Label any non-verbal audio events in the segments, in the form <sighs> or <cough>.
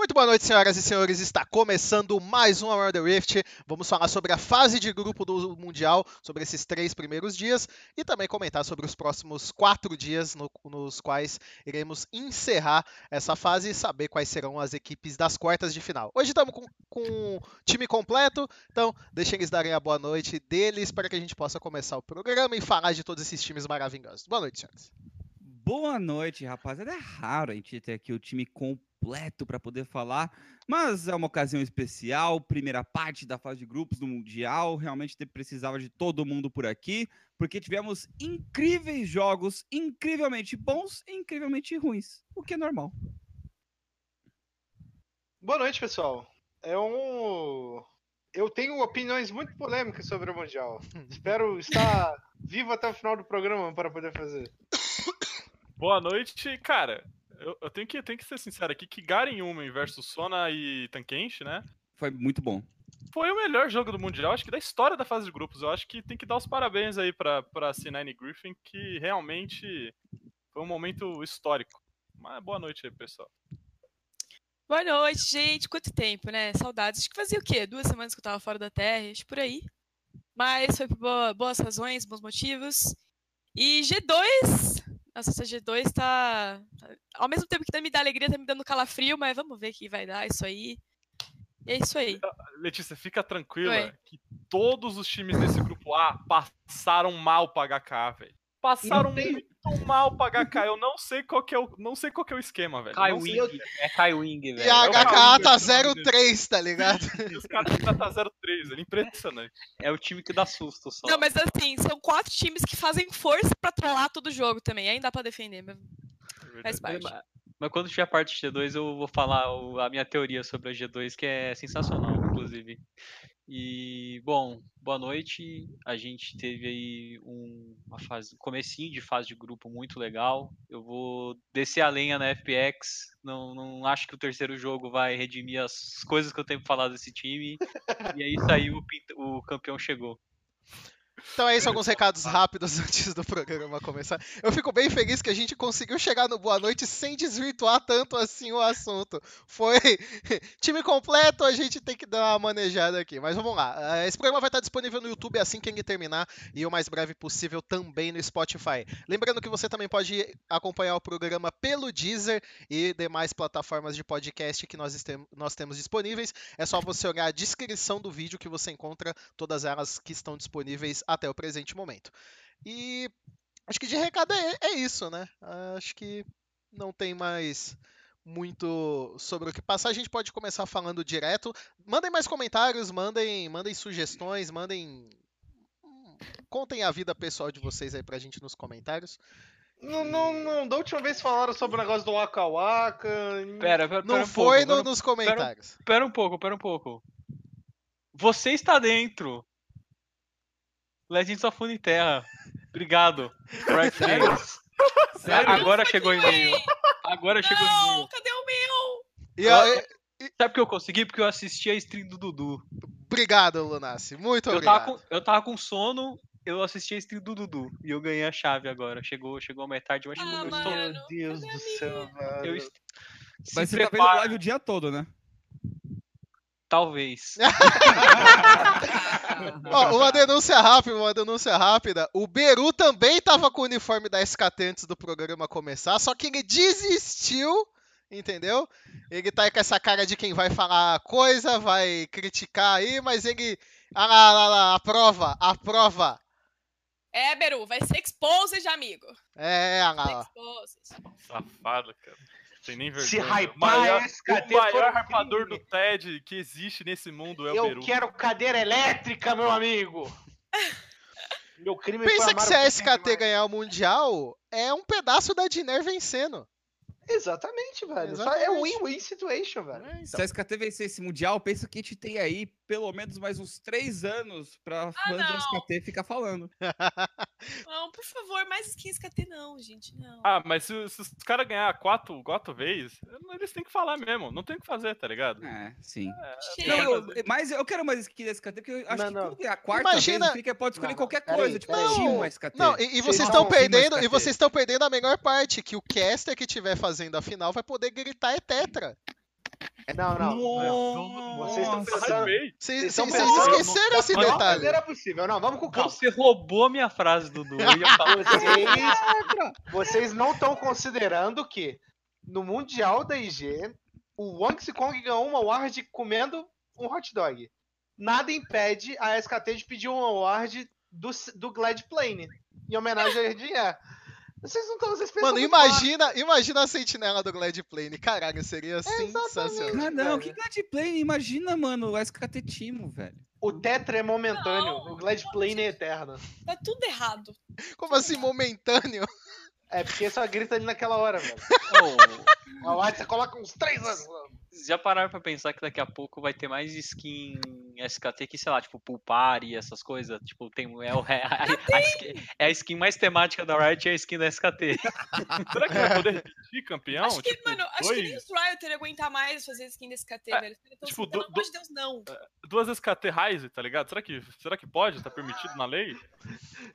Muito boa noite, senhoras e senhores. Está começando mais um Around the Rift. Vamos falar sobre a fase de grupo do Mundial, sobre esses três primeiros dias e também comentar sobre os próximos quatro dias no, nos quais iremos encerrar essa fase e saber quais serão as equipes das quartas de final. Hoje estamos com, com time completo, então deixem eles darem a boa noite deles para que a gente possa começar o programa e falar de todos esses times maravilhosos. Boa noite, senhores. Boa noite, rapaziada. É raro a gente ter aqui o time completo completo para poder falar, mas é uma ocasião especial, primeira parte da fase de grupos do Mundial, realmente precisava de todo mundo por aqui, porque tivemos incríveis jogos, incrivelmente bons e incrivelmente ruins, o que é normal. Boa noite, pessoal. É um eu tenho opiniões muito polêmicas sobre o Mundial. <laughs> Espero estar vivo até o final do programa para poder fazer. Boa noite, cara eu, eu, tenho, que, tenho que ser sincero aqui que Garen Human versus Sona e Tankenshi, né? Foi muito bom. Foi o melhor jogo do Mundial, acho que da história da fase de grupos. Eu acho que tem que dar os parabéns aí pra, pra C9 Griffin, que realmente foi um momento histórico. Mas boa noite aí, pessoal. Boa noite, gente. Quanto tempo, né? Saudades. Acho que fazia o quê? Duas semanas que eu tava fora da Terra, acho por aí. Mas foi por boa, boas razões, bons motivos. E G2 nossa, essa G2 tá. Ao mesmo tempo que me dá alegria, tá me dando calafrio, mas vamos ver o que vai dar isso aí. E é isso aí. Letícia, fica tranquila Oi. que todos os times desse grupo A passaram mal pra HK, velho. Passaram muito mal pra HK. Eu não sei qual que é o, não sei qual que é o esquema, velho. Kai Wing. É Kai Wing, velho. E a HK tá 0-3, tá ligado? E <laughs> os caras tá 0-3, é impressionante. É o time que dá susto só. Não, mas assim, são quatro times que fazem força pra trollar todo o jogo também. Aí dá pra defender mesmo. Faz parte. Mas quando tiver a parte G2, eu vou falar a minha teoria sobre a G2, que é sensacional, inclusive. E, bom, boa noite. A gente teve aí um, uma fase, comecinho de fase de grupo muito legal. Eu vou descer a lenha na FPX. Não, não acho que o terceiro jogo vai redimir as coisas que eu tenho pra falar desse time. e é isso aí, o, o campeão chegou. Então é isso, alguns recados rápidos <laughs> antes do programa começar. Eu fico bem feliz que a gente conseguiu chegar no Boa Noite sem desvirtuar tanto assim o assunto. Foi <laughs> time completo, a gente tem que dar uma manejada aqui. Mas vamos lá. Eh, esse programa vai estar disponível no YouTube assim que ele terminar e o mais breve possível também no Spotify. Lembrando que você também pode acompanhar o programa pelo Deezer e demais plataformas de podcast que nós, nós temos disponíveis. É só você olhar a descrição do vídeo que você encontra todas elas que estão disponíveis até o presente momento. E acho que de recado é, é isso, né? Acho que não tem mais muito sobre o que passar. A gente pode começar falando direto. Mandem mais comentários, mandem, mandem sugestões, mandem. Contem a vida pessoal de vocês aí pra gente nos comentários. Não, não, não, da última vez falaram sobre o negócio do Waka Waka. Pera, pera, não um foi pouco, no, nos comentários. Pera, pera um pouco, pera um pouco. Você está dentro Legends of Terra. Obrigado. Sério? Sério? Agora chegou o e-mail. Agora chegou o e-mail. Cadê o meu? E a, Sabe que eu consegui? Porque eu assisti a stream do Dudu. Obrigado, Lunassi. Muito eu obrigado. Tava com, eu tava com sono, eu assisti a stream do Dudu. E eu ganhei a chave agora. Chegou, chegou a metade, eu acho ah, que mano, Meu Deus do céu, velho. Eu, Mas você tá vendo live o dia todo, né? Talvez. <laughs> <laughs> <laughs> Ó, uma denúncia rápida, uma denúncia rápida. O Beru também tava com o uniforme da SKT antes do programa começar, só que ele desistiu, entendeu? Ele tá aí com essa cara de quem vai falar coisa, vai criticar aí, mas ele. Ah lá, lá, lá, aprova, aprova. É, Beru, vai ser exposed, amigo. É, ah lá. Safado, cara. Sem nem vergonha. Se hypar o maior, SKT o maior hypador do TED que existe nesse mundo é o Eu Beru. Eu quero cadeira elétrica, meu amigo! <laughs> meu crime Pensa que se a SKT ganhar o Mundial, é um pedaço da Diner vencendo. Exatamente, velho. Exatamente. É win-win situation, velho. É, então. Se a SKT vencer esse Mundial, pensa que a gente tem aí pelo menos mais uns três anos pra ah, fãs da SKT ficar falando. <laughs> Não, por favor, mais skin SKT não, gente, não. Ah, mas se, se os caras ganhar quatro, quatro vezes, eles têm que falar mesmo, não tem o que fazer, tá ligado? É, sim. É, não, eu, mas eu quero mais skin da SKT, porque eu acho não, que não. a quarta Imagina... vez fica, pode escolher não, qualquer coisa, aí, tipo, não, SKT. Não, e, e vocês estão perdendo, e vocês estão perdendo a melhor parte, que o caster que tiver fazendo a final vai poder gritar é tetra. Não, não. não. Vocês estão pensando. Vocês Vocês estão vocês pensando- esqueceram esse Não, detalhe. era possível. Não, vamos com calma. Você roubou a minha frase, Dudu. Eu ia falar Vocês, vocês não estão considerando que no Mundial da IG, o Wang Kong ganhou uma award comendo um hot dog. Nada impede a SKT de pedir um award do, do Glad Plane, em homenagem a Erdinha. Vocês não estão. Vocês pensam Mano, imagina, imagina a sentinela do Glad Plane. Caralho, seria sensacional. Ah, não, velho. que Glad Plane? Imagina, mano, o SKT Timo, velho. O Tetra é momentâneo, Não. o Glad Plane é eterno. Tá tudo errado. Como assim, momentâneo? É porque só grita ali naquela hora, velho. A award você coloca uns três anos. já pararam pra pensar que daqui a pouco vai ter mais skin SKT que, sei lá, tipo, Pulpari, essas coisas? Tipo, tem. É, o, <laughs> é, a, a skin, é a skin mais temática da Riot é a skin da SKT. <laughs> Será que vai poder repetir campeão? acho que, Tipo, mano, acho que nem dois- os Riot aguentar mais fazer skin desse KT, É, velho. Então, tipo, assim, pelo amor de Deus, não. duas SKT Rise, tá ligado? Será que, será que pode? Tá permitido na lei?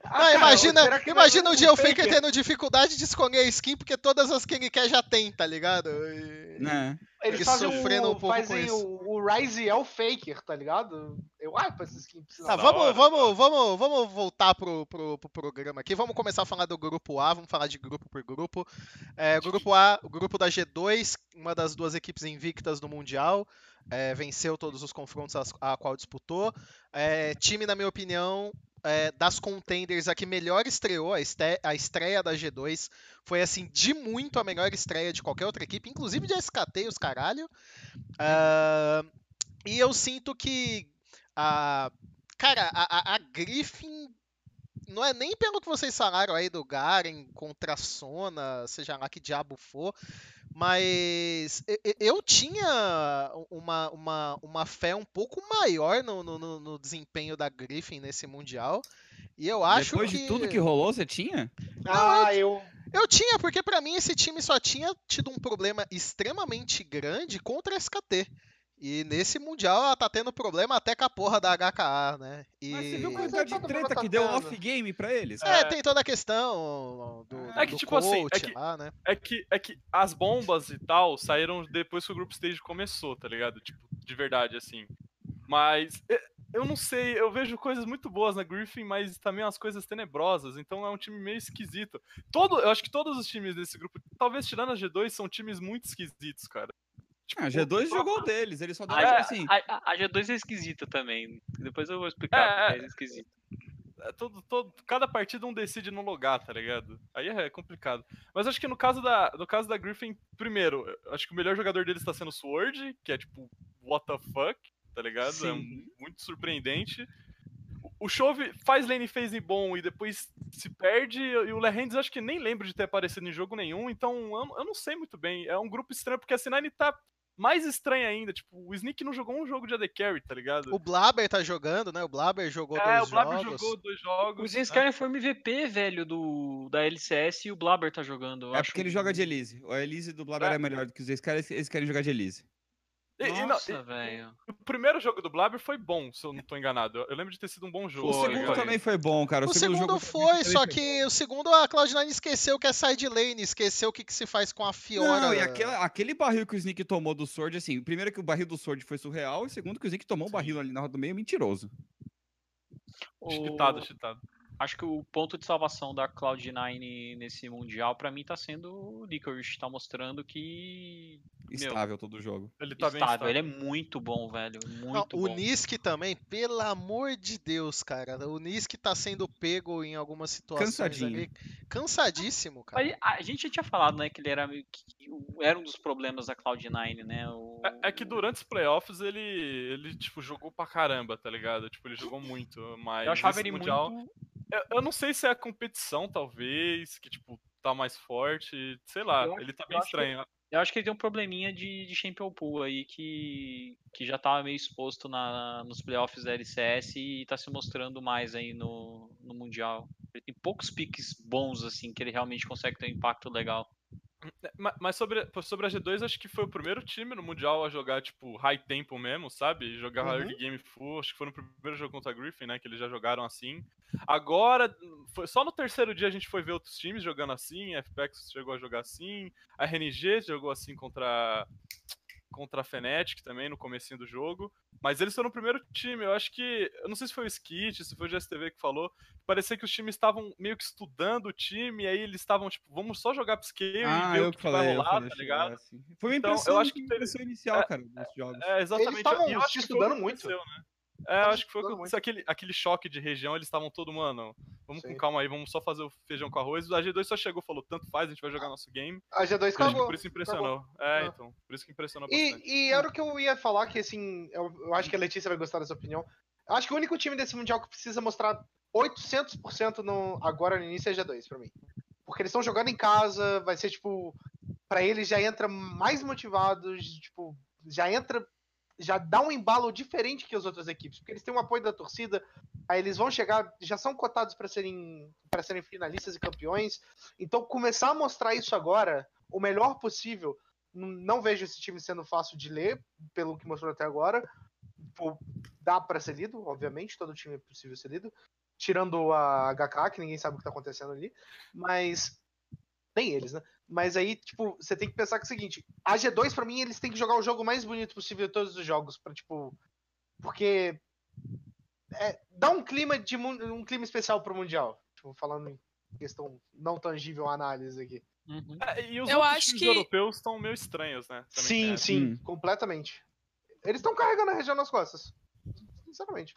Ah, Não, cara, imagina, vai imagina o dia o Faker? Tendo dificuldade de escolher a skin, porque todas as que ele quer já tem, tá ligado? E- Né? Eles Ele fazem o, um pouco com fazem isso. o, o Rise é o Faker, tá ligado? Eu, ah, pra esses que precisam. Tá, vamos, hora, vamos, vamos, vamos voltar pro, pro, pro programa aqui. Vamos começar a falar do grupo A, vamos falar de grupo por grupo. É, grupo A, o grupo da G2, uma das duas equipes invictas no Mundial. é, venceu todos os confrontos as- a, qual disputou. É, time, na minha opinião, é, das contenders a que melhor estreou, a, este- a estreia da G2 foi assim, de muito a melhor estreia de qualquer outra equipe, inclusive de SKT e os caralho. Ah, e eu sinto que a. Cara, a, a, a Griffin. Não é nem pelo que vocês falaram aí do Garen contra a Sona, seja lá que diabo for, mas eu tinha uma, uma, uma fé um pouco maior no, no, no- desempenho da Griffin nesse Mundial. E eu acho Depois que. de tudo que rolou, você tinha? Ah, eu. Eu tinha, porque pra mim esse time só tinha tido um problema extremamente grande contra a SKT. E nesse Mundial ela tá tendo problema até com a porra da HKA, né? E... Mas você viu Mas quantidade de treta que deu off-game pra eles? É, É. tem toda a questão do, É que, do tipo assim, é coach que- lá, né? É que, é que as bombas e tal saíram depois que o Group Stage começou, tá ligado? Tipo, de verdade, assim. Mas é, eu não sei, eu vejo coisas muito boas na Griffin, mas também umas coisas tenebrosas, então é um time meio esquisito. Todo, eu acho que todos os times desse grupo, talvez tirando a G2, são times muito esquisitos, cara. Tipo, Ah, G2 jogou o deles, eles só A, deram É, assim. a- a- a G2 é esquisita também. Depois eu vou explicar É, porque é esquisito. é todo, todo, cada partida um decide no lugar, tá ligado? Aí é complicado. Mas acho que no caso da, no caso da Griffin, primeiro, acho que o melhor jogador deles tá sendo o Sword, que é tipo, what the fuck, tá ligado? É Sim. muito surpreendente. O Chove faz lane phase bom e depois se perde, e o Lehendes acho que nem lembro de ter aparecido em jogo nenhum, então eu, eu não sei muito bem. É um grupo estranho, porque a C9 tá mais estranha ainda. Tipo, o Sneak não jogou um jogo de AD Carry, tá ligado? O Blaber tá jogando, né? O Blaber jogou é, dois o Blabber jogos. jogou dois jogos. O Zenskaren foi MVP, velho, do, da LCS e o Blabber tá jogando. eu É acho porque ele joga de Elise. O Elise do Blabber É. é melhor do que os eles querem, eles querem jogar de Elise. E- Nossa, velho. O primeiro jogo do Blabber foi bom, se eu não tô enganado. Eu- lembro de ter sido um bom jogo. O Foi, segundo ligado? também foi bom, cara. O segundo jogo foi, só que o segundo a Cloud9 esqueceu que é side lane, esqueceu o que, que se faz com a Fiora. Não, e aquela- aquele barril que o Sneak tomou do Sword, assim, primeiro que o barril do Sword foi surreal, e segundo que o Sneak tomou um barril ali na roda do meio mentiroso. Cheatado, O- cheatado. Acho que o ponto de salvação da Cloud9 nesse Mundial, pra mim, tá sendo o Licorice. Tá mostrando que. Meu, Estável todo o jogo. Ele tá bem estável. estável. Ele é muito bom, velho. Não, Muito o bom. Nisk também, pelo amor de Deus, cara. O Nisk tá sendo pego em algumas situações Cansadinho. ali. Cansadíssimo, cara. Mas a gente já tinha falado, né, que ele era meio que o- era um dos problemas da Cloud9, né? O... É, é que durante os playoffs ele, ele, tipo, jogou pra caramba, tá ligado? Tipo, ele jogou muito, mas Eu achava ele mundial... muito. Eu, eu não sei se é a competição, talvez, que, tipo, tá mais forte, sei lá, Eu ele tá bem acho que- estranho. Eu acho que ele tem um probleminha de, de Champion Pool aí que, que já tava meio exposto na, nos playoffs da LCS e tá se mostrando mais aí no, no Mundial. Ele tem poucos piques bons, assim, que ele realmente consegue ter um impacto legal. Ma- Mas sobre, sobre a G2, acho que foi o primeiro time no Mundial a jogar, tipo, high tempo mesmo, sabe? Jogar Uhum. early game full. Acho que foi no primeiro jogo contra a Griffin, né? Que eles já jogaram assim. Agora, foi, só no terceiro dia a gente foi ver outros times jogando assim. A FPX chegou a jogar assim. A RNG jogou assim contra. Contra a Fnatic também no comecinho do jogo, mas eles foram o primeiro time, eu acho que, eu não sei se foi o Skit, se foi o GSTV que falou, parecia que os times estavam meio que estudando o time, e aí eles estavam tipo, vamos só jogar upscale Ah, e ver eu o que que falei, vai eu rolar, falei, tá ligado? assim. Foi uma Então, impressão, eu acho que impressão inicial, cara, dos jogos. É, exatamente. estavam e eu acho que foi o estudando que muito. aconteceu, né? É, eu acho que foi o que estudando aconteceu. Aquele, aquele choque de região, eles estavam todo, mano, vamos Sim. com calma aí, vamos só fazer o feijão com arroz. A G2 só chegou e falou, tanto faz, a gente vai jogar nosso game. A G2 Eu acho que cagou. por isso impressionou. É, Ah. então, por isso que impressionou bastante. E, e era o que eu ia falar, que assim, eu, eu acho que a Letícia vai gostar dessa opinião. Eu acho que o único time desse Mundial que precisa mostrar 800% no, agora no início é a G2 pra mim. Porque eles estão jogando em casa, vai ser tipo. Pra eles já entra mais motivados, tipo, já entra. Já dá um embalo diferente que as outras equipes, porque eles têm o apoio da torcida, aí eles vão chegar, já são cotados pra serem para serem finalistas e campeões. Então começar a mostrar isso agora, o melhor possível, não vejo esse time sendo fácil de ler, pelo que mostrou até agora. Pô, dá pra ser lido, obviamente, todo time é possível ser lido. Tirando a HK, que ninguém sabe o que tá acontecendo ali. Mas. Nem eles, né? Mas aí, tipo, você tem que pensar que é o seguinte: a G2, pra mim, eles têm que jogar o jogo mais bonito possível de todos os jogos. Pra, tipo. Porque. É, dá um clima de um clima especial pro Mundial. Tipo, falando em questão não tangível análise aqui. Uhum. É, e os Eu outros acho times que- europeus estão meio estranhos, né? Também sim, sim, Hum. completamente. Eles estão carregando a região nas costas. Sinceramente.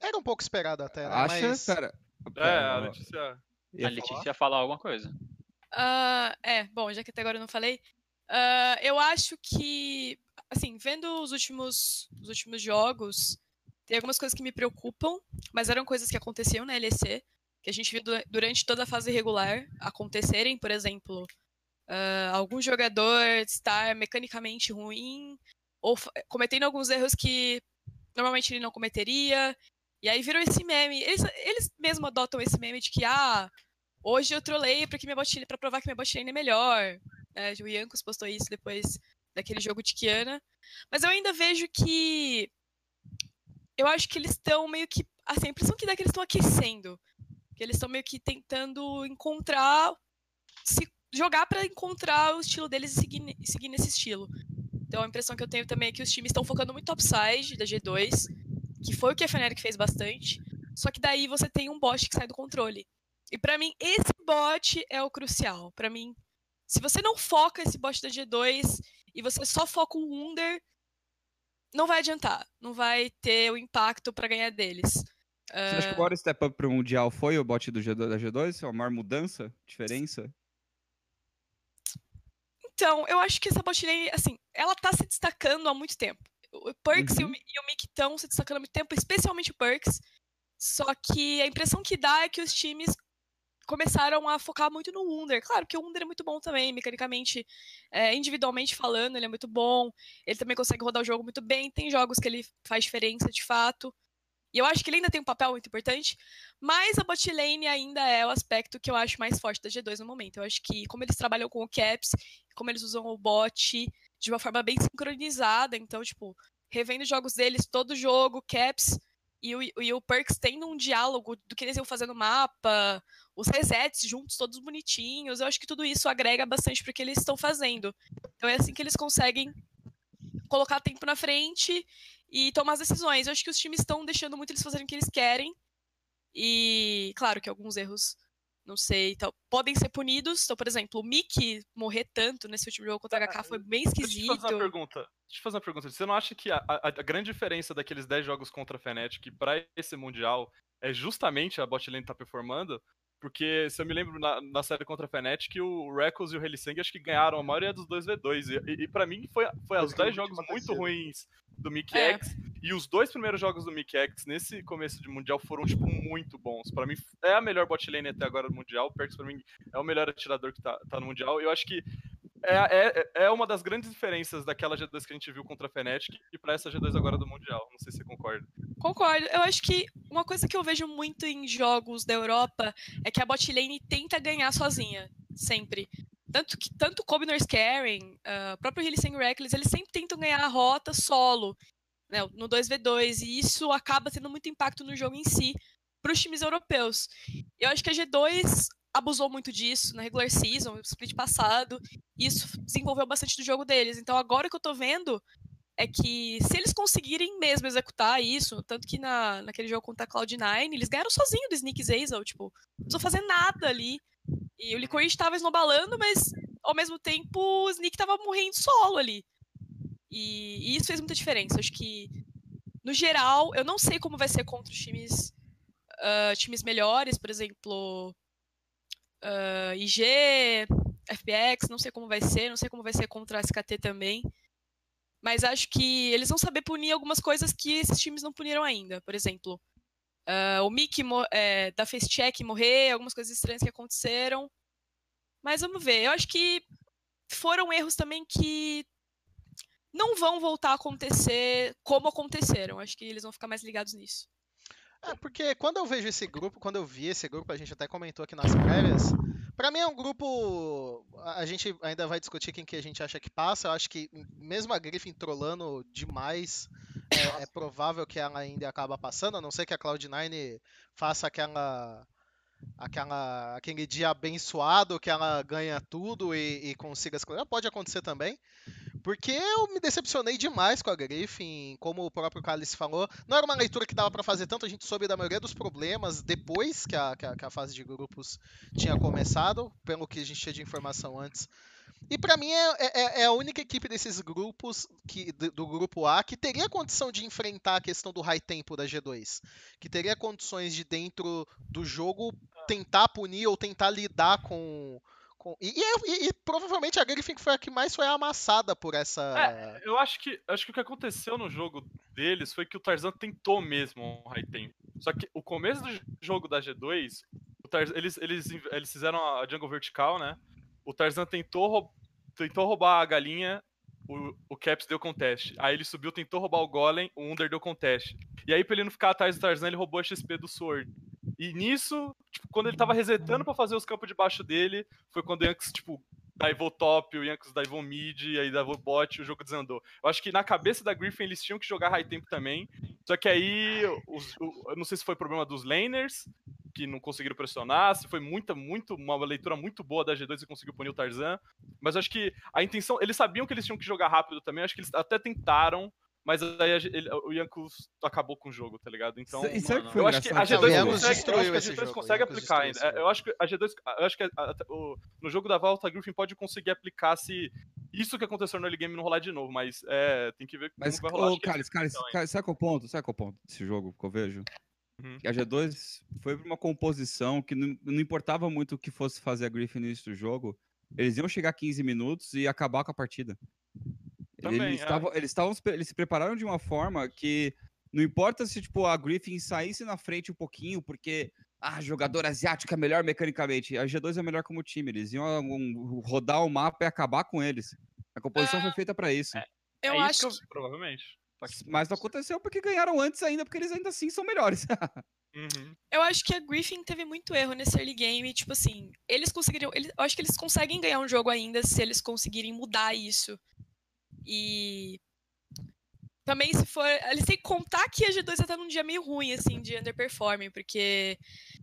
Era um pouco esperado até, né? Acha, Mas... cara? essa. É, a Letícia. Ia A Letícia ia falar alguma coisa. Ah, é, bom, já que até agora eu não falei, ah, eu acho que, assim, vendo os últimos, os últimos jogos, tem algumas coisas que me preocupam, mas eram coisas que aconteciam na LEC, que a gente viu du- durante toda a fase regular acontecerem, por exemplo, ah, algum jogador estar mecanicamente ruim, ou cometendo alguns erros que normalmente ele não cometeria, e aí virou esse meme. Eles, eles mesmos adotam esse meme de que, ah, Hoje eu trolei porque minha botlane, pra provar que minha botlane é melhor. né? o Yankos postou isso depois daquele jogo de Kiana. Mas eu ainda vejo que. Eu acho que eles estão meio que. Assim, a impressão que dá é que eles estão aquecendo. Que eles estão meio que tentando encontrar. Se jogar pra encontrar o estilo deles e seguir, seguir nesse estilo. Então a impressão que eu tenho também é que os times estão focando muito topside da G2, que foi o que a Fnatic fez bastante. Só que daí você tem um bot que sai do controle. E pra mim, esse bot é o crucial. Pra mim, se você não foca esse bot da G2 e você só foca o Wunder, não vai adiantar. Não vai ter o impacto pra ganhar deles. Você acha que o maior step up pro Mundial foi o bot do G2, da G2? É a maior mudança? Diferença? Então, eu acho que essa bot lane, assim, ela tá se destacando há muito tempo. O Perks e o Uhum. E o Mick estão se destacando há muito tempo, especialmente o Perks. Só que a impressão que dá é que os times começaram a focar muito no Wunder. Claro que o Wunder é muito bom também, mecanicamente, é, individualmente falando, ele é muito bom. Ele também consegue rodar o jogo muito bem. Tem jogos que ele faz diferença de fato. E eu acho que ele ainda tem um papel muito importante, mas a bot lane ainda é o aspecto que eu acho mais forte da G2 no momento. Eu acho que como eles trabalham com o Caps, como eles usam o bot de uma forma bem sincronizada, então, tipo, revendo jogos deles todo jogo, Caps e o, e o Perks tendo um diálogo do que eles iam fazer no mapa, os resets juntos, todos bonitinhos. Eu acho que tudo isso agrega bastante pro que eles estão fazendo. Então é assim que eles conseguem colocar tempo na frente e tomar as decisões. Eu acho que os times estão deixando muito eles fazerem o que eles querem. E claro que alguns erros, não sei, tal, podem ser punidos. Então, por exemplo, o Mickey morrer tanto nesse último jogo contra a HK foi bem Deixa eu te fazer uma esquisito. pergunta. Deixa eu te fazer uma pergunta. Você não acha que a, a- a grande diferença daqueles 10 jogos contra a Fnatic pra esse Mundial é justamente a bot lane tá performando? Porque, se eu me lembro, na, na série contra a Fnatic, o Reckles e o Helisang acho que ganharam a maioria dos dois V2. E, e, e pra mim, foi, foi os que é 10 muito jogos muito ruins do Mickey É. X. E os dois primeiros jogos do Mickey X nesse começo de Mundial foram, tipo, muito bons. Pra mim, é a melhor bot lane até agora do Mundial. O Perks, pra mim, é o melhor atirador que tá, tá no Mundial. Eu acho que é, é, é uma das grandes diferenças daquela G2 que a gente viu contra a Fnatic e pra essa G2 agora do Mundial. Não sei se você concorda. Concordo. Eu acho que uma coisa que eu vejo muito em jogos da Europa é que a bot lane tenta ganhar sozinha, sempre. Tanto que tanto Kobe Nurse Karen, o próprio Hillisang Reckless, eles sempre tentam ganhar a rota solo, né, no 2v2, e isso acaba tendo muito impacto no jogo em si para os times europeus. Eu acho que a G2 abusou muito disso na regular season, no split passado. E isso desenvolveu bastante do jogo deles. Então agora que eu tô vendo é que se eles conseguirem mesmo executar isso, tanto que na, naquele jogo contra a Cloud9, eles ganharam sozinho do Sneak Zazel, tipo, não precisou fazer nada ali. E o Licorice tava esnobalando, mas ao mesmo tempo o Sneak tava morrendo solo ali. E, e, isso fez muita diferença. Acho que, no geral, eu não sei como vai ser contra os times, uh, times melhores, por exemplo, uh, IG, FPX, não sei como vai ser, não sei como vai ser contra a SKT também. Mas acho que eles vão saber punir algumas coisas que esses times não puniram ainda. Por exemplo, uh, o Mickey é, da Face Check morrer, algumas coisas estranhas que aconteceram. Mas vamos ver. Eu acho que foram erros também que não vão voltar a acontecer como aconteceram. Acho que eles vão ficar mais ligados nisso. É, porque quando eu vejo esse grupo, quando eu vi esse grupo, a gente até comentou aqui nas prévias, para mim é um grupo. A gente ainda vai discutir quem que a gente acha que passa. Eu acho que mesmo a Griffin trolando demais, é, é provável que ela ainda acaba passando, a não ser que a Cloud9 faça aquela aquela, aquele dia abençoado que ela ganha tudo e, e consiga as coisas. Pode acontecer também. Porque eu me decepcionei demais com a Griffin, como o próprio Cálice falou. Não era uma leitura que dava para fazer tanto, a gente soube da maioria dos problemas depois que a, que a, que a fase de grupos tinha começado, pelo que a gente tinha de informação antes. E para mim é, é, é, a única equipe desses grupos, que, do grupo A, que teria condição de enfrentar a questão do high tempo da G2. Que teria condições de, dentro do jogo, tentar punir ou tentar lidar com, com... E, e, e, provavelmente a Griffin foi a que mais foi amassada por essa. É, eu acho que acho que o que aconteceu no jogo deles foi que o Tarzan tentou mesmo um high. Só que o começo do jogo da G2, Tarzan, eles, eles, eles fizeram a jungle vertical, né? O Tarzan tentou, tentou roubar a galinha, o, o Caps deu contest. Aí ele subiu, tentou roubar o Golem, o Under deu contest. E aí, pra ele não ficar atrás do Tarzan, ele roubou a XP do Sword. E nisso, tipo, quando ele tava resetando para fazer os campos debaixo dele, foi quando o Yankees, tipo, daivou top, o Yankees daivou mid, aí daivou bot o jogo desandou. Eu acho que na cabeça da Griffin eles tinham que jogar high tempo também, só que aí, os, o, eu não sei se foi problema dos laners, que não conseguiram pressionar, se foi muita, muito, uma leitura muito boa da G2 e conseguiu punir o Tarzan, mas acho que a intenção, eles sabiam que eles tinham que jogar rápido também, acho que eles até tentaram, mas aí ele, o Yankus acabou com o jogo, tá ligado? Então, e sabe eu acho que a G2 consegue, a G2 consegue aplicar ainda. Eu acho que a G2, eu acho que a, a, o, no jogo da volta a Griffin pode conseguir aplicar se isso que aconteceu no early game não rolar de novo, mas é, tem que ver como mas, vai rolar. Ô, Carlos, Carlos, sabe qual é o ponto? Sabe qual é o ponto desse jogo que eu vejo? Uhum. A G2 foi pra uma composição que não, não importava muito o que fosse fazer a Griffin no início do jogo, eles iam chegar 15 minutos e acabar com a partida. Também, eles, é. tavam, eles, tavam, eles se prepararam de uma forma que não importa se tipo, a Griffin saísse na frente um pouquinho, porque ah, jogador asiático é melhor mecanicamente. A G2 é melhor como time. Eles iam um, rodar o mapa e acabar com eles. A composição é, foi feita para isso. É, eu é acho isso que eu, provavelmente. Mas não aconteceu porque ganharam antes ainda, porque eles ainda assim são melhores. <laughs> uhum. Eu acho que a Griffin teve muito erro nesse early game. Tipo assim, eles conseguiriam. Eles, eu acho que eles conseguem ganhar um jogo ainda se eles conseguirem mudar isso. E também se for. Eles têm que contar que a G2 tá num dia meio ruim, assim, de underperforming, porque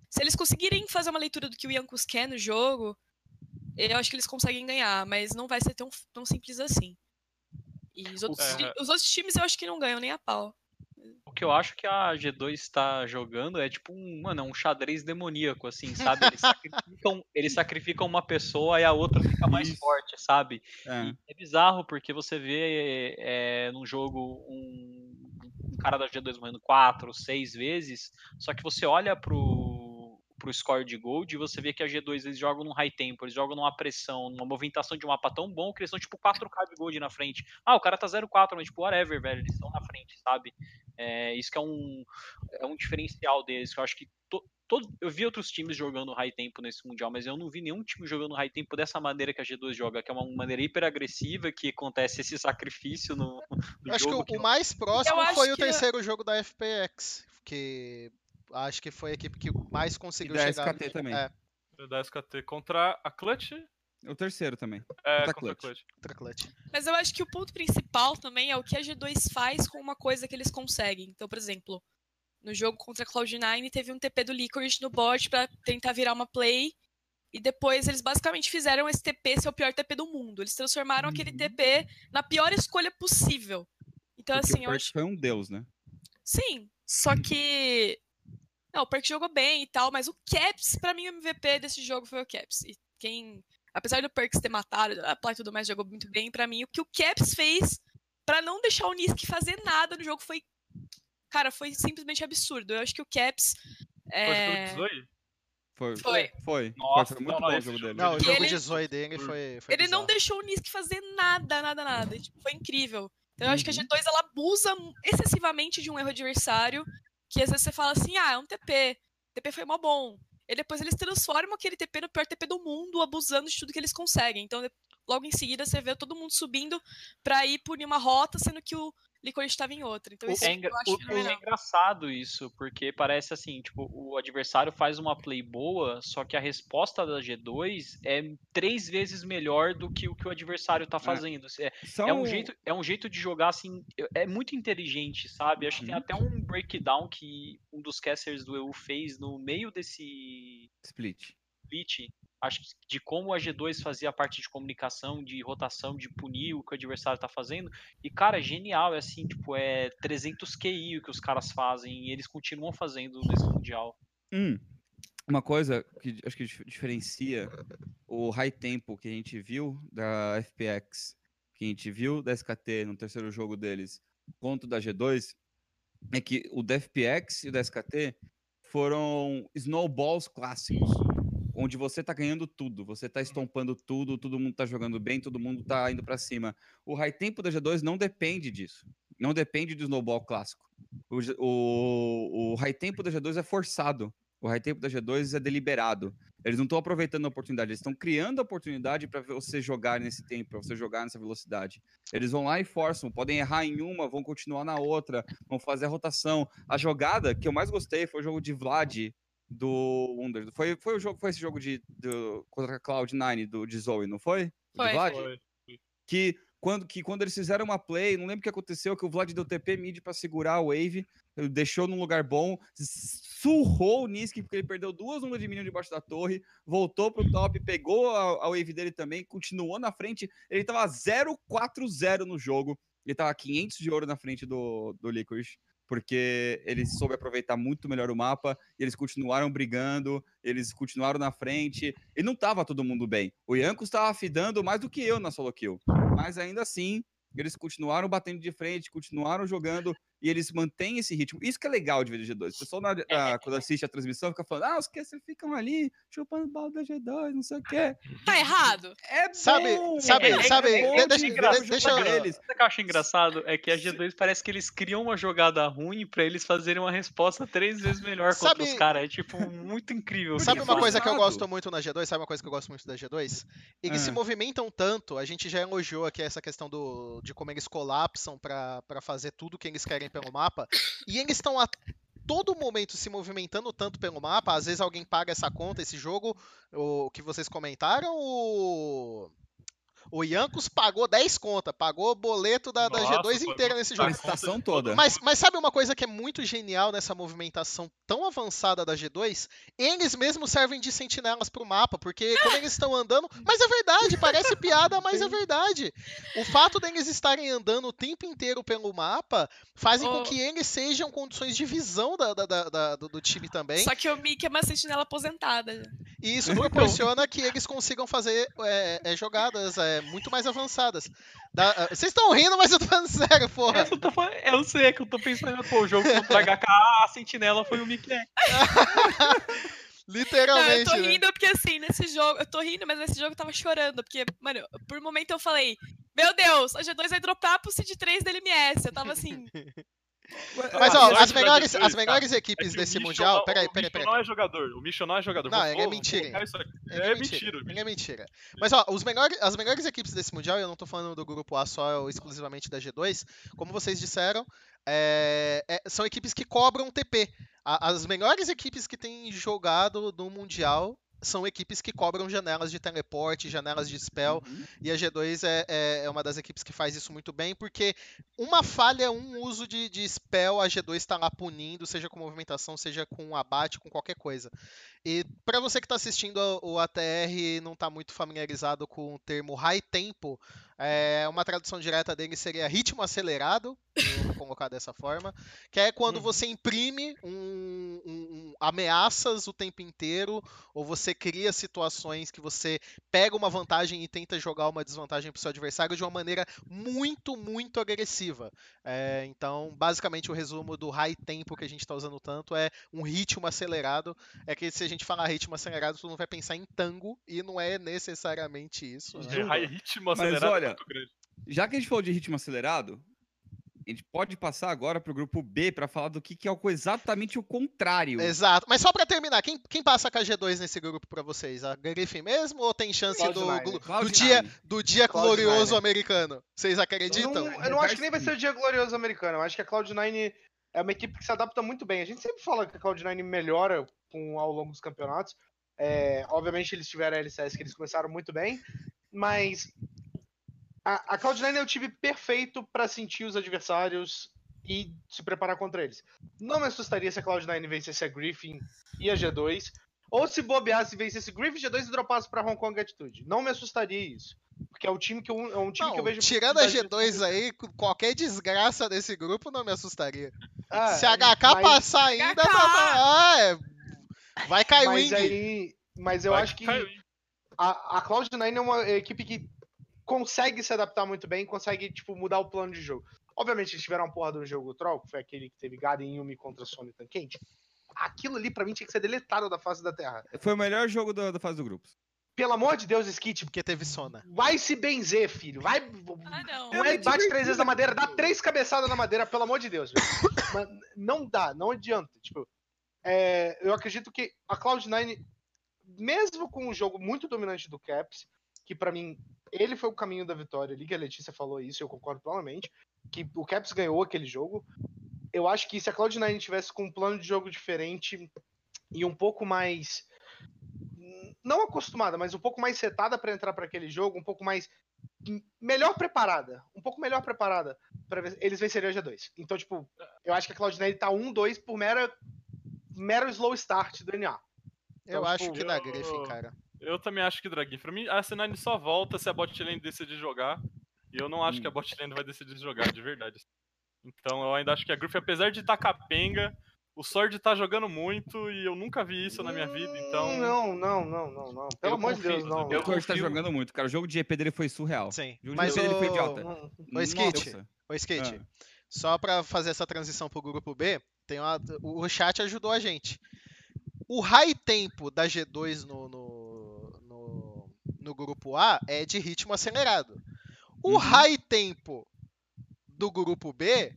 se eles conseguirem fazer uma leitura do que o Yankus quer no jogo, eu acho que eles conseguem ganhar, mas não vai ser tão, tão simples assim. E os outros, é. os outros times eu acho que não ganham nem a pau. O que eu acho que a G2 está jogando é tipo um, mano, um xadrez demoníaco, assim, sabe? Eles sacrificam, eles sacrificam uma pessoa e a outra fica mais Isso. forte, sabe? É. é. bizarro porque você vê é, num jogo um, um cara da G2 morrendo quatro, seis vezes, só que você olha pro pro score de gold, e você vê que a G2 eles jogam num high tempo, eles jogam numa pressão, numa movimentação de mapa tão bom que eles são tipo 4k de gold na frente. Ah, o cara tá 0,4, mas tipo, whatever, velho, eles estão na frente, sabe? É, isso que é um, é um diferencial deles, que eu acho que to, todo, eu vi outros times jogando high tempo nesse Mundial, mas eu não vi nenhum time jogando high tempo dessa maneira que a G2 joga, que é uma maneira hiper agressiva, que acontece esse sacrifício no, no acho jogo. que o, o mais próximo foi o terceiro jogo da FPX, que acho que foi a equipe que mais conseguiu e da chegar. SKT também. É. Da SKT contra a Clutch o terceiro também. É, contra, contra Clutch. Contra Clutch. Mas eu acho que o ponto principal também é o que a G2 faz com uma coisa que eles conseguem. Então, por exemplo, no jogo contra a Cloud9 teve um TP do Licorice no bot para tentar virar uma play E depois eles basicamente fizeram esse TP ser o pior TP do mundo. Eles transformaram aquele Uhum. TP na pior escolha possível. Então, Porque assim, o eu Perk acho. foi um deus, né? Sim, só que. Não, o Perk jogou bem e tal, mas o Caps, pra mim, o MVP desse jogo foi o Caps. E quem. Apesar do Perks ter matado, a Ply e tudo mais jogou muito bem, pra mim, o que o Caps fez pra não deixar o Nisk fazer nada no jogo foi. Cara, foi simplesmente absurdo. Eu acho que o Caps. Foi É... o Zoe? Foi. Foi. Foi. Nossa, foi muito não, não, bom o jogo dele. Não, o jogo ele- de Zoe dele foi, foi Ele não bizarro. deixou o Nisk fazer nada, nada, nada. Tipo, foi incrível. Então eu acho que a Uhum. G2 ela abusa excessivamente de um erro adversário, que às vezes você fala assim, ah, é um TP. TP foi mó bom. E depois eles transformam aquele TP no pior TP do mundo, abusando de tudo que eles conseguem. Então, logo em seguida, você vê todo mundo subindo pra ir por uma rota, sendo que o Licorice estava em outra. Então, isso É, engra- eu acho o- é engraçado isso, porque parece assim, tipo, o adversário faz uma play boa, só que a resposta da G2 é três vezes melhor do que o que o adversário tá fazendo. É, São... é um jeito, é um jeito de jogar assim, é muito inteligente, sabe? Acho que tem Uhum. até um breakdown que um dos casters do EU fez no meio desse Split. split, acho que de como a G2 fazia a parte de comunicação, de rotação, de punir o que o adversário tá fazendo. E, cara, é genial, é assim, tipo, é 300 QI o que os caras fazem e eles continuam fazendo nesse Mundial. Hum, uma coisa que acho que dif- diferencia o high tempo que a gente viu da FPX, que a gente viu da SKT no terceiro jogo deles, contra o da G2, é que o da FPX e o da SKT foram snowballs clássicos, onde você tá ganhando tudo, você tá estompando tudo, todo mundo tá jogando bem, todo mundo tá indo pra cima. O high tempo da G2 não depende disso. Não depende do snowball clássico. O, o, o high tempo da G2 é forçado. O high tempo da G2 é deliberado. Eles não estão aproveitando a oportunidade, eles estão criando a oportunidade para você jogar nesse tempo, para você jogar nessa velocidade. Eles vão lá e forçam, podem errar em uma, vão continuar na outra, vão fazer a rotação. A jogada que eu mais gostei foi o jogo de Vlad do Wunder. Foi, foi o jogo, foi esse jogo de do, contra a Cloud9 do de Zoe, não foi? Foi. Vlad? Foi. que quando, que quando eles fizeram uma play, não lembro o que aconteceu, que o Vlad deu TP mid pra segurar a wave, deixou num lugar bom, surrou o Nisk, porque ele perdeu duas ondas de minion debaixo da torre, voltou pro top, pegou a, a wave dele também, continuou na frente, ele tava 0-4-0 no jogo, ele tava 500 de ouro na frente do, do Licorice, porque ele soube aproveitar muito melhor o mapa, e eles continuaram brigando, eles continuaram na frente, e não tava todo mundo bem. O Yankos tava fidando mais do que eu na solo kill, mas ainda assim, eles continuaram batendo de frente, continuaram jogando, e eles mantêm esse ritmo. Isso que é legal de ver de G2. O pessoal, na- na- <laughs> quando assiste a transmissão, fica falando, ah, os que ficam ali, chupando bola da G2, não sei o quê. Tá errado. É Sabe- bom, sabe- é sabe, bom de- de deixa- graça de- deixa eu- eles. Sabe o que eu acho engraçado? É que a G2 parece que eles criam uma jogada ruim pra eles fazerem uma resposta três vezes melhor contra Sabe- os caras. É, tipo, muito incrível. o Sabe uma coisa que eu gosto muito na G2? Sabe uma coisa que eu gosto muito da G2? Eles se Ah. movimentam tanto, a gente já elogiou aqui essa questão do, de como eles colapsam pra pra fazer tudo que eles querem pelo mapa. E eles estão a todo momento se movimentando tanto pelo mapa. Às vezes alguém paga essa conta, esse jogo, o que vocês comentaram, o. O Yankos pagou 10 conta, pagou o boleto da, da Nossa, G2 foi inteira muito nesse A jogo. Tá, estação toda. Mas, mas sabe uma coisa que é muito genial nessa movimentação tão avançada da G2? Eles mesmos servem de sentinelas pro mapa, porque como eles estão andando. Mas é verdade, parece piada, mas é verdade. O fato deles estarem andando o tempo inteiro pelo mapa fazem com Oh. que eles sejam condições de visão da, da- da- da- do, do time também. Só que o Mickey é uma sentinela aposentada. E isso proporciona que eles consigam fazer é, é, jogadas é, muito mais avançadas. Da- ah, Vocês estão rindo, mas eu tô falando sério, porra. É, eu, tô falando- eu sei, é que eu tô pensando, pô, o jogo contra a HK, a sentinela foi o Mickey. <laughs> Não, eu Literalmente. tô né? rindo porque assim, nesse jogo, eu tô rindo, mas nesse jogo eu tava chorando, porque, mano, por um momento eu falei, meu Deus, a G2 vai dropar pro Seed 3 da LMS. Eu tava assim, <laughs> Mas A ó, as melhores, G2, as cara, melhores É equipes que desse o Mission mundial. não- Peraí, o peraí, Mission peraí. não é jogador. O Mission não é jogador. Não, Vou- ele é mentira. Ele É mentira. Ele é mentira. Mas ó, os melhores, as melhores equipes desse mundial, eu não tô falando do grupo A só ou exclusivamente da G2, como vocês disseram, é- é- são equipes que cobram TP. A- as melhores equipes que têm jogado no mundial são equipes que cobram janelas de teleporte, janelas de spell, Uhum. e a G2 é, é- é uma das equipes que faz isso muito bem, porque uma falha, um uso de, de spell, a G2 está lá punindo, seja com movimentação, seja com abate, com qualquer coisa. E para você que está assistindo o ATR e não está muito familiarizado com o termo high tempo, é, uma tradução direta dele seria ritmo acelerado, vou colocar dessa forma, que é quando Uhum. você imprime um- um- um- ameaças o tempo inteiro, ou você cria situações que você pega uma vantagem e tenta jogar uma desvantagem para o seu adversário de uma maneira muito, muito agressiva. É, então, basicamente, o resumo do high tempo que a gente está usando tanto é um ritmo acelerado. É que se a gente falar ritmo acelerado, todo mundo vai pensar em tango, e não é necessariamente isso. né? É, high ritmo Mas acelerado olha, é muito grande. Já que a gente falou de ritmo acelerado, a gente pode passar agora pro grupo B para falar do que, que é o, exatamente o contrário. Exato. Mas só para terminar, quem, quem passa com a G2 nesse grupo para vocês? A Griffin mesmo ou tem chance do, Cloud9. glu- do Cloud9. dia, do dia Cloud9. glorioso americano? Vocês Eu acreditam? não, eu não acho que nem vai ser o dia glorioso americano. Eu acho que a Cloud9 é uma equipe que se adapta muito bem. A gente sempre fala que a Cloud9 melhora com, ao longo dos campeonatos. É, obviamente eles tiveram a LCS que eles começaram muito bem, mas a, a Cloud9 é o time perfeito para sentir os adversários e se preparar contra eles. Não me assustaria se a Cloud9 vencesse a Griffin e a G2, ou se bobeasse e vencesse Griffin, G2 e dropasse para Hong Kong Attitude. Não me assustaria isso. Porque é um time que eu, é um time Não, que eu vejo. tirando a possibilidade de- G2 aí, com qualquer desgraça desse grupo não me assustaria. Ah, Se a HK mas- passar ainda, HK! tá- ah, é, vai cair o mas Wing. aí, mas eu Vai acho que a, a Cloud9 é uma equipe que consegue se adaptar muito bem, consegue tipo mudar o plano de jogo. Obviamente eles tiveram uma porra do jogo Troll, que foi aquele que teve Garen Yumi contra Sony Tankente. Aquilo ali pra mim tinha que ser deletado da face da Terra. Foi o melhor jogo da, da fase do grupos. Pelo amor de Deus, Skit, Porque teve Sona. vai se benzer, filho. Vai. Ah, não. Não é, bate três vezes na madeira, dá três cabeçadas na madeira, pelo amor de Deus. velho. Mas não dá, não adianta. Tipo, é, eu acredito que a Cloud9, mesmo com um jogo muito dominante do Caps, que pra mim ele foi o caminho da vitória ali, que a Letícia falou isso, eu concordo plenamente, que o Caps ganhou aquele jogo. Eu acho que se a Cloud9 tivesse com um plano de jogo diferente e um pouco mais não acostumada, mas um pouco mais setada pra entrar pra aquele jogo, um pouco mais melhor preparada, um pouco melhor preparada para eles venceriam a G2. Então, tipo, eu acho que a Cloud9 tá 1-2 por mera mero slow start do NA. Eu Então, acho tipo, que na eu- Griffin, cara. Eu também acho que Draguinho. Pra mim, a C9 só volta se a bot lane decidir jogar. E eu não acho que a bot lane vai decidir jogar, de verdade. Então eu ainda acho que a Griffin, apesar de estar capenga, o Sword tá jogando muito e eu nunca vi isso na minha vida, então. Hum, Não, não, não, não, não. Pelo Eu amor de Deus, não. eu o Torch tá jogando muito, cara. O jogo de EP dele foi surreal. Sim. O jogo Mas de EP dele foi o- idiota. Ô, Skit, Nossa. ô, Skit, Ah. só pra fazer essa transição pro grupo B, tem uma- o chat ajudou a gente. O high tempo da G2 no, no, no, grupo A é de ritmo acelerado. O Uhum. high tempo do grupo B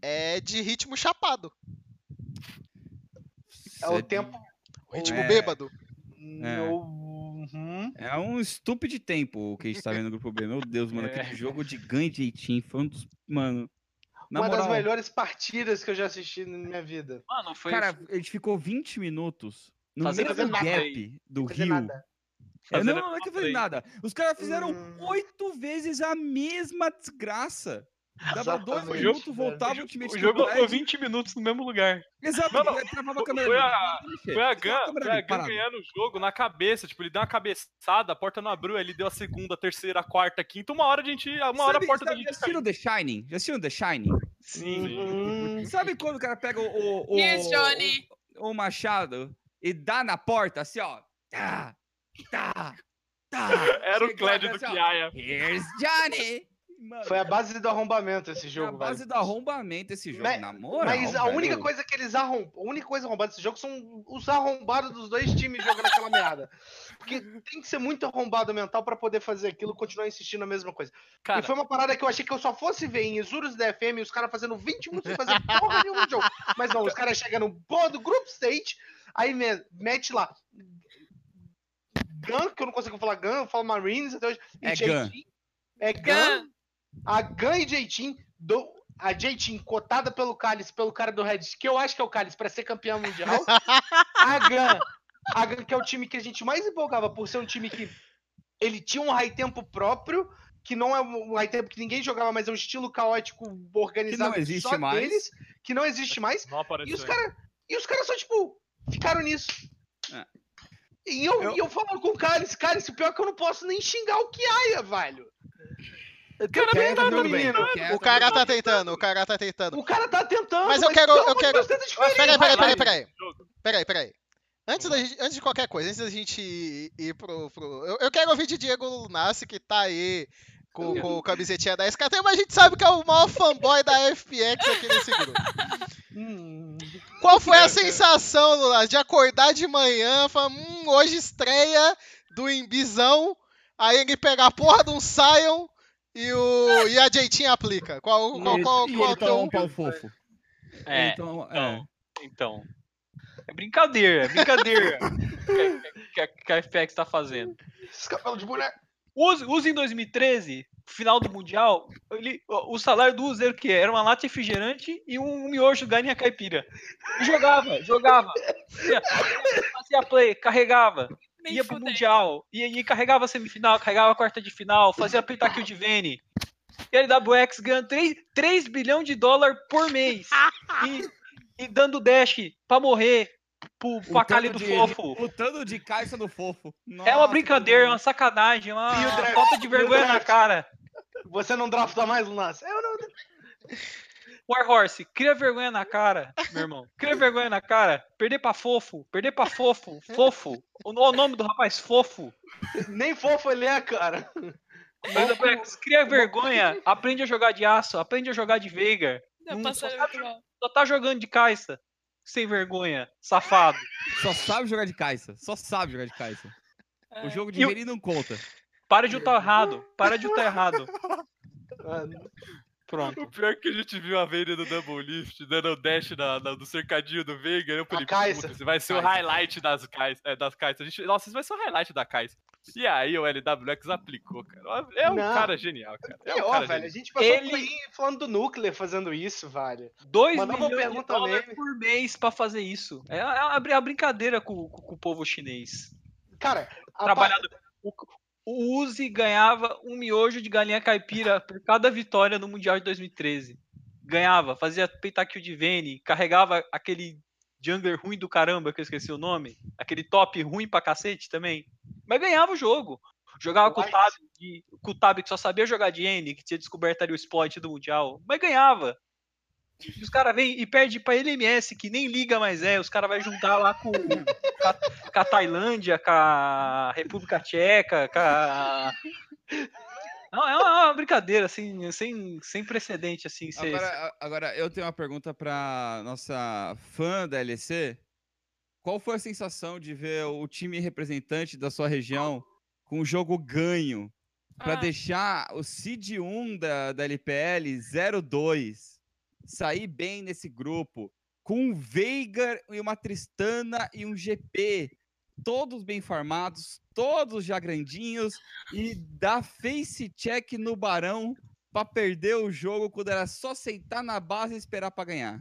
é de ritmo chapado. É o tempo. Ritmo É. bêbado. No- Uhum. É um estúpido tempo o que a gente tá vendo no grupo B. Meu Deus, mano. É. Aquele jogo de ganho de Eitin foi um dos. Mano. Na Uma moral, das melhores partidas que eu já assisti na minha vida. Mano, foi. cara, a gente ficou 20 minutos no Fazendo mesmo gap do fazer Rio. nada. É, não, não é que eu falei nada. Os caras fizeram Hum. oito vezes a mesma desgraça. Dava dois minutos, velho. voltava o time O jogo ficou 20 minutos no mesmo lugar. Exato, Não, não, ele travava a câmera foi a-. Foi a Gun, foi a Gun ganhando o jogo na cabeça. Tipo, ele deu uma cabeçada, a porta não abriu, ele deu a segunda, a terceira, a quarta, a quinta. Uma hora a gente. Uma hora a Sabe- porta da sabe- gente Já assistiram The Shining? Já assistiram The Shining? Sim. Uhum. Sabe quando o cara pega o, o, Here's Johnny. o, o machado e dá na porta, assim, ó. Tá, tá, tá. Era o Clédio do assim, ó, Kiaia. Here's Johnny. Mano, Foi a base do arrombamento esse é a jogo, base velho. do arrombamento esse jogo, Mas- na moral. Mas a única velho. coisa que eles arrombam, a única coisa arrombada desse jogo são os arrombados dos dois times jogando aquela merda. Porque tem que ser muito arrombado mental pra poder fazer aquilo e continuar insistindo na mesma coisa. Cara, E foi uma parada que eu achei que eu só fosse ver em Exurus da FM os caras fazendo 20 minutos sem fazer porra nenhuma no jogo. Mas não, os <laughs> caras chegam no do group stage, aí me- mete lá. Gun, que eu não consigo falar Gun, eu falo Marines até hoje. e É JT. É Gun. Gun. A Gun e Jeitin, do, a Jeitin cotada pelo Cálice, pelo cara do Reddit, que eu acho que é o Cálice pra ser campeão mundial. <laughs> a Gun a Gun, que é o time que a gente mais empolgava por ser um time que ele tinha um high tempo próprio, que não é um high tempo que ninguém jogava, mas é um estilo caótico organizado Que não existe só mais. deles, que não existe mais. Não. E os caras e os caras só, tipo, ficaram nisso. É. E eu, Eu- e eu falando com o Cálice, Cálice, o pior é que eu não posso nem xingar o Kiaia, velho. Eu tenho Quieto, pena do tudo bem. menino. Quieto, O cara tá tentando, o cara tá tentando. O cara tá tentando, Mas eu quero- eu quero- Peraí, peraí, peraí, peraí. Peraí, peraí. Antes, da gente, antes de qualquer coisa, antes da gente ir, ir pro. pro- eu, eu quero ouvir de Diego Lunassi, que tá aí com, com o camisetinha da SKT, mas a gente sabe que é o maior fanboy da FPX aqui nesse grupo. Qual foi a sensação, Lunassi, de acordar de manhã e falar, hum, hoje estreia do Imbizão, aí ele pega a porra de um Sion e, o, e a Jeitinha aplica? Qual, qual, qual, qual teu- toma um pau fofo. É, Então, é. então, então. É brincadeira, é brincadeira <laughs> que, a- que, a- que a FPX tá fazendo. Esses cabelos de boneco. Use, use em 2013, final do Mundial, ele, o salário do Uzi era o quê? Era uma lata de refrigerante e um miojo galinha caipira. E jogava, jogava. Fazia, fazia play, carregava. Ia pro. Mundial. E aí carregava a semifinal, carregava a quarta de final, fazia pentakill de Vene. E a LWX ganhando 3, 3 bilhões de dólar por mês. <laughs> E, e dando dash pra morrer pro, pro do de, fofo. O tanto de caixa do fofo. É uma Nossa, brincadeira, é que uma sacanagem, é uma E draft? falta de E vergonha na cara. Você não drafta mais, Lunas? Eu não. Warhorse, cria vergonha na cara, meu irmão. Cria vergonha na cara. Perder pra fofo, perder pra fofo, fofo. O, o nome do rapaz, fofo. Nem fofo ele é, cara. Mas, Apex, cria vergonha, aprende a jogar de aço, aprende a jogar de Veigar. Não, Hum, só mal. Só tá jogando de caixa. Sem vergonha, safado. Só sabe jogar de caixa. Só sabe jogar de caixa. É. O jogo de E não conta. Para de lutar errado. Para de lutar errado. <laughs> Pronto. O pior é que a gente viu a Vayne no Double Lift, dando o dash na, na- do cercadinho do Veiga. Eu falei, puta, vai ser o highlight das Kais. É, das Kais. A gente, nossa, esse vai ser o highlight da Kais. E aí o LWX aplicou, cara. É um Não. cara genial, cara. É um Pior, cara velho. A genial. gente passou Ele- por aí falando do Nuclear fazendo isso, velho. 2 Mandava uma milhões de pergunta dólares nele. por mês pra fazer isso. É a, a brincadeira com, com- com o povo chinês. Cara, a Trabalhado. O, o Uzi ganhava um miojo de galinha caipira por cada vitória no Mundial de 2013. Ganhava, fazia pentakill de Vene, carregava aquele jungler ruim do caramba, que eu esqueci o nome. Aquele top ruim pra cacete também. Mas ganhava o jogo. Jogava com o. Tab, com o Tab que só sabia jogar de N, que tinha descoberto ali o exploit do Mundial. Mas ganhava. E os caras vêm e perde pra LMS, que nem liga mais é. Os caras vão juntar lá com, com, a, com a Tailândia, com a República Tcheca, com a. Não, é uma, é uma brincadeira, assim, sem, sem precedente, assim. ser- Agora, agora, eu tenho uma pergunta pra nossa fã da LEC. Qual foi a sensação de ver o time representante da sua região com o jogo ganho para Ah, deixar o Seed 1 da, da LPL 02 sair bem nesse grupo com um Veigar e uma Tristana e um GP todos bem farmados, todos já grandinhos e dar face check no Barão para perder o jogo quando era só sentar na base e esperar para ganhar.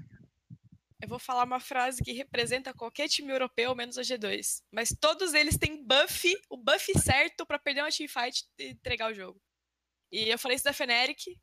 Eu vou falar uma frase que representa qualquer time europeu, menos a G2. Mas todos eles têm buff, o buff certo pra perder uma teamfight e entregar o jogo. E eu falei isso da Fnatic.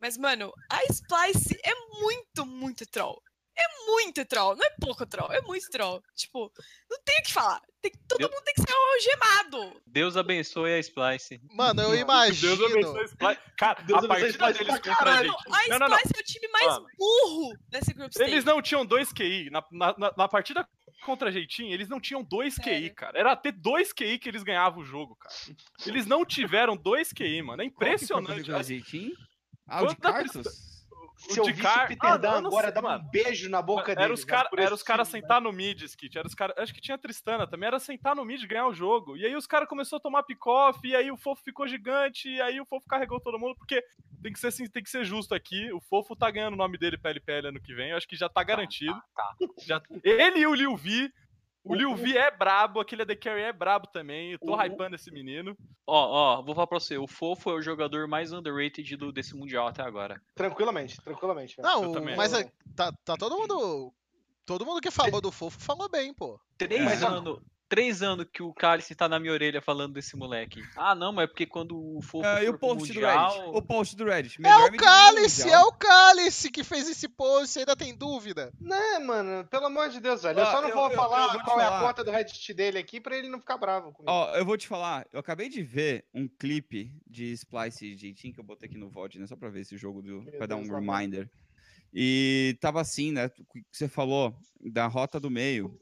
Mas, mano, a Splice é muito, muito troll. É muito troll. Não é pouco troll, é muito troll. Tipo, não tem o que falar. Tem- todo Eu- mundo tem que ser algemado. Deus abençoe a Splice. Mano, eu Deus imagino. abençoe esse Sply. Cara, Deus a Sply deles pra contra a gente. A Splice Não, não, não. é o time mais Mano. burro nesse group stage. Eles não tinham dois QI. Na, na, na- na partida contra a Jeitinho, eles não tinham dois QI, Sério? cara. Era ter dois QI que eles ganhavam o jogo, cara. Eles não tiveram dois QI, mano. É impressionante. Qual que foi o jeitinho? Ah, o de Quando a Cartos? O Se eu de visse Car- o Peter Ah, Dan agora, mano. um beijo na boca dele. Era os caras por era os cara time, sentar no mid, Skit. Era os cara, acho que tinha a Tristana também. Era sentar no mid e ganhar o jogo. E aí os caras começaram a tomar pick-off. E aí o Fofo ficou gigante. E aí o Fofo carregou todo mundo. Porque tem que ser, assim, tem que ser justo aqui. O Fofo tá ganhando o nome dele pra LPL ano que vem. Eu acho que já tá garantido. Já- Ele e o Liu Vi. O Liu Vi é brabo. Aquele AD Carry é brabo também. Eu tô O- hypando esse menino. Ó, ó, vou falar pra você. O Fofo é o jogador mais underrated do, desse Mundial até agora. Tranquilamente, tranquilamente. Eu Não, também. mas é- tá, tá todo mundo. Todo mundo que falou do fofo falou bem, pô. Três ó, anos. Três anos que o Cálice tá na minha orelha falando desse moleque. Ah, não, mas é porque quando o Fofo Ah, e for o post do Mundial... Reddit? O post do Reddit. É o do Cálice, é o Cálice que fez esse post, ainda tem dúvida. Né, mano, pelo amor de Deus, velho. Eu Ó, só não eu- vou eu- falar eu vou te qual é a falar. conta do Reddit dele aqui pra ele não ficar bravo comigo. Ó, eu vou te falar, eu acabei de ver um clipe de Splice e Jeitinho que eu botei aqui no VOD, né? Só pra ver esse jogo do. Meu Pra dar um Deus, lá vai. reminder. E tava assim, né? Você falou da rota do meio,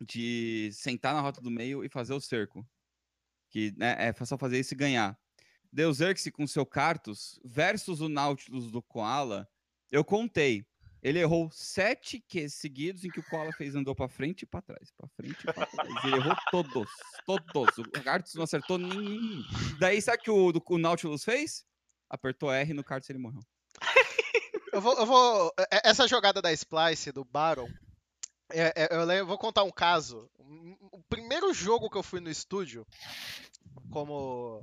de sentar na rota do meio e fazer o cerco. Que né, é só fazer isso e ganhar. Deus Xerxes com seu Cartus versus o Nautilus do Koala, eu contei. Ele errou sete Qs seguidos em que o Koala fez andou pra frente e pra trás, pra frente e pra trás. Ele errou todos, todos. O Cartus não acertou nenhum. Daí sabe que o, do- o Nautilus fez? Apertou R no Cartus e ele morreu. <laughs> Eu vou, eu vou. é- Essa jogada da Splice, do Baron, é- é- eu lembro- vou contar um caso. O primeiro jogo que eu fui no estúdio, como.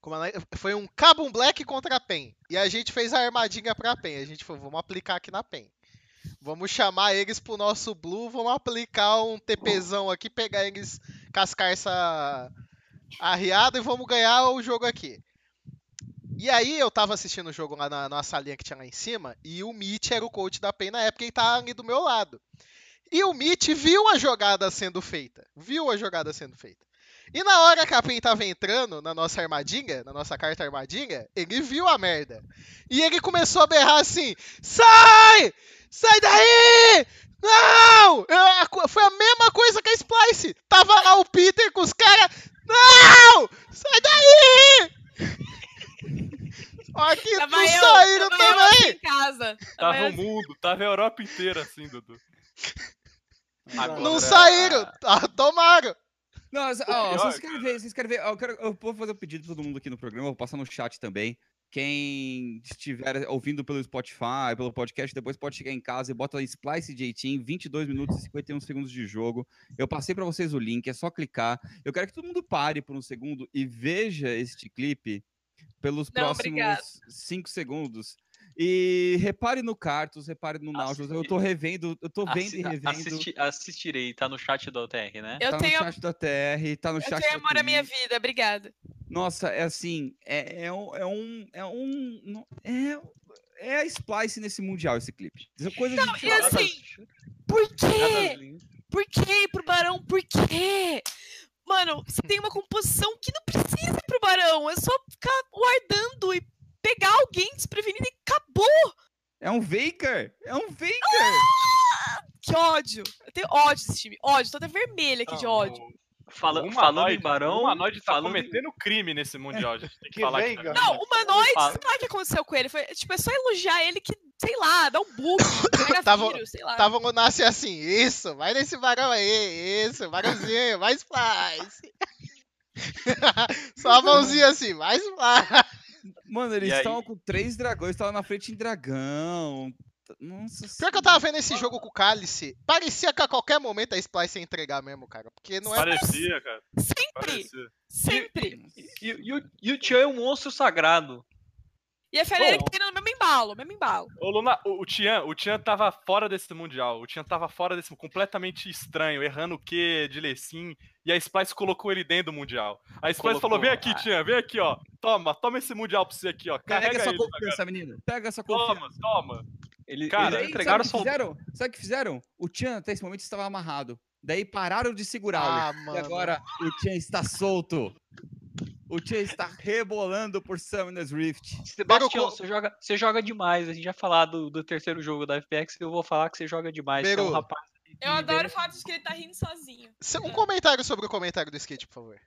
como foi um Cabum Black contra a PEN. E a gente fez a armadinha pra PEN. A gente falou, vamos aplicar aqui na PEN. Vamos chamar eles pro nosso Blue, vamos aplicar um TPzão aqui, pegar eles, cascar essa arriada e vamos ganhar o jogo aqui. E aí eu tava assistindo o jogo lá na, na salinha que tinha lá em cima, e o Mitch era o coach da PEN na época e tava ali do meu lado. E o Mitch viu a jogada sendo feita. Viu a jogada sendo feita. E na hora que a PEN tava entrando na nossa armadinha, na nossa carta armadinha, ele viu a merda. E ele começou a berrar assim: Sai! Sai daí! Não! Eu- a co- foi a mesma coisa que a Splice. Tava lá o Peter com os caras. Não! Sai daí! <laughs> Que Tava não eu, saíram tava também! em casa. Tava Tava o mundo, tava a Europa inteira assim, Dudu. Não Agora- saíram! Ah, tomaram! Não, ó, pior, vocês querem ver, vocês querem ver, ó, eu, quero, eu vou fazer um pedido pra todo mundo aqui no programa, eu vou passar no chat também. Quem estiver ouvindo pelo Spotify, pelo podcast, depois pode chegar em casa e bota Splice Jeitinho, 22 minutos e 51 segundos de jogo. Eu passei pra vocês o link, é só clicar. Eu quero que todo mundo pare por um segundo e veja este clipe pelos Não, próximos 5 segundos. E repare no Cartus, repare no Nautilus. Eu tô revendo, eu tô vendo Assi- e revendo. assisti- assistirei, tá no chat do OTR, né? Eu tá tenho, no chat da TR, tá no eu chat tenho da amor à minha vida, obrigada. Nossa, é assim, é, é, um, é um. É um. não- É, é a Splice nesse Mundial, esse clipe. É coisa de. E assim, por quê? Por quê pro Barão? Por quê? Mano, você tem uma composição que não precisa ir pro Barão. É só ficar guardando e pegar alguém desprevenido e acabou. É um Vaker! É um Vaker! Que ódio. Eu tenho ódio desse time. Ódio. Tô até vermelha aqui de ódio. Fala, o falando em Barão. O Humanoid tá falando cometendo crime nesse Mundial, a gente tem que, Que falar Veiga. aqui. Não, o Humanoid, Fala. sei lá o que aconteceu com ele. Foi, tipo, é só elogiar ele que, sei lá, dá um bug, <coughs> pega Tava- vírus, sei lá. Tava o Nasce assim, isso, vai nesse varão aí, isso, varãozinho, mais Splice. <laughs> Só a mãozinha assim, mais Splice. Mano, eles E aí? estavam com três dragões, estavam na frente em dragão. Nossa Pior que eu tava vendo esse jogo com o Cálice, parecia que a qualquer momento a Splice ia entregar mesmo, cara. Porque não é. Parecia, cara. Sempre, Parecia. sempre. E, e o- e o Tchan é um monstro sagrado. E a Ferreira Bom. que tem no mesmo embalo, mesmo embalo. Ô, Luna, o, o Tian, o Tian tava fora desse Mundial. O Tian tava fora desse. completamente estranho, errando o Q de Lecim. E a Splice colocou ele dentro do Mundial. A Splice Colocou, falou: vem aqui, ah. Tian, vem aqui, ó. Toma, toma esse Mundial pra você aqui, ó. Pega Carrega essa ele. confiança, menino. Pega essa confiança. Toma, toma. Ele, Cara, eles entregaram sabe o só. que fizeram? Sabe o que fizeram? O Tchan até esse momento estava amarrado. Daí pararam de segurá-lo. Ah, E mano. agora o Tchan está solto. O Tchan está rebolando por Summoner's Rift. Sebastião, você joga, você joga demais. A gente vai falar do, do terceiro jogo da FPX. Eu vou falar que você joga demais. Você é um rapaz. Eu adoro o fato de que ele tá rindo sozinho. Um comentário sobre o comentário do skate, por favor.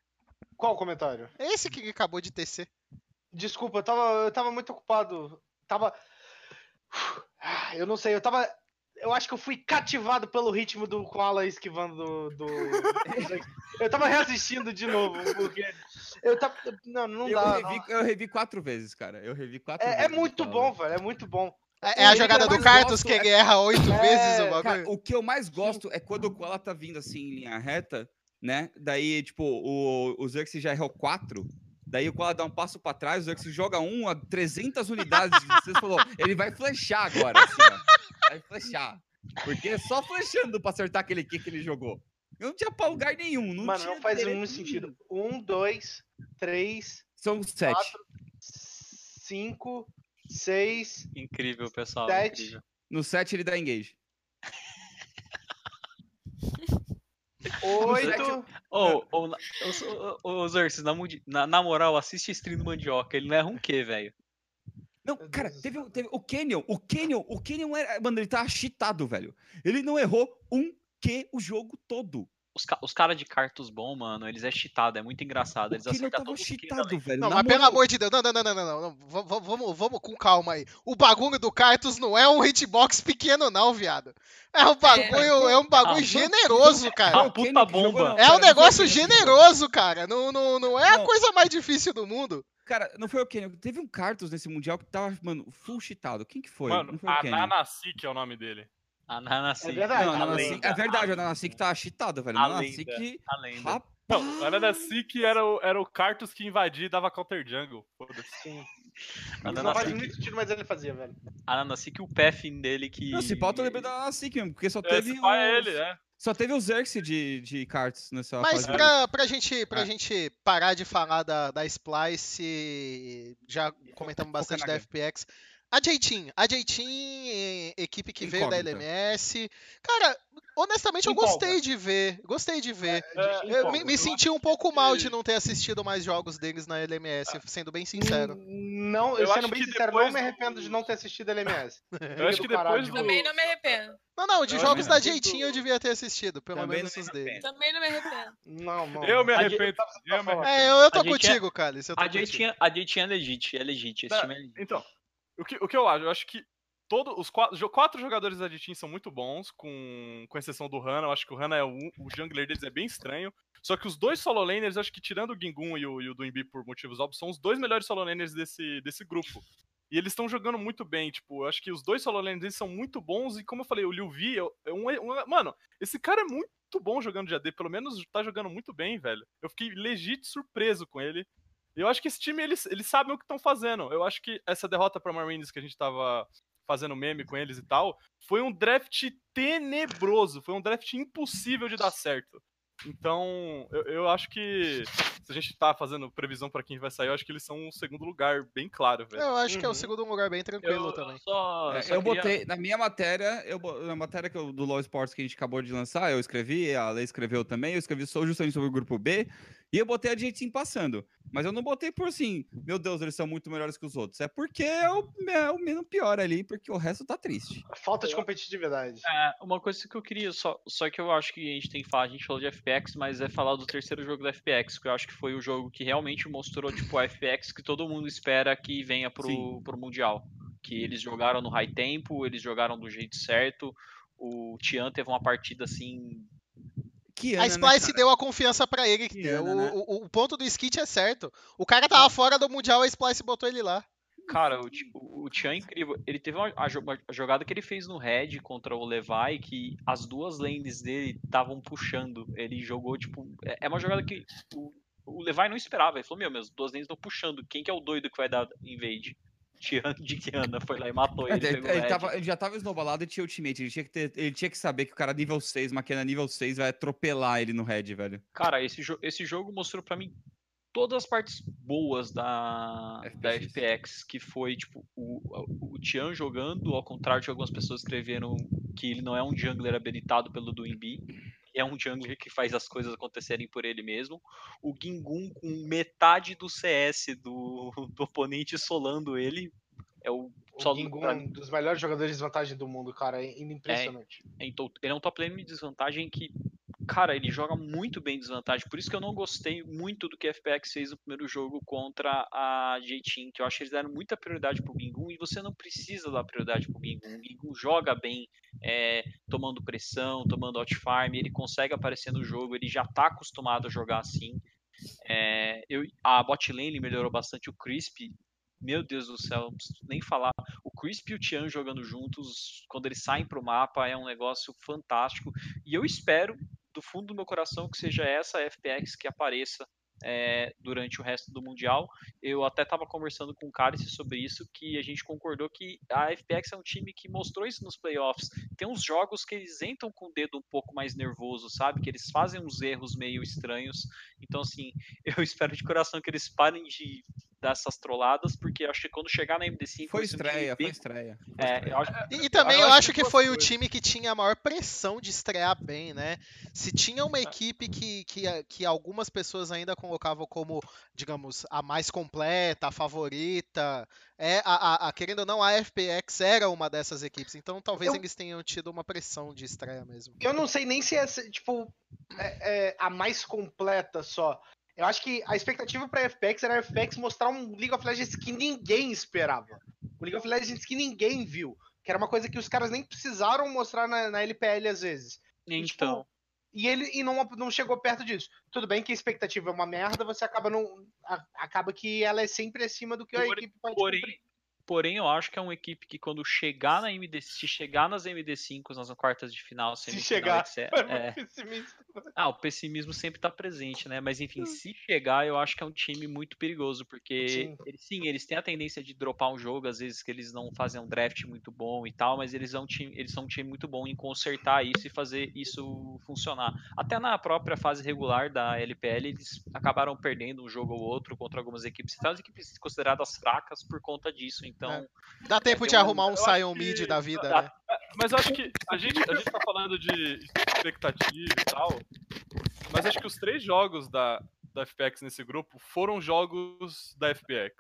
Qual o comentário? É esse que acabou de tecer. Desculpa, eu tava, eu tava muito ocupado. Tava. <sighs> Eu não sei, eu tava. Eu acho que eu fui cativado pelo ritmo do Koala esquivando do. do... eu tava reassistindo de novo, porque. Eu tava. Não, não Eu dá. revi, eu revi quatro vezes, cara. Eu revi quatro É, é vezes. muito cara. bom, velho. É muito bom. É, é a jogada do gosto que é- erra oito É, vezes o Cara, bagulho. o que eu mais gosto é quando o Koala tá vindo assim em linha reta, né? Daí, tipo, o, o Xerxes já errou quatro. Daí o Koala dá um passo pra trás, o Xerxes joga um a 300 unidades. Você falou, ele vai flechar agora, assim, ó. Vai flechar. Porque é só flechando pra acertar aquele kick que ele jogou. Eu não tinha pra lugar nenhum. Não Mano, tinha não faz nenhum sentido. Um, dois, três, São sete. quatro, cinco, seis, Incrível, pessoal. Sete. Incrível. No 7 ele dá engage. oito. Ô, ô, na, na moral, assiste stream do Mandioca. Ele não erra um quê, velho? Não, Meu cara, Deus teve, teve o Canyon, o Canyon, o Canyon era, mano, ele tava cheatado, velho. Ele não errou um Q o jogo todo. Os, ca- os caras de cartos bom, mano, eles é cheatado, é muito engraçado. O Eles acertam da cheatado, velho. Não, mas pelo amor de Deus, não, não, não, não, não, não, não. V- v- Vamos, vamos com calma aí. O bagulho do Cartus não é um hitbox pequeno, não, viado. É um bagulho, é um bagulho Ah, generoso, cara. Ah, o puta que bomba. não, É um não negócio que jogou. generoso, cara. Não, não, não é a Não. coisa mais difícil do mundo. Cara, não foi o Canyon. Teve um Cartus nesse Mundial que tava, mano, full cheatado. Quem que foi? Mano, o. Ananasik é o nome dele. A Nanassi. É verdade. Não, a a Nanasik- lenda, é verdade, Nanasik tava cheatado, velho. A A Nanasik, A lenda. rapaz. Não, o Ananasik era o, era o Cartus que invadia e dava counter jungle. Foda-se. Sim. A Isso não muito sentido, mas ele fazia, velho. a Nanassi que o Peffin dele que. Não, se pauta eu lembrei da Nanasik mesmo, porque só É, teve esse pai é os- ele, é. Só teve o Xerxes de, de cards nessa Mas fase. pra, pra, gente, pra Ah. gente parar de falar da, da Splice, já comentamos foca bastante da. FPX. A J-Team, a J-Team, eh, equipe que veio da. LMS. Cara, honestamente eu gostei de ver, gostei de ver. É, Eu me, me senti um pouco mal de não ter assistido mais jogos deles na LMS, sendo bem sincero. Não, eu sendo bem sincero, não me do- arrependo de não ter assistido LMS. <laughs> Eu acho que depois do. Também não me arrependo. Não, não, de Eu jogos da. J-Team eu devia ter assistido, pelo Também menos os me dele. Também não me arrependo. Não, não. Eu me A arrependo. tava- Eu me É, eu, eu tô A é- contigo, Cálice. tô A a Jay tinha legit, é legit. Esse Tá, time é legit. Então, o que, o que eu acho? Eu acho que todos os quatro, quatro jogadores da Team são muito bons, com, com exceção do Hana. Eu acho que o Hana é o, o jungler deles é bem estranho. Só que os dois solo laners, acho que tirando o Gingun e o, e o Duimbi por motivos óbvios, são os dois melhores solo laners desse, desse grupo. E eles estão jogando muito bem, tipo, eu acho que os dois solo laners são muito bons. E como eu falei, o Liu Vi é é um, um- Mano, esse cara é muito bom jogando de AD, pelo menos tá jogando muito bem, velho. Eu fiquei legit surpreso com ele. Eu acho que esse time, eles, eles sabem o que estão fazendo. Eu acho que essa derrota pra Marines que a gente tava fazendo meme com eles e tal, foi um draft tenebroso. Foi um draft impossível de dar certo. Então, eu, eu acho que se a gente tá fazendo previsão pra quem vai sair, eu acho que eles são um segundo lugar bem claro, velho. Eu acho que é o Uhum. segundo lugar bem tranquilo Eu, também. eu só, É, só eu queria- botei, na minha matéria, eu, na matéria que eu- do Law Sports que a gente acabou de lançar, eu escrevi, a Lei escreveu também, eu escrevi só justamente sobre o grupo B, e eu botei a gente passando. Mas eu não botei por assim, meu Deus, eles são muito melhores que os outros. É porque é o, é o menos pior ali, porque o resto tá triste. Falta de competitividade. É, uma coisa que eu queria, só, só que eu acho que a gente tem que falar, a gente falou de FPX, mas é falar do terceiro jogo da FPX, que eu acho que foi o jogo que realmente mostrou, tipo, a FPX que todo mundo espera que venha pro, Sim. pro Mundial. Que eles jogaram no high tempo, eles jogaram do jeito certo, o Tian teve uma partida assim. Que A ano, né, Splice cara? deu a confiança pra ele. Que ano, o, né? o- o ponto do skit é certo. O cara tava fora do Mundial, a Splice botou ele lá. Cara, o, o, o Tian é incrível. Ele teve uma, jogada que ele fez no Red contra o Levi, que as duas lanes dele estavam puxando. Ele jogou, tipo. É é uma jogada que o, o Levi não esperava. Ele falou: Meu, minhas duas lanes estão puxando. Quem que é o doido que vai dar invade? Tian de Kiana foi lá e matou É, ele. ele, ele tava- ele já tava esnobalado e tinha ultimate. Ele tinha, que ter- ele tinha que saber que o cara nível 6, maquina nível 6, vai atropelar ele no red, velho. Cara, esse, jo esse jogo mostrou pra mim todas as partes boas da, da FPX. FPX, que foi, tipo, o, o Tian jogando, ao contrário de algumas pessoas escreveram que ele não é um jungler habilitado pelo Duimbi, é um jungler que faz as coisas acontecerem por ele mesmo. O Gingun com metade do CS do, <laughs> do oponente solando ele, é o... O Gingun pra é um dos melhores jogadores de desvantagem do mundo, cara. É impressionante. Então, ele é um top lane de desvantagem que, cara, ele joga muito bem em desvantagem. Por isso que eu não gostei muito do que a FPX fez no primeiro jogo contra a J-Team, que eu acho que eles deram muita prioridade pro Gingun e você não precisa dar prioridade pro Gingun. O Gingun joga bem, é, tomando pressão, tomando outfarm, ele consegue aparecer no jogo, ele já tá acostumado a jogar assim. É, eu, a bot lane melhorou bastante, o Crisp meu Deus do céu, não preciso nem falar. O Crisp e o Tian jogando juntos, quando eles saem pro mapa, é um negócio fantástico. E eu espero, do fundo do meu coração, que seja essa FPX que apareça é, durante o resto do Mundial. Eu até estava conversando com o Cálice sobre isso, que a gente concordou que a FPX é um time que mostrou isso nos playoffs. Tem uns jogos que eles entram com o dedo um pouco mais nervoso, sabe? Que eles fazem uns erros meio estranhos. Então, assim, <laughs> eu espero de coração que eles parem de dessas trolladas, porque eu acho que quando chegar na MD5. Foi estreia, foi bem- estreia. foi É, estreia. eu acho, E, e também eu eu acho que foi o time que tinha a maior pressão de estrear bem, né? Se tinha uma equipe que, que, que algumas pessoas ainda colocavam como, digamos, a mais completa, a favorita, é a, a- a- querendo ou não, a FPX era uma dessas equipes. Então talvez Eu- eles tenham tido uma pressão de estreia mesmo. Eu não sei nem se é, tipo, é- é a mais completa só. Eu acho que a expectativa pra FPX era a FPX mostrar um League of Legends que ninguém esperava. Um League of Legends que ninguém viu. Que era uma coisa que os caras nem precisaram mostrar na, na LPL às vezes. E, tipo, então. E ele e não, não chegou perto disso. Tudo bem que a expectativa é uma merda, você acaba não. a- acaba que ela é sempre acima do que a equipe pode Porém, cumprir. Porém, eu acho que é uma equipe que quando chegar na MD, se chegar nas MD5, nas quartas de final, Se chegar. etc, É é, pessimista. Ah, o pessimismo sempre tá presente, né? Mas enfim, se chegar, eu acho que é um time muito perigoso, porque Sim. eles, sim, eles têm a tendência de dropar um jogo, às vezes que eles não fazem um draft muito bom e tal, mas eles são um time, eles são um time muito bom em consertar isso e fazer isso funcionar. Até na própria fase regular da LPL, eles acabaram perdendo um jogo ou outro contra algumas equipes, até as equipes consideradas fracas por conta disso. Então, Dá tempo de arrumar um Sion que Mid da vida, dá- né? Mas eu acho que a gente, a gente tá falando de expectativa e tal, mas acho que os três jogos da, da FPX nesse grupo foram jogos da FPX.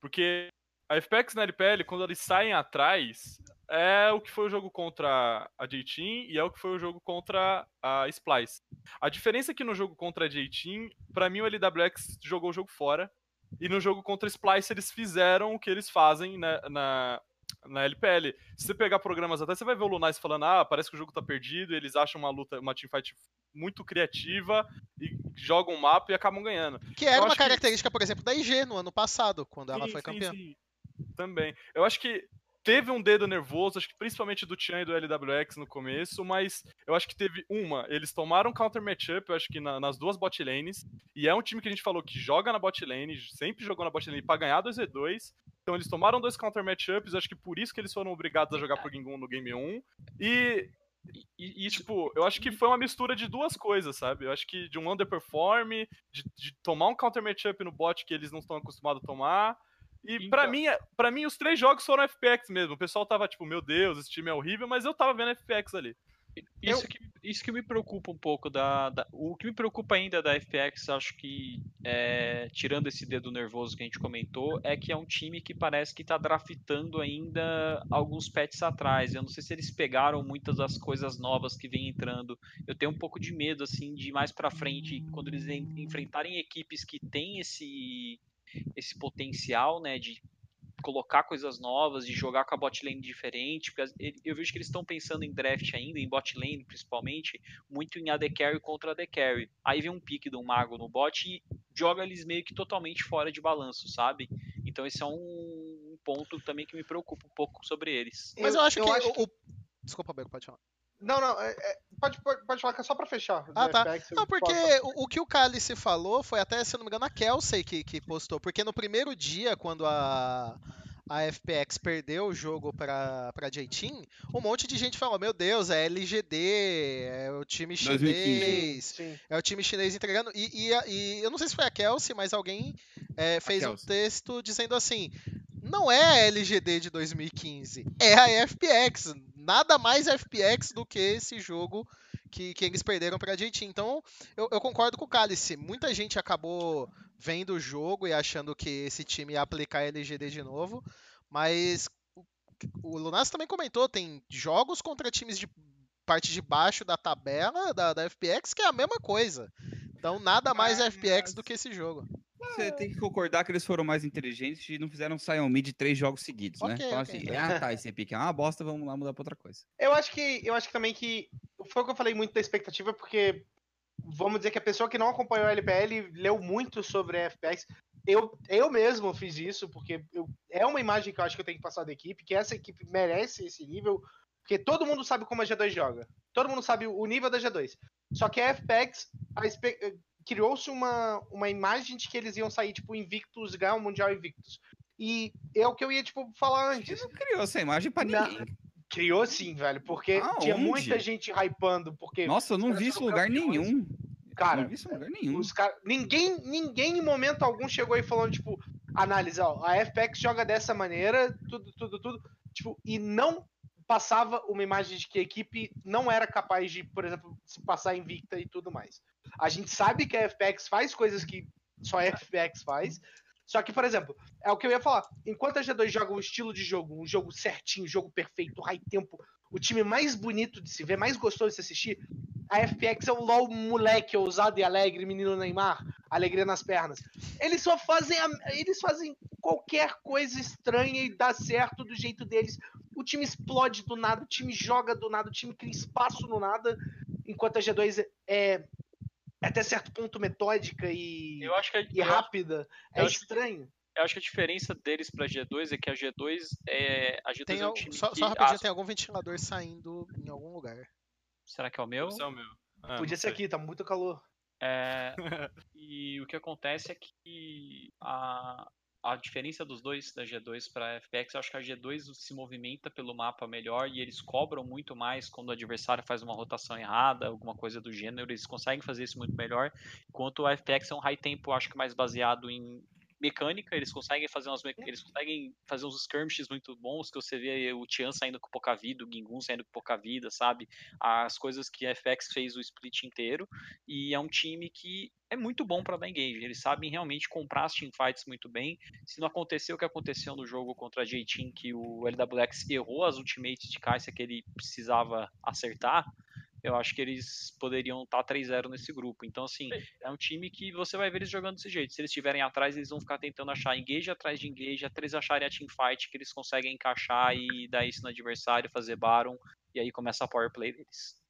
Porque a FPX na LPL, quando eles saem atrás, é o que foi o jogo contra a J-Team e é o que foi o jogo contra a Splice. A diferença é que no jogo contra a J-Team, pra mim o LWX jogou o jogo fora, e no jogo contra Splice eles fizeram o que eles fazem na, na, na LPL. Se você pegar programas até, você vai ver o Lunais falando, ah, parece que o jogo tá perdido, e eles acham uma luta, uma teamfight muito criativa, e jogam um mapa e acabam ganhando. Que era eu uma acho que- característica, por exemplo, da IG no ano passado, quando ela Sim, foi sim, campeã. sim. Também. Eu acho que teve um dedo nervoso, acho que principalmente do Chan e do LWX no começo, mas eu acho que teve uma. Eles tomaram counter matchup, eu acho que na- nas duas bot lanes, e é um time que a gente falou que joga na bot lane, sempre jogou na bot lane pra ganhar 2v2. Então eles tomaram dois counter matchups, acho que por isso que eles foram obrigados a jogar pro Gingun no game 1. E e, e, tipo, eu acho que foi uma mistura de duas coisas, sabe? Eu acho que de um underperform, de, de tomar um counter matchup no bot que eles não estão acostumados a tomar. E pra Então- mim, para mim, os três jogos foram FPX mesmo. O pessoal tava tipo, meu Deus, esse time é horrível, mas eu tava vendo FPX ali. Isso, que, isso que me preocupa um pouco da, da- O que me preocupa ainda da FPX, acho que, é, tirando esse dedo nervoso que a gente comentou, é que é um time que parece que tá draftando ainda alguns pets atrás. Eu não sei se eles pegaram muitas das coisas novas que vem entrando. Eu tenho um pouco de medo, assim, de mais pra frente, quando eles en- enfrentarem equipes que têm esse, esse potencial, né, de colocar coisas novas, de jogar com a bot lane diferente, porque eu vejo que eles estão pensando em draft ainda, em bot lane principalmente, muito em AD Carry contra AD Carry. Aí vem um pique de um mago no bot e joga eles meio que totalmente fora de balanço, sabe? Então esse é um, ponto também que me preocupa um pouco sobre eles. Mas eu, acho que, acho o, Desculpa, Bego, pode falar. Não, não, é- é- pode, pode, pode falar que é só pra fechar. Ah, tá. Não, porque o, o que o Cálice falou foi até, se eu não me engano, a Kelsey que, que postou. Porque no primeiro dia, quando a, a FPX perdeu o jogo pra, pra J-Team, um monte de gente falou: Meu Deus, é LGD, é o time 2015. chinês. Sim. É o time chinês entregando. E, e, e eu não sei se foi a Kelsey, mas alguém é, fez um texto dizendo assim: não é a LGD de 2015, é a FPX. Nada mais FPX do que esse jogo que, que eles perderam pra JT. Então, eu, eu concordo com o Cálice. Muita gente acabou vendo o jogo e achando que esse time ia aplicar a LGD de novo, mas o- o Lunas também comentou: tem jogos contra times de parte de baixo da tabela da, da FPX que é a mesma coisa. Então, nada mais Mas- FPX do que esse jogo. Você tem que concordar que eles foram mais inteligentes e não fizeram Sion Mid três jogos seguidos, né? Ok, Então, ok. assim, ah, tá, esse pique é uma bosta, vamos lá mudar pra outra coisa. Eu acho que eu acho que também que foi o que eu falei muito da expectativa, porque vamos dizer que a pessoa que não acompanhou a LPL leu muito sobre a FPX. Eu, eu mesmo fiz isso, porque eu- é uma imagem que eu acho que eu tenho que passar da equipe, que essa equipe merece esse nível, porque todo mundo sabe como a G2 joga. Todo mundo sabe o nível da G2. Só que a FPX, a criou-se uma, uma imagem de que eles iam sair, tipo, invictos, ganhar o Mundial invictos. E é o que eu ia, tipo, falar antes. não criou essa imagem pra ninguém. Criou sim, velho, porque tinha Aonde? muita gente hypando, porque, Nossa, eu não vi isso lugar campeões. nenhum. cara, não vi isso lugar nenhum. os cara, ninguém, ninguém em momento algum chegou aí falando, tipo, análise, ó, a FPX joga dessa maneira, tudo, tudo, tudo, tipo, e não passava uma imagem de que a equipe não era capaz de, por exemplo, se passar invicta e tudo mais. A gente sabe que a FPX faz coisas que só a FPX faz, só que, por exemplo, é o que eu ia falar, enquanto a G2 joga um estilo de jogo, um jogo certinho, um jogo perfeito, high tempo, o time mais bonito de se ver, mais gostoso de se assistir, a FPX é o LOL moleque, ousado e alegre, menino Neymar, alegria nas pernas. Eles só fazem a- eles fazem qualquer coisa estranha e dá certo do jeito deles. O time explode do nada, o time joga do nada, o time cria espaço no nada, enquanto a G2 é, até certo ponto metódica e, Eu acho que, e eu acho- rápida. É eu acho que- estranho. eu acho que a diferença deles pra G2 é que a G2 é. A G2 Tem é um time só, que. só rapidinho, ah, tem algum ventilador saindo em algum lugar. Será que é o meu? Esse é o meu. Ah, Podia ser aqui, tá muito calor. É, <laughs> e o que acontece é que a, a diferença dos dois, da G2 para a FPX, eu acho que a G2 se movimenta pelo mapa melhor e eles cobram muito mais quando o adversário faz uma rotação errada, alguma coisa do gênero, eles conseguem fazer isso muito melhor, enquanto a FPX é um high tempo, acho que mais baseado em mecânica, eles conseguem fazer umas eles conseguem fazer uns skirmishes muito bons, que você vê o Tian saindo com pouca vida, o Gingun saindo com pouca vida, sabe? As coisas que a FX fez o split inteiro, e é um time que é muito bom para dar engage. Eles sabem realmente comprar as teamfights muito bem. Se não acontecer o que aconteceu no jogo contra a J-Team, que o LWX errou as ultimates de Kai'Sa que ele precisava acertar, eu acho que eles poderiam estar 3-0 nesse grupo. Então, assim, é um time que você vai ver eles jogando desse jeito. Se eles estiverem atrás, eles vão ficar tentando achar engage atrás de engage, até eles acharem a teamfight que eles conseguem encaixar e dar isso no adversário, fazer Baron, e aí começa a power play deles.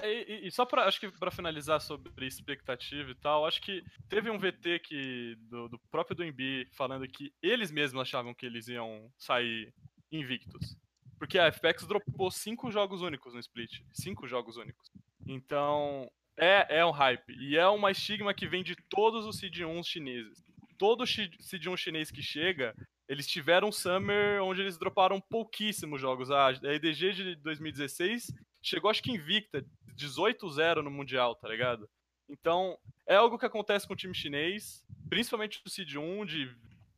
É, E, e- só pra, acho que pra finalizar sobre expectativa e tal, acho que teve um VT que, do, do próprio do Embi falando que eles mesmos achavam que eles iam sair invictos. Porque a FPX dropou cinco jogos únicos no split. Cinco jogos únicos. Então, é, é um hype. E é uma estigma que vem de todos os Seed 1 chineses. Todo chi- Seed 1 chinês que chega, eles tiveram um Summer onde eles droparam pouquíssimos jogos. A EDG de 2016 chegou acho que invicta, 18-0 no Mundial, tá ligado? Então, é algo que acontece com o time chinês, principalmente o Seed 1, de,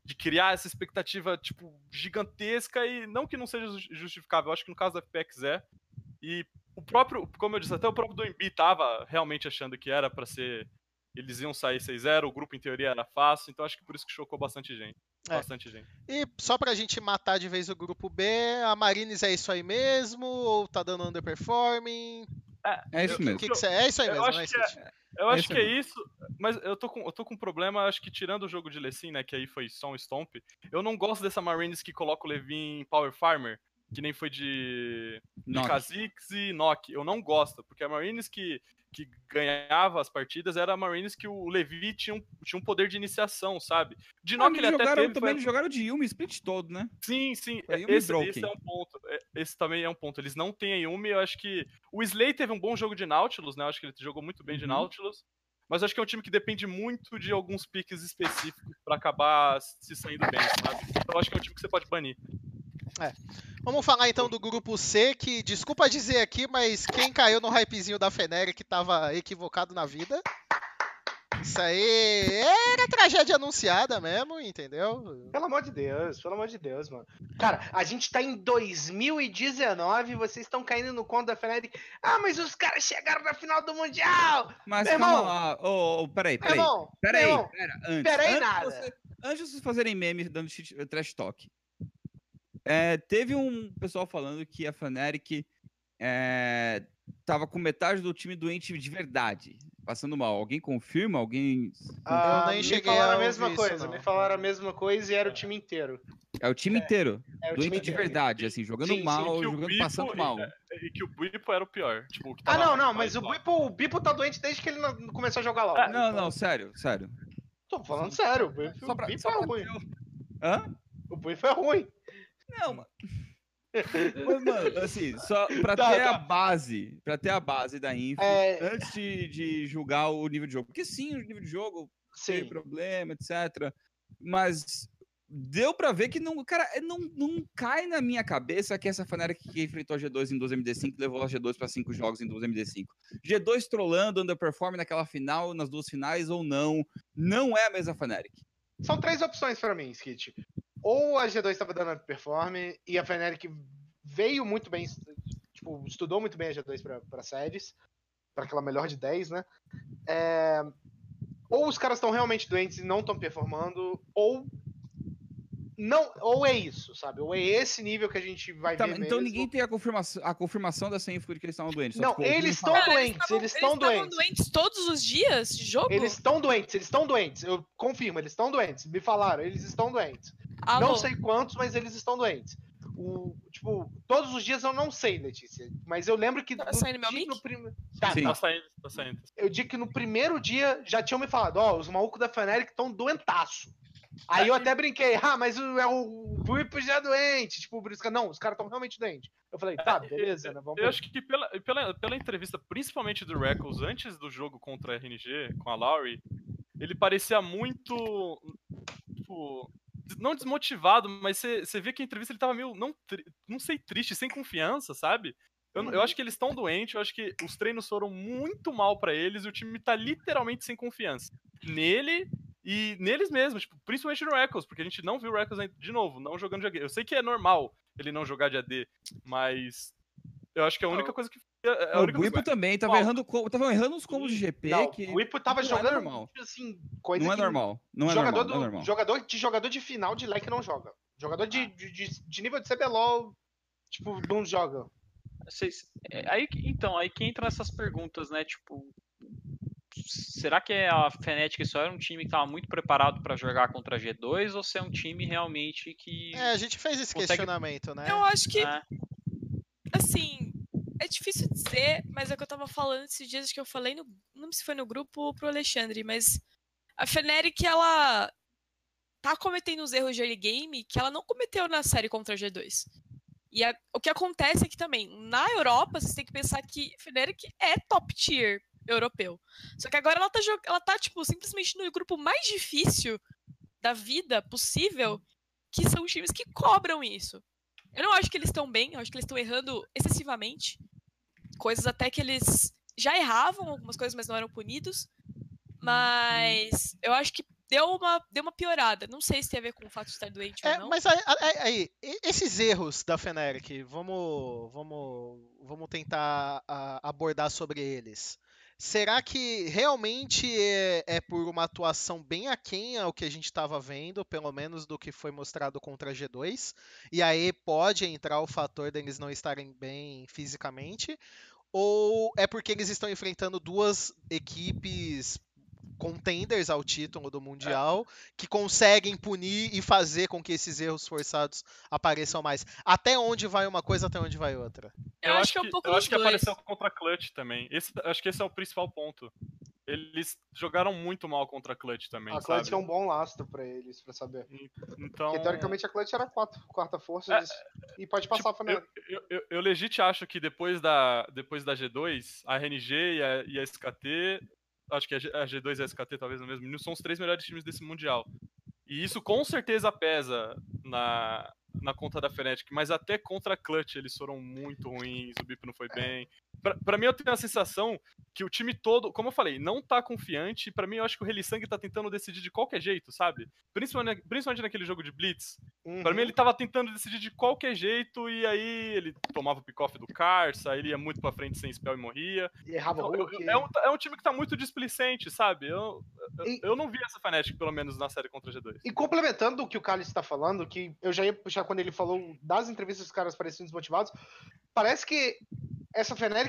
de criar essa expectativa, tipo, gigantesca e não que não seja ju- justificável, eu acho que no caso da FPX é. E o próprio, como eu disse, até o próprio do Embi tava realmente achando que era pra ser. Eles iam sair 6-0, o grupo em teoria era fácil, então acho que por isso que chocou bastante gente. É. Bastante gente. E só pra gente matar de vez o grupo B, a Marines é isso aí mesmo? Ou tá dando underperforming? É isso O mesmo. que que você... É isso aí Eu mesmo, acho né, que é-? Eu acho Esse que é é isso, mas eu tô, com, eu tô com um problema, acho que tirando o jogo de Lecim, né, que aí foi só um stomp, eu não gosto dessa Marines que coloca o Levin em Power Farmer, que nem foi de, de. Kha'Zix e Nock. Eu não gosto, porque a Marines que, que ganhava as partidas era a Marines que o Levi tinha um, tinha um poder de iniciação, sabe? De Ah, eles ele até jogaram, teve... também foi- jogaram de Yumi split todo, né? Sim, sim. Esse, esse é um ponto. É, Esse também é um ponto. Eles não têm a Yumi, eu acho que. O Slay teve um bom jogo de Nautilus, né? Eu acho que ele jogou muito bem de Uhum. Nautilus. Mas eu acho que é um time que depende muito de alguns piques específicos pra acabar se saindo bem, sabe? Então eu acho que é um time que você pode banir. Vamos falar então do grupo C, que desculpa dizer aqui, mas quem caiu no hypezinho da Feneri que tava equivocado na vida. Isso aí era tragédia anunciada mesmo, entendeu? Pelo amor de Deus, pelo amor de Deus, mano. Cara, a gente tá em 2019 e vocês estão caindo no conto da Fnatic. Ah, mas os caras chegaram na final do Mundial! Mas Meu calma irmão. lá. Ô, ô, peraí, peraí. irmão, Peraí, pera, antes. peraí antes, nada. você- antes de vocês fazerem memes dando trash talk, é, teve um pessoal falando que a Fnatic é, tava com metade do time doente de verdade, passando mal. Alguém confirma? Alguém. ah, nem me cheguei falaram a mesma isso, coisa, não. me falaram a mesma coisa e era o time inteiro. É o time inteiro. É o doente time de inteiro. verdade, assim, jogando Sim, sim, mal, o jogando Bipo- passando mal. E que o Bipo era o pior. Tipo, o que Ah, não, não, mas o. Bipo, o Bipo tá doente desde que ele não começou a jogar LOL. Ah, Não, Então, não, sério, sério. Tô falando sério, o Bipo, Só pra, o Bipo só é ruim. Hã? O Bipo é ruim. Não, mas- <laughs> Mas, mano, assim, só pra Tá, ter tá. a base, pra ter a base da info, É. antes de, de julgar o nível de jogo. Porque sim, o nível de jogo tem Sim. problema, etc. Mas deu pra ver que não, cara, é, não, não cai na minha cabeça que essa Fnatic que enfrentou a G2 em 2MD5 levou a G2 pra cinco jogos em 2MD5. G2 trollando, underperform naquela final, nas duas finais ou não, não é a mesma Fnatic. São três opções pra mim, Skit. Ou a G2 estava dando perform e a Fnatic veio muito bem, tipo, estudou muito bem a G2 pra, pra séries, pra aquela melhor de 10, né? É, Ou os caras estão realmente doentes e não estão performando, ou não, ou é isso, sabe? Ou é esse nível que a gente vai Tá, ver então mesmo. ninguém tem a confirmação, a confirmação dessa info de que eles estavam doentes. só, Não, tipo, eles estão doentes, eles estão estavam doentes. doentes todos os dias de jogo? Eles estão doentes, eles estão doentes. Eu confirmo, eles estão doentes. Me falaram, eles estão doentes. Alô? Não sei quantos, mas eles estão doentes. O, tipo, todos os dias eu não sei, Letícia. Mas eu lembro que. Tá no saindo meu dia- mic? no prim- Tá, Sim. tá. Tá saindo, tá saindo. Eu digo que no primeiro dia já tinham me falado, ó, os malucos da Fnatic estão doentaço. Aí eu até brinquei, ah, mas o, é o Whip já é doente. Tipo, por isso que não, os caras estão realmente doentes. Eu falei, tá, beleza, né? Vamos Eu ver. acho que pela, pela, pela entrevista, principalmente do Reckles, antes do jogo contra a RNG, com a Lowry, ele parecia muito. Tipo. Não desmotivado, mas você vê que a entrevista ele tava meio. Não, não sei, triste, sem confiança, sabe? Eu, eu acho que eles estão doentes, eu acho que os treinos foram muito mal pra eles e o time tá literalmente sem confiança. Nele e neles mesmos, tipo, principalmente no Reckles, porque a gente não viu o ainda- de novo, não jogando de AD. Eu sei que é normal ele não jogar de AD, mas eu acho que é a única coisa que. É a O Guipo também tava Qual? errando, tava errando os combos de GP Não, que o Whip tava não é jogando normal. assim, coisa não é que normal. Não é jogador, normal, não é do- normal. jogador de jogador de final de leque não joga. Jogador de, de, de- nível de CBLOL, tipo, não joga. Vocês- é, aí, então, aí que entra essas perguntas, né? Tipo, será que a Fnatic só era um time que estava muito preparado para jogar contra a G2 ou se é um time realmente que. É, a gente fez esse Consegue- questionamento, né? Eu acho que, né? assim, é difícil dizer, mas é o que eu tava falando esses dias que eu falei no. Não sei se foi no grupo ou pro Alexandre, mas a Fnatic, ela tá cometendo uns erros de early game que ela não cometeu na série contra a G2. E a- o que acontece é que também, na Europa, vocês têm que pensar que Fnatic é top tier europeu. Só que agora ela tá, ela tá tipo, simplesmente no grupo mais difícil da vida possível, que são os times que cobram isso. Eu não acho que eles estão bem, eu acho que eles estão errando excessivamente. Coisas até que eles já erravam algumas coisas, mas não eram punidos. Mas eu acho que deu uma, deu uma piorada. Não sei se tem a ver com o fato de estar doente É, ou não. mas aí, aí- esses erros da Feneric, vamos, vamos, vamos tentar a- abordar sobre eles. Será que realmente é, é por uma atuação bem aquém ao que a gente estava vendo, pelo menos do que foi mostrado contra a G2? E aí pode entrar o fator deles não estarem bem fisicamente? Ou é porque eles estão enfrentando duas equipes contenders ao título do Mundial que conseguem punir e fazer com que esses erros forçados apareçam mais. Até onde vai uma coisa, até onde vai outra. eu, acho que é um pouco eu acho que dois. apareceu contra a Clutch também. Esse, acho que esse é o principal ponto. Eles jogaram muito mal contra a Clutch também, A Clutch sabe? é um bom lastro pra eles, pra saber. Então, Porque teoricamente a Clutch era quatro, quarta força É, e pode passar a tipo, Fnatic. eu, eu, eu legit acho que depois da, depois da G2, a RNG e a, e a SKT, acho que a, G, a G2 e a SKT talvez no mesmo nível, são os três melhores times desse Mundial. E isso com certeza pesa na, na conta da Fnatic, mas até contra a Clutch eles foram muito ruins, o BIP não foi bem. Pra, pra mim eu tenho a sensação que o time todo, como eu falei, não tá confiante, e pra mim eu acho que o Relisang tá tentando decidir de qualquer jeito, sabe? Principalmente, principalmente naquele jogo de Blitz, Pra Uhum. mim, ele tava tentando decidir de qualquer jeito, e aí ele tomava o pick-off do aí ele ia muito pra frente sem spell e morria. E errava Então, o eu- é, um, é um time que tá muito displicente, sabe? Eu, eu, E- eu não vi essa Fnatic, pelo menos, na série contra a G2. E complementando o que o Carlos está falando, que eu já ia puxar quando ele falou das entrevistas dos caras pareciam desmotivados, parece que essa Fnatic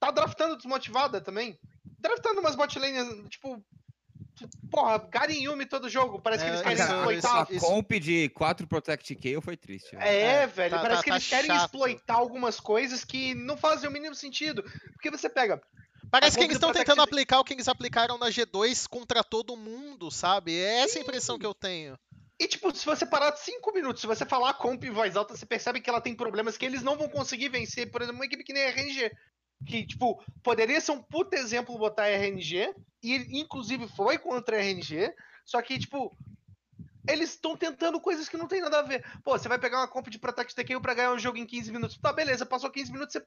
tá draftando desmotivada também. Draftando umas bot lanes, tipo. Porra, Garen Yumi todo jogo. Parece que É, eles querem isso- exploitar. isso- A comp de 4 Protect Kayle foi triste. velho. É, É, velho, tá- parece tá- que tá eles querem chato. exploitar algumas coisas que não fazem o mínimo sentido. Porque você pega. Parece que eles estão tentando aplicar o que eles aplicaram na G2 contra todo mundo, sabe? É essa a impressão que eu tenho. E, tipo, se você parar cinco minutos, se você falar a comp em voz alta, você percebe que ela tem problemas que eles não vão conseguir vencer. Por exemplo, uma equipe que nem a RNG. Que, tipo, poderia ser um puta exemplo botar RNG, e inclusive foi contra RNG, só que, tipo, eles estão tentando coisas que não tem nada a ver. Pô, você vai pegar uma comp de Protect the pra ganhar um jogo em 15 minutos. Tá, beleza, passou 15 minutos, você,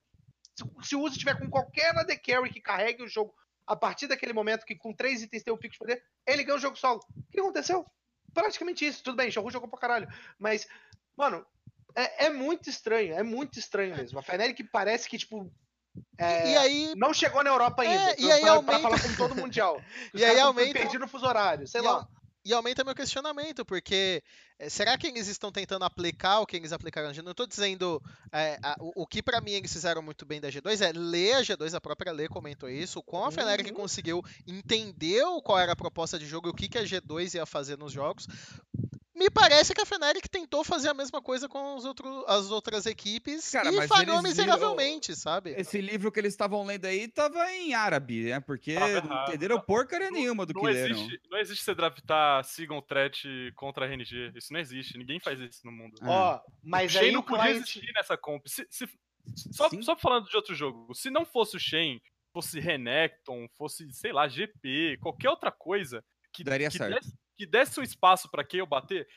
se o uso tiver com qualquer AD Carry que carregue o jogo a partir daquele momento que com três itens tem o pico de poder, ele ganha o jogo solo. O que aconteceu? Praticamente isso. Tudo bem, Shogun jogou pra caralho. Mas, mano, é, é muito estranho. É muito estranho mesmo. A Fnatic parece que, tipo, é, E aí, não chegou na Europa ainda. É, e aí pra, aumenta- pra falar com todo o mundial. <laughs> E aí aumenta- perdidos no fuso horário, sei E lá. E aumenta meu questionamento, porque eh, será que eles estão tentando aplicar o que eles aplicaram? Eu não estou dizendo. eh, a- o, o que para mim eles fizeram muito bem da G2 é ler a G2, a própria Lê comentou isso, com a Fnatic Uhum. conseguiu entender qual era a proposta de jogo e o que, que a G2 ia fazer nos jogos. Me parece que a Fnatic tentou fazer a mesma coisa com os outro, as outras equipes Cara, e mas falhou eles viram- miseravelmente, sabe? Esse livro que eles estavam lendo aí tava em árabe, né? Porque não entenderam porcaria nenhuma do não que leram. existe, não existe você draftar Sigon Threat contra a RNG. Isso não existe. Ninguém faz isso no mundo. Ah. Ó, mas o Shen aí não podia client... existir nessa comp. Se, se- só, Sim. só falando de outro jogo, se não fosse o Shen, fosse Renekton, fosse, sei lá, GP, qualquer outra coisa que, Daria que, certo. desse, que desse um espaço pra Kayle bater.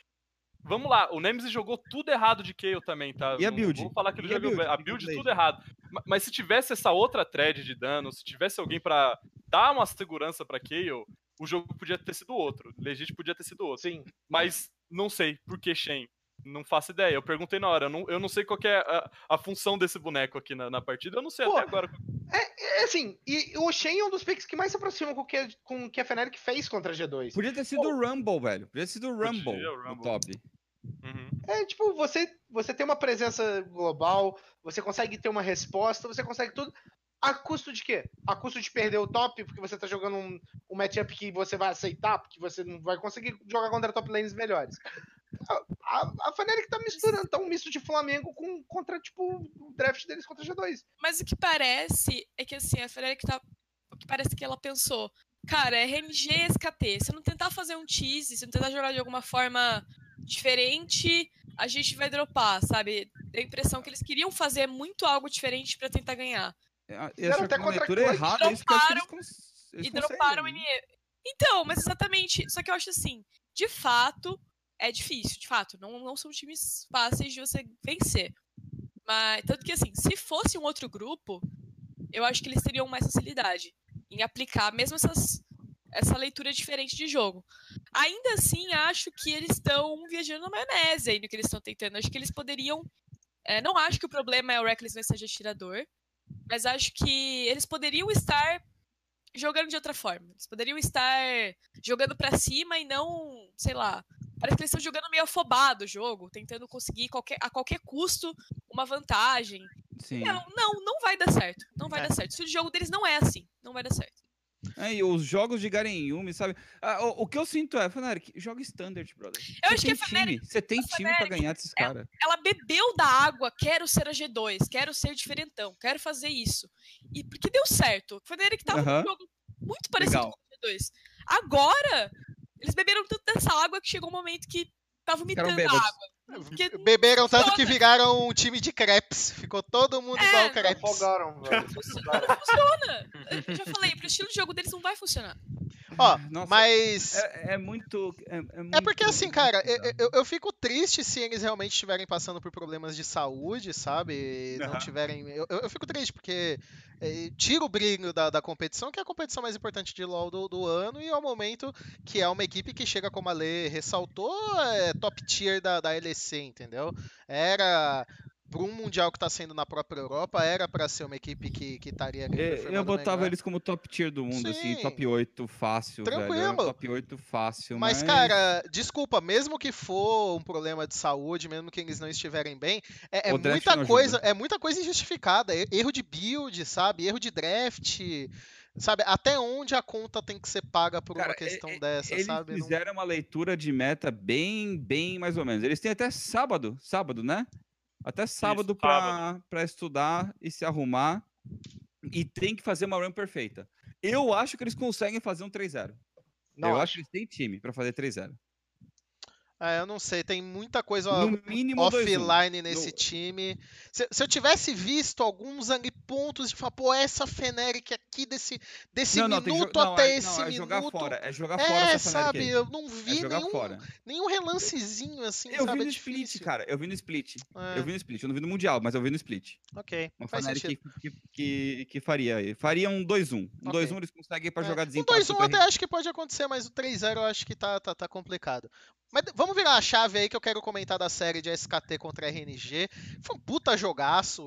Vamos lá, o Nemesis jogou tudo errado de Kayle também, tá? E a build? Vamos falar que ele E a jogou build? a build eu tudo errado. Ma- Mas se tivesse essa outra thread de dano, se tivesse alguém pra dar uma segurança pra Kayle, o jogo podia ter sido outro. Legit podia ter sido outro. Sim. Mas não sei por que Shen. Não faço ideia. Eu perguntei na hora. Eu não, eu não sei qual que é a, a função desse boneco aqui na, na partida. Eu não sei Pô, até agora. É assim, e o Shen é um dos picks que mais se aproximam com o que, com o que a Fnatic fez contra a G2. Podia ter sido o Rumble, velho. Podia ter sido o Rumble, Podia, o no Rumble. top. Uhum. É tipo, você, você tem uma presença global, você consegue ter uma resposta, você consegue tudo. A custo de quê? A custo de perder o top, porque você tá jogando um, um matchup que você vai aceitar, porque você não vai conseguir jogar contra top lanes melhores. A, a, a Fnatic tá misturando, tá um misto de Flamengo com, contra, tipo, o draft deles contra a G2. Mas o que parece é que assim, a Fnatic tá. O que parece que ela pensou, cara, é RNG e SKT. Se eu não tentar fazer um tease, se eu não tentar jogar de alguma forma diferente, a gente vai dropar, sabe? Dá a impressão que eles queriam fazer muito algo diferente pra tentar ganhar. É, até a contra leitura é Clutch. errada, isso que eu acho que eles, eles e droparam. NE. Então, mas exatamente. Só que eu acho assim, de fato, é difícil, de fato. Não, não são times fáceis de você vencer. Mas, tanto que assim, se fosse um outro grupo, eu acho que eles teriam mais facilidade em aplicar mesmo essas, essa leitura diferente de jogo. Ainda assim, acho que eles estão viajando na maionese aí no que eles estão tentando. Acho que eles poderiam. é, não acho que o problema é o Reckless não seja atirador, mas acho que eles poderiam estar jogando de outra forma. Eles poderiam estar jogando pra cima e não, sei lá. Parece que eles estão jogando meio afobado o jogo, tentando conseguir qualquer, a qualquer custo uma vantagem. Sim. Não, não, não vai dar certo. Não vai É. dar certo. O estilo de jogo deles não é assim. Não vai dar certo. É, e os jogos de Garen Yumi, sabe? Ah, o, o que eu sinto é, Fnatic, joga standard, brother. Eu Você acho que a Fnatic- time, Você tem a time pra ganhar desses é- caras. Ela bebeu da água, quero ser a G2, quero ser diferentão, quero fazer isso. E porque deu certo. Que tava Aham. um jogo muito parecido Legal. com o G2. Agora, eles beberam tanto dessa água que chegou um momento que tá vomitando água. Porque Beberam tanto que funciona. viraram um time de crepes. Ficou todo mundo igual É, crepes. Afogaram, velho. não funciona. Eu já falei, pro estilo de jogo deles não vai funcionar. Ó, Nossa, mas. É, é muito. É, é É muito porque assim, cara, eu, eu, eu fico triste se eles realmente estiverem passando por problemas de saúde, sabe? Não Aham. tiverem. Eu eu fico triste, porque eh, tira o brilho da, da competição, que é a competição mais importante de LoL do, do ano, e ao momento que é uma equipe que chega, como a Lê ressaltou, é top tier da, da LEC, entendeu? Era. Para um mundial que está sendo na própria Europa, era para ser uma equipe que que estaria É, Eu performando botava melhor. eles como top tier do mundo, assim, Sim. top 8 fácil, velho. Tranquilo. Um Top 8 fácil, Mas, mas, cara, desculpa, mesmo que for um problema de saúde, mesmo que eles não estiverem bem, é, é muita não coisa, ajuda. é muita coisa injustificada. Erro de build, sabe? Erro de draft. Sabe, até onde a conta tem que ser paga por Cara, uma questão e- dessa, eles sabe? Não- fizeram uma leitura de meta bem, bem mais ou menos. Eles têm até sábado, sábado, né? Até sábado pra estudar e se arrumar. E tem que fazer uma run perfeita. Eu acho que eles conseguem fazer um 3-0. Não Eu acho. acho que eles têm time pra fazer 3-0. É, eu não sei, tem muita coisa No mínimo 2-1. offline nesse No- time. Se, se eu tivesse visto alguns pontos de falar, pô, essa Feneric aqui desse, desse Não, minuto não, até é, esse não, é jogar minuto. fora. É jogar fora É, essa sabe, aí. eu não É vi jogar nenhum, fora. nenhum relancezinho assim, Eu sabe? vi é no split, difícil. cara. Eu vi no split. É, Eu vi no split. Eu não vi no Mundial, mas eu vi no split. Ok, Uma sentido. que, que, que, que faria. Faria um 2-1. Um Ok. 2-1 eles conseguem pra É, jogar Um desempate. 2-1 super até acho que pode acontecer, mas o 3-0 eu acho que tá, tá, tá complicado. Mas vamos virar a chave aí que eu quero comentar da série de SKT contra RNG. Foi um puta jogaço.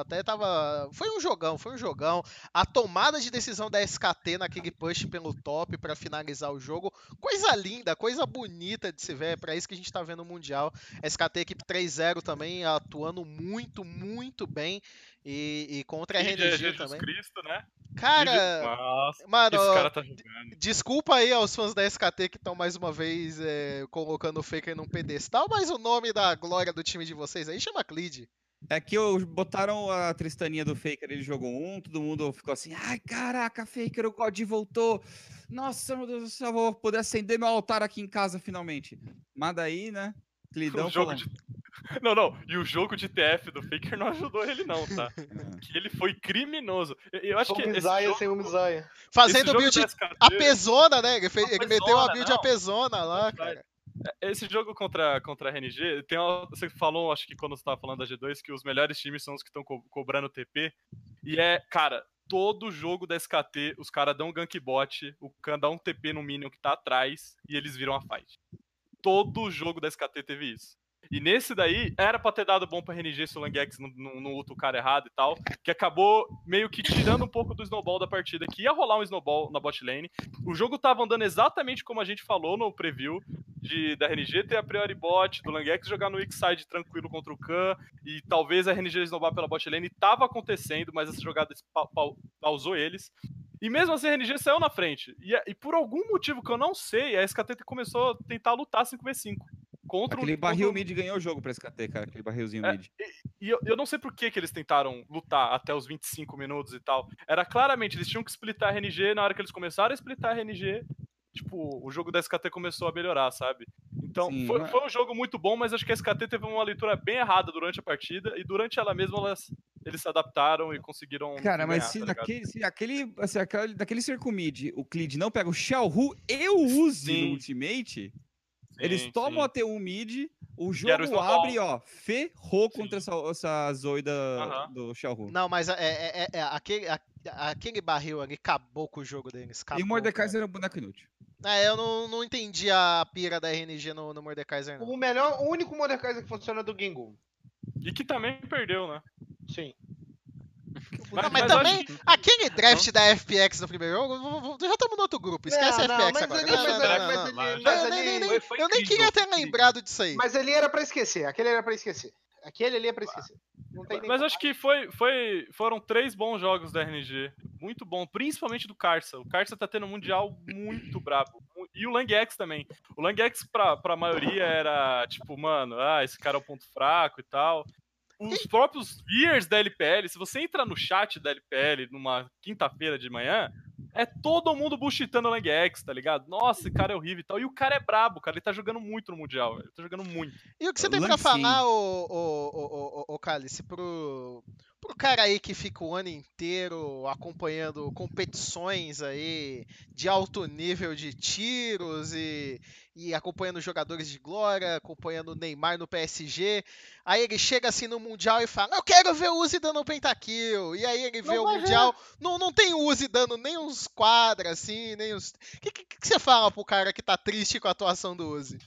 Até tava. Foi um jogão, foi um jogão. A tomada de decisão da SKT naquele push pelo top pra finalizar o jogo. Coisa linda, coisa bonita de se ver. É pra isso que a gente tá vendo o Mundial. SKT equipe 3-0 também atuando muito, muito bem. E, e contra a RNG Jesus também. Cristo, né? Cara, Nossa, mano, esse cara tá jogando. Desculpa aí aos fãs da SKT que estão mais uma vez é, colocando o Faker num pedestal, mas o nome da glória do time de vocês aí chama Clid. É que botaram a Tristaninha do Faker, ele jogou um, todo mundo ficou assim, ai caraca, Faker, o God voltou. Nossa, meu Deus do céu, vou poder acender meu altar aqui em casa finalmente. Mas daí, né, Clidão O jogo de... <laughs> Não, não. E o jogo de TF do Faker não ajudou ele, não, tá? "Ah, <laughs> Que ele foi criminoso. Eu- Eu acho que. Misaia jogo, sem o Misaia. Fazendo build apesona, né? Ele, ele meteu a build não. apesona lá, cara. Esse jogo contra, contra a RNG, tem uma- você falou, acho que quando você tava falando da G2, que os melhores times são os que estão cobrando TP. E é, cara, todo jogo da SKT, os caras dão um gank bot, o Khan dá um TP no minion que tá atrás e eles viram a fight. Todo jogo da SKT teve isso. E nesse daí, era pra ter dado bom pra RNG se o Langex não, luta o cara errado e tal, que acabou meio que tirando um pouco do snowball da partida, que ia rolar um snowball na bot lane. O jogo tava andando exatamente como a gente falou no preview, de, da RNG ter a priori bot, do Langex jogar no weak side tranquilo contra o Khan, e talvez a RNG snowbar pela bot lane, tava acontecendo, mas essa jogada pa- pa- pausou eles. E mesmo assim a RNG saiu na frente. E, e por algum motivo que eu não sei, a SKT começou a tentar lutar 5v5. Contra Aquele contra barril mid ganhou o jogo pra SKT, cara, aquele barrilzinho É, mid. e eu, eu não sei por que, que eles tentaram lutar até os 25 minutos e tal. Era claramente, eles tinham que splitar a RNG, na hora que eles começaram a splitar a RNG, tipo, o jogo da SKT começou a melhorar, sabe? Então, Sim, foi, mas- foi um jogo muito bom, mas acho que a SKT teve uma leitura bem errada durante a partida, e durante ela mesma elas, eles se adaptaram e conseguiram. Cara, mas ganhar, se, tá naquele, se aquele, assim, aquele, daquele circo mid, o Clid não pega o Xiaohu e o Uzi Sim. no ultimate, eles Sim, tomam sim. a T1 mid, o jogo abre, ó, ferrou Sim. contra essa, essa Zoe da, Aham. do Xiaohu. Não, mas é, é- é- é- aquele, a- aquele barril ali acabou com o jogo deles. E Acabou, o Mordekaiser era um boneco inútil. É, eu não, não entendi a pira da RNG no, no Mordekaiser, não. O melhor, o único Mordekaiser que funciona é do Gingu. E que também perdeu, né? Sim. Não, mas, mas também, aquele draft da FPX no primeiro jogo, já estamos no outro grupo, esquece a Não, FPX mas agora. Não, mas não, não, mas não. Mas mas Eu nem- queria ter lembrado disso aí. Mas ali era pra esquecer. Aquele era pra esquecer. Aquele ali é pra esquecer. Não Mas acho que foi, foi, foram três bons jogos da RNG. Muito bom, principalmente do Carça. O Carça tá tendo um mundial muito brabo. E o Langx também. O Langx, pra, pra maioria, era tipo, mano, ah, esse cara é o ponto fraco e tal. Os próprios viewers da LPL, se você entra no chat da LPL numa quinta-feira de manhã, é todo mundo bullshitando o Langx, tá ligado? Nossa, esse cara é horrível e tal. E o cara é brabo, cara. Ele tá jogando muito no Mundial. Ele tá jogando muito. E o que você tem pra falar, ô, ô, ô, ô, ô, ô Cálice, pro, pro cara aí que fica o ano inteiro acompanhando competições aí de alto nível de tiros e, e acompanhando jogadores de glória, acompanhando o Neymar no PSG, aí ele chega assim no Mundial e fala, eu quero ver o Uzi dando um pentakill, e aí ele vê Não o ver. Mundial, não, não tem Uzi dando nem uns quadros assim, nem os... O que, que, que você fala pro cara que tá triste com a atuação do Uzi?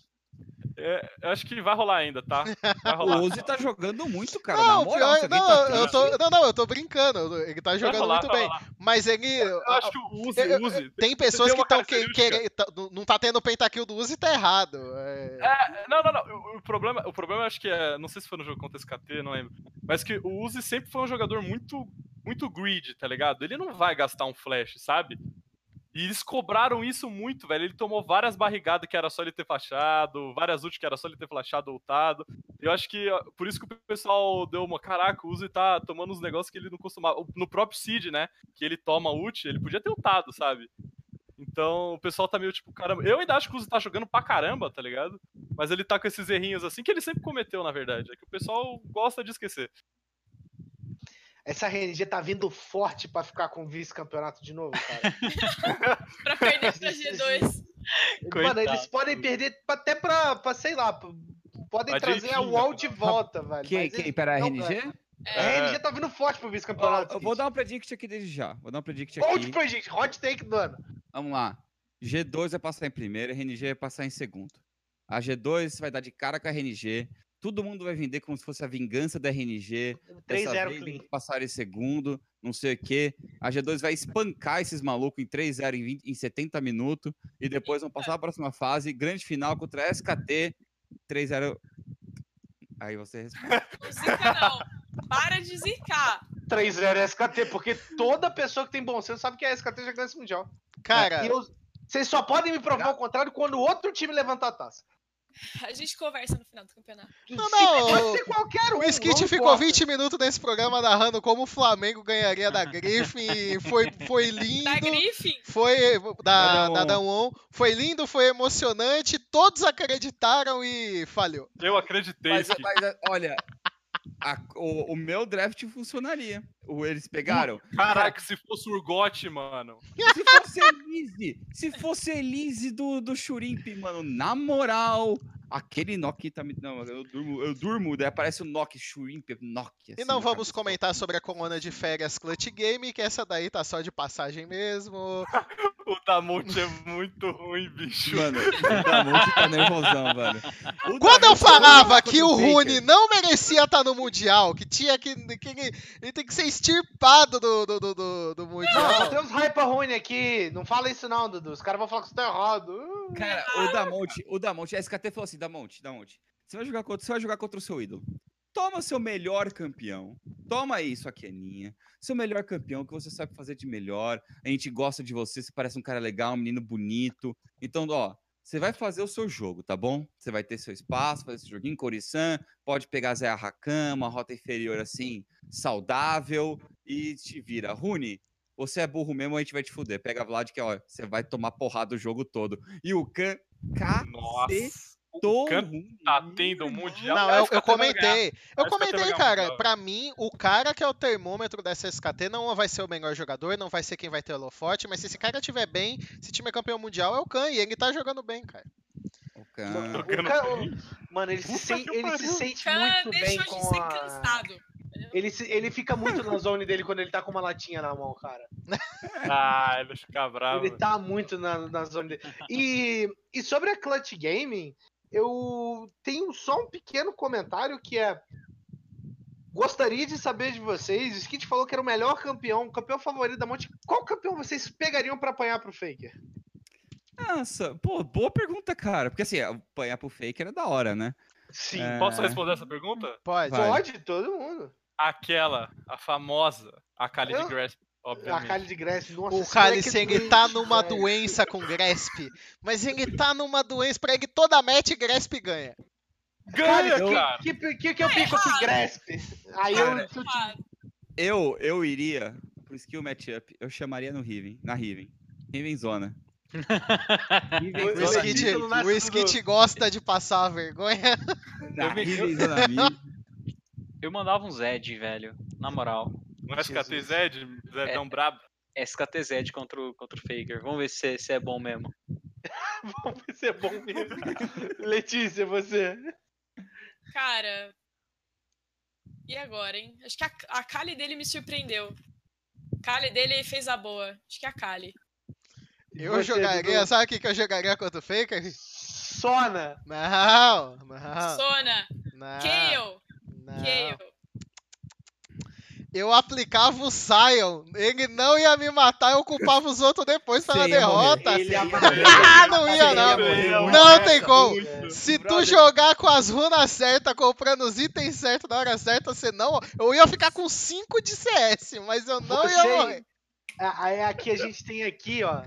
É, eu acho que vai rolar ainda, tá? Vai rolar. O Uzi tá jogando muito, cara. não, na moral, pior- não, tá eu tô, não, não, eu tô brincando. eu- Ele tá jogando rolar, muito bem. rolar. Mas ele. Eu acho que o Uzi, eu- Uzi. Tem pessoas tem que estão característica. querendo. Não tá tendo o pentakill do Uzi tá errado. É, É, não, não, não. O, o problema, o problema acho que é. Não sei se foi no jogo contra esse SKT, não lembro. Mas que o Uzi sempre foi um jogador muito, muito greedy, tá ligado? Ele não vai gastar um flash, sabe? E eles cobraram isso muito, velho. Ele tomou várias barrigadas que era só ele ter flashado, várias ult que era só ele ter flashado ultado. Eu acho que por isso que o pessoal deu uma. Caraca, o Uzi tá tomando uns negócios que ele não costumava. No próprio Seed, né? Que ele toma ult, ele podia ter ultado, sabe? Então o pessoal tá meio tipo, caramba. Eu ainda acho que o Uzi tá jogando pra caramba, tá ligado? Mas ele tá com esses errinhos assim que ele sempre cometeu, na verdade. É que o pessoal gosta de esquecer. Essa RNG tá vindo forte pra ficar com vice-campeonato de novo, cara. <laughs> pra perder pra G2. Mano, eles podem perder até pra, pra sei lá, podem trazer a J15, UOL de volta, velho. Quem, quem? Pera, a RNG? ganham. É, A RNG tá vindo forte pro vice-campeonato. eu vou dar um predict aqui desde já. Vou dar um predict Old aqui. Predict, hot take do ano. Vamos lá. G2 vai passar em primeiro, RNG vai passar em segundo. A G2 vai dar de cara com a RNG. Todo mundo vai vender como se fosse a vingança da RNG. Dessa 3-0 vez clean. eles passaram em segundo, não sei o quê. A G2 vai espancar esses malucos em 3-0 em, 20 em 70 minutos. E depois vão passar a próxima fase. Grande final contra a SKT. 3-0. Aí você responde. <laughs> não zica não. Para de zicar. 3-0 SKT, porque toda pessoa que tem bom senso sabe que a SKT já ganha esse mundial. Cara, E eu- vocês só podem me provar o contrário quando o outro time levantar a taça. <laughs> A gente conversa no final do campeonato. Não, não, Pode ser qualquer um. o Skit ficou importa. 20 minutos nesse programa narrando como o Flamengo ganharia da <laughs> Griffin. Foi, foi lindo. Da Griffin, Foi da, Da da Damwon. Damwon. Foi lindo, foi emocionante. Todos acreditaram e falhou. Eu acreditei. Mas, mas, olha, a- o, o meu draft funcionaria. O, eles pegaram. Caraca, se fosse o Urgot, mano. Se fosse Elise, se fosse Elise do, do Churimp, mano, na moral, aquele Nokia tá me. Não, eu durmo, eu durmo, daí aparece o Nokia, Churimp, Nokia. E assim, não na vamos cabeça. comentar sobre a coluna de férias Clutch Game, que essa daí tá só de passagem mesmo. <laughs> O Damonte é muito ruim, bicho. Mano, o Damonte tá nervosão, velho. O Quando eu Damonte- falava que o Rune não merecia estar no Mundial, que tinha que. que ele, tem que ser extirpado do, do, do, do, do Não, Mundial. só tem uns hyper ruim aqui. Não fala isso não, Dudu. Os caras vão falar que você tá errado. Cara, o Damonte, o Damonte, a SKT falou assim, Damonte, Damonte, você vai jogar contra, você vai jogar contra o seu ídolo. Toma seu melhor campeão. Toma isso aqui, Aninha. Seu melhor campeão, que você sabe fazer de melhor. A gente gosta de você, você parece um cara legal, um menino bonito. Então, ó, você vai fazer o seu jogo, tá bom? Você vai ter seu espaço, fazer seu joguinho, Coriçan, pode pegar Zé Rakan, uma rota inferior assim, saudável, e te vira. Rune, você é burro mesmo, a gente vai te fuder. Pega a Vlad que, ó, você vai tomar porrada o jogo todo. E o Khan, Nossa. O Khan ruim, tá tendo um irmão. mundial. Não, eu, eu comentei. Eu comentei, o cara. Pra mim, o cara que é o termômetro dessa SKT não vai ser o melhor jogador, não vai ser quem vai ter holofote, mas se esse cara estiver bem, se o time é campeão mundial, é o Khan. E ele tá jogando bem, cara. O Khan. O Jogando cara- bem. Mano, ele, se, sen- ele se sente Khan muito bem deixou de com ser a... cansado. Ele, se- ele fica muito na zone dele quando ele tá com uma latinha na mão, cara. <laughs> Ah, ele fica bravo. Ele tá muito na, na zona dele. E, e sobre a Clutch Gaming, eu tenho só um pequeno comentário que é. Gostaria de saber de vocês. O Skit falou que era o melhor campeão, o campeão favorito da Monte. Qual campeão vocês pegariam pra apanhar pro Faker? Nossa, pô, boa pergunta, cara. Porque assim, apanhar pro Faker é da hora, né? Sim. É. Posso responder essa pergunta? Pode. Vai. Pode, todo mundo. Aquela, a famosa, a Kali de Eu- A obviamente. Kali de Grace, nossa. O Cálice, é ele doente, tá numa velho. doença com Gresp. Mas ele tá numa doença pra ele toda match Gresp ganha. Ganha, Cara, cara! que, que, que, que eu pico pro Grasp? Aí eu. Cara, eu Eu, eu iria pro skill matchup, eu chamaria no Riven, na Riven. Riven Zona. <laughs> O O Skit, o Skit gosta de passar a vergonha. Na Eu <laughs> Mid. Eu mandava um Zed, velho. Na moral. No SKT Zed, Zedão brabo. SKTZ contra o, contra o Faker. Vamos ver se, se é bom mesmo. <laughs> Vamos ver se é bom mesmo. <laughs> Letícia, você. cara. E agora, hein? Acho que a, a Kali dele me surpreendeu. A Kali dele fez a boa. Acho que é a Kali. Eu Você, jogaria, Dudu? sabe o que, que eu jogaria contra o Faker? Sona. Não, não, Sona, não. Kayle, não. Kayle. Eu aplicava o Sion. Ele não ia me matar, eu culpava os outros depois pela derrota. Ele ia <laughs> Ah, não ia não. morrer. Não tem como. Se tu Brother. jogar com as runas certas, comprando os itens certos na hora certa, você não. Eu ia ficar com 5 de CS, mas eu não ia morrer. Aí aqui a gente tem aqui, ó.